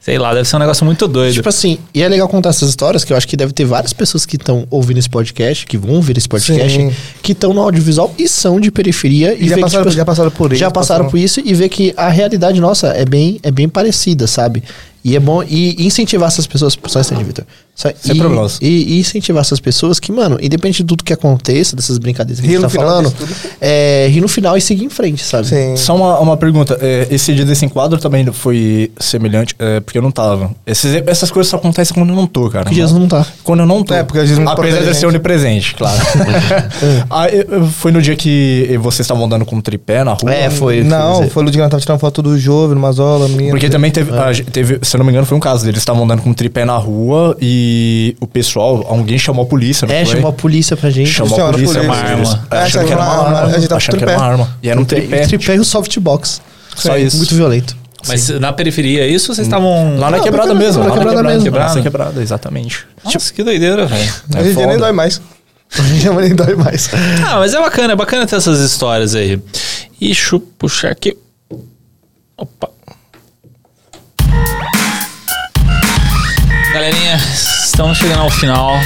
Sei lá, deve ser um negócio muito doido. Tipo assim, e é legal contar essas histórias, que eu acho que deve ter várias pessoas que estão ouvindo esse podcast, que vão ouvir esse podcast, Sim. que estão no audiovisual e são de periferia. E já vê que, passaram- tipo, já passaram por isso, Já passaram passaram- por isso e vê que a realidade nossa é bem, é bem parecida, sabe? E é bom e incentivar essas pessoas. Só esse Vitor. Sem e, problemas. E, e incentivar essas pessoas que, mano, independente de tudo que aconteça, dessas brincadeiras que a Rir gente no tá falando, é, rir no final e seguir em frente, sabe? Sim. Só uma, uma pergunta. é, esse dia desse enquadro também foi semelhante, é, porque eu não tava. Esses- essas coisas só acontecem quando eu não tô, cara. Porque Jesus não tá. Quando eu não tô. É, porque às vezes não Apesar protege de a ser gente. onipresente, claro. (laughs) (laughs) Eu- eu- foi no dia que vocês estavam andando com tripé na rua? É, foi. Não, foi- foi no dia que nós tava tirando foto do Jovem, no Mazola, minha. Porque também teve, a gente- teve, se eu não me engano, foi um caso deles estavam andando com tripé na rua e o pessoal, alguém chamou a polícia, não É, foi? chamou a polícia pra gente. Chamou a a polícia, polícia. Uma arma. É, achando que era uma arma, arma, a gente tava achando que era uma tripé. arma. E era um tripé. Tripé e o softbox. Só É, isso. Muito violento. Mas na periferia, isso vocês estavam... Lá na Não, quebrada na mesmo. quebrada lá na mesmo. Lá Quebrada. na quebrada, exatamente. Nossa, que doideira, velho. A gente nem dói mais. Já nem dói mais. Ah, mas é bacana, é bacana ter essas histórias aí. E deixa eu puxar aqui. Opa. Galerinha, estamos chegando ao final.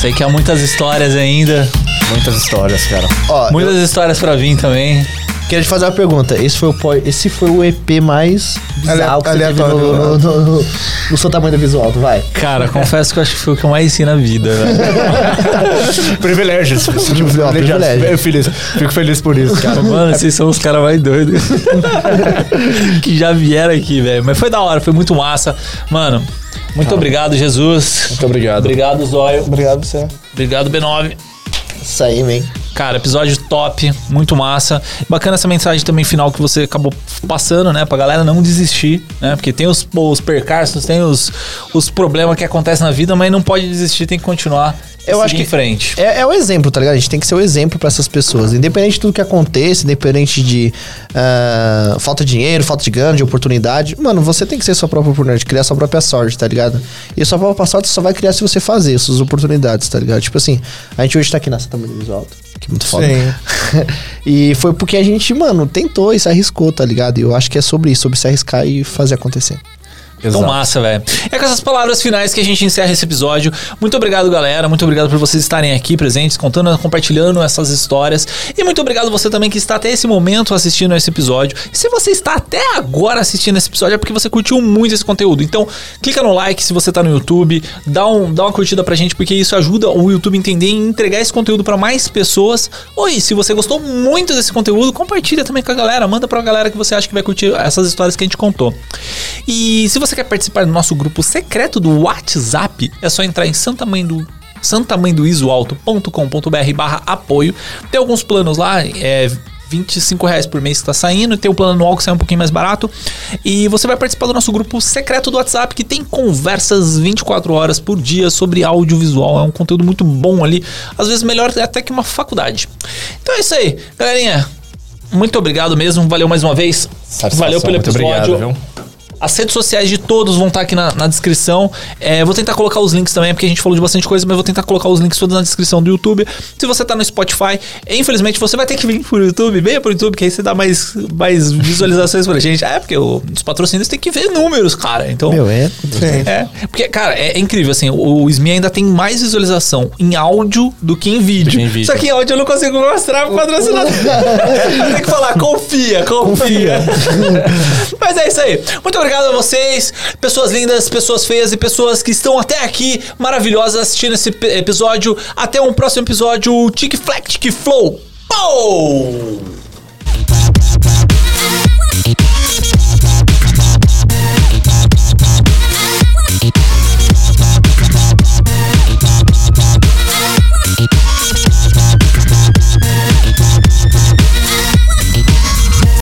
Sei que há muitas histórias ainda. Muitas histórias, cara. Ó, Muitas histórias pra vir também. Queria te fazer uma pergunta. Esse foi o, esse foi o EP mais bizarro que você teve no, no, no, no, no seu tamanho do visual, vai. Cara, confesso que eu acho que foi o que eu mais ensinei na vida, velho. (laughs) (laughs) Privilégios. Privilégio. Privilégio. Eu feliz, fico feliz por isso, cara. (laughs) Mano, vocês são os caras mais doidos que já vieram aqui, velho. Mas foi da hora, foi muito massa. Mano, muito obrigado, Jesus. Muito obrigado. Obrigado, Zóio. Obrigado, você. Obrigado, B9. Isso aí, man. Cara, episódio top, muito massa. Bacana essa mensagem também final que você acabou passando, né? Pra galera não desistir, né? Porque tem os, os percalços, tem os, os problemas que acontecem na vida, mas não pode desistir, tem que continuar. Eu acho que em frente. É, é o exemplo, tá ligado? A gente tem que ser o exemplo pra essas pessoas. Independente de tudo que aconteça, independente de ah, falta de dinheiro, falta de ganho, de oportunidade. Mano, você tem que ser sua própria oportunidade, criar sua própria sorte, tá ligado? E a sua própria sorte só vai criar se você fazer suas oportunidades, tá ligado? Tipo assim, a gente hoje tá aqui nessa tamanho visual alto. Que é muito foda. Sim. (laughs) e foi porque a gente, mano, tentou e se arriscou, tá ligado? E eu acho que é sobre isso, sobre se arriscar e fazer acontecer. Então massa, velho. É com essas palavras finais que a gente encerra esse episódio. Muito obrigado, galera. Muito obrigado por vocês estarem aqui presentes, contando, compartilhando essas histórias. E muito obrigado você também que está até esse momento assistindo esse episódio. E se você está até agora assistindo esse episódio, é porque você curtiu muito esse conteúdo. Então, clica no like se você está no YouTube, dá, um, dá uma curtida pra gente, porque isso ajuda o YouTube a entender e entregar esse conteúdo para mais pessoas. Oi, se você gostou muito desse conteúdo, compartilha também com a galera. Manda pra galera que você acha que vai curtir essas histórias que a gente contou. E se você quer participar do nosso grupo secreto do WhatsApp, é só entrar em Santa Mãe do santamandoisoalto.com.br barra apoio. Tem alguns planos lá, é 25 reais por mês que tá saindo, tem o plano anual que sai um pouquinho mais barato. E você vai participar do nosso grupo secreto do WhatsApp, que tem conversas 24 horas por dia sobre audiovisual. É um conteúdo muito bom ali, às vezes melhor até que uma faculdade. Então é isso aí, galerinha. muito obrigado mesmo. Valeu mais uma vez. Satisfação, Valeu pelo muito episódio. obrigado, viu? As redes sociais de todos vão estar aqui na, na descrição. É, vou tentar colocar os links também, porque a gente falou de bastante coisa, mas vou tentar colocar os links todos na descrição do YouTube. Se você tá no Spotify, infelizmente você vai ter que vir pro YouTube, venha pro YouTube, que aí você dá mais, mais (laughs) visualizações pra gente. É, porque o- os patrocínios tem que ver números, cara. Então. Meu, é. Sim. É, porque, cara, é, é incrível, assim, o, o SMI ainda tem mais visualização em áudio do que em vídeo. Em vídeo. Só que em áudio eu não consigo mostrar pro patrocinador. (laughs) tem que falar, confia, confia. (laughs) Mas é isso aí. Muito obrigado a vocês, pessoas lindas, pessoas feias e pessoas que estão até aqui maravilhosas assistindo esse episódio. Até um próximo episódio, Tic Flac Tic Flow. Pou!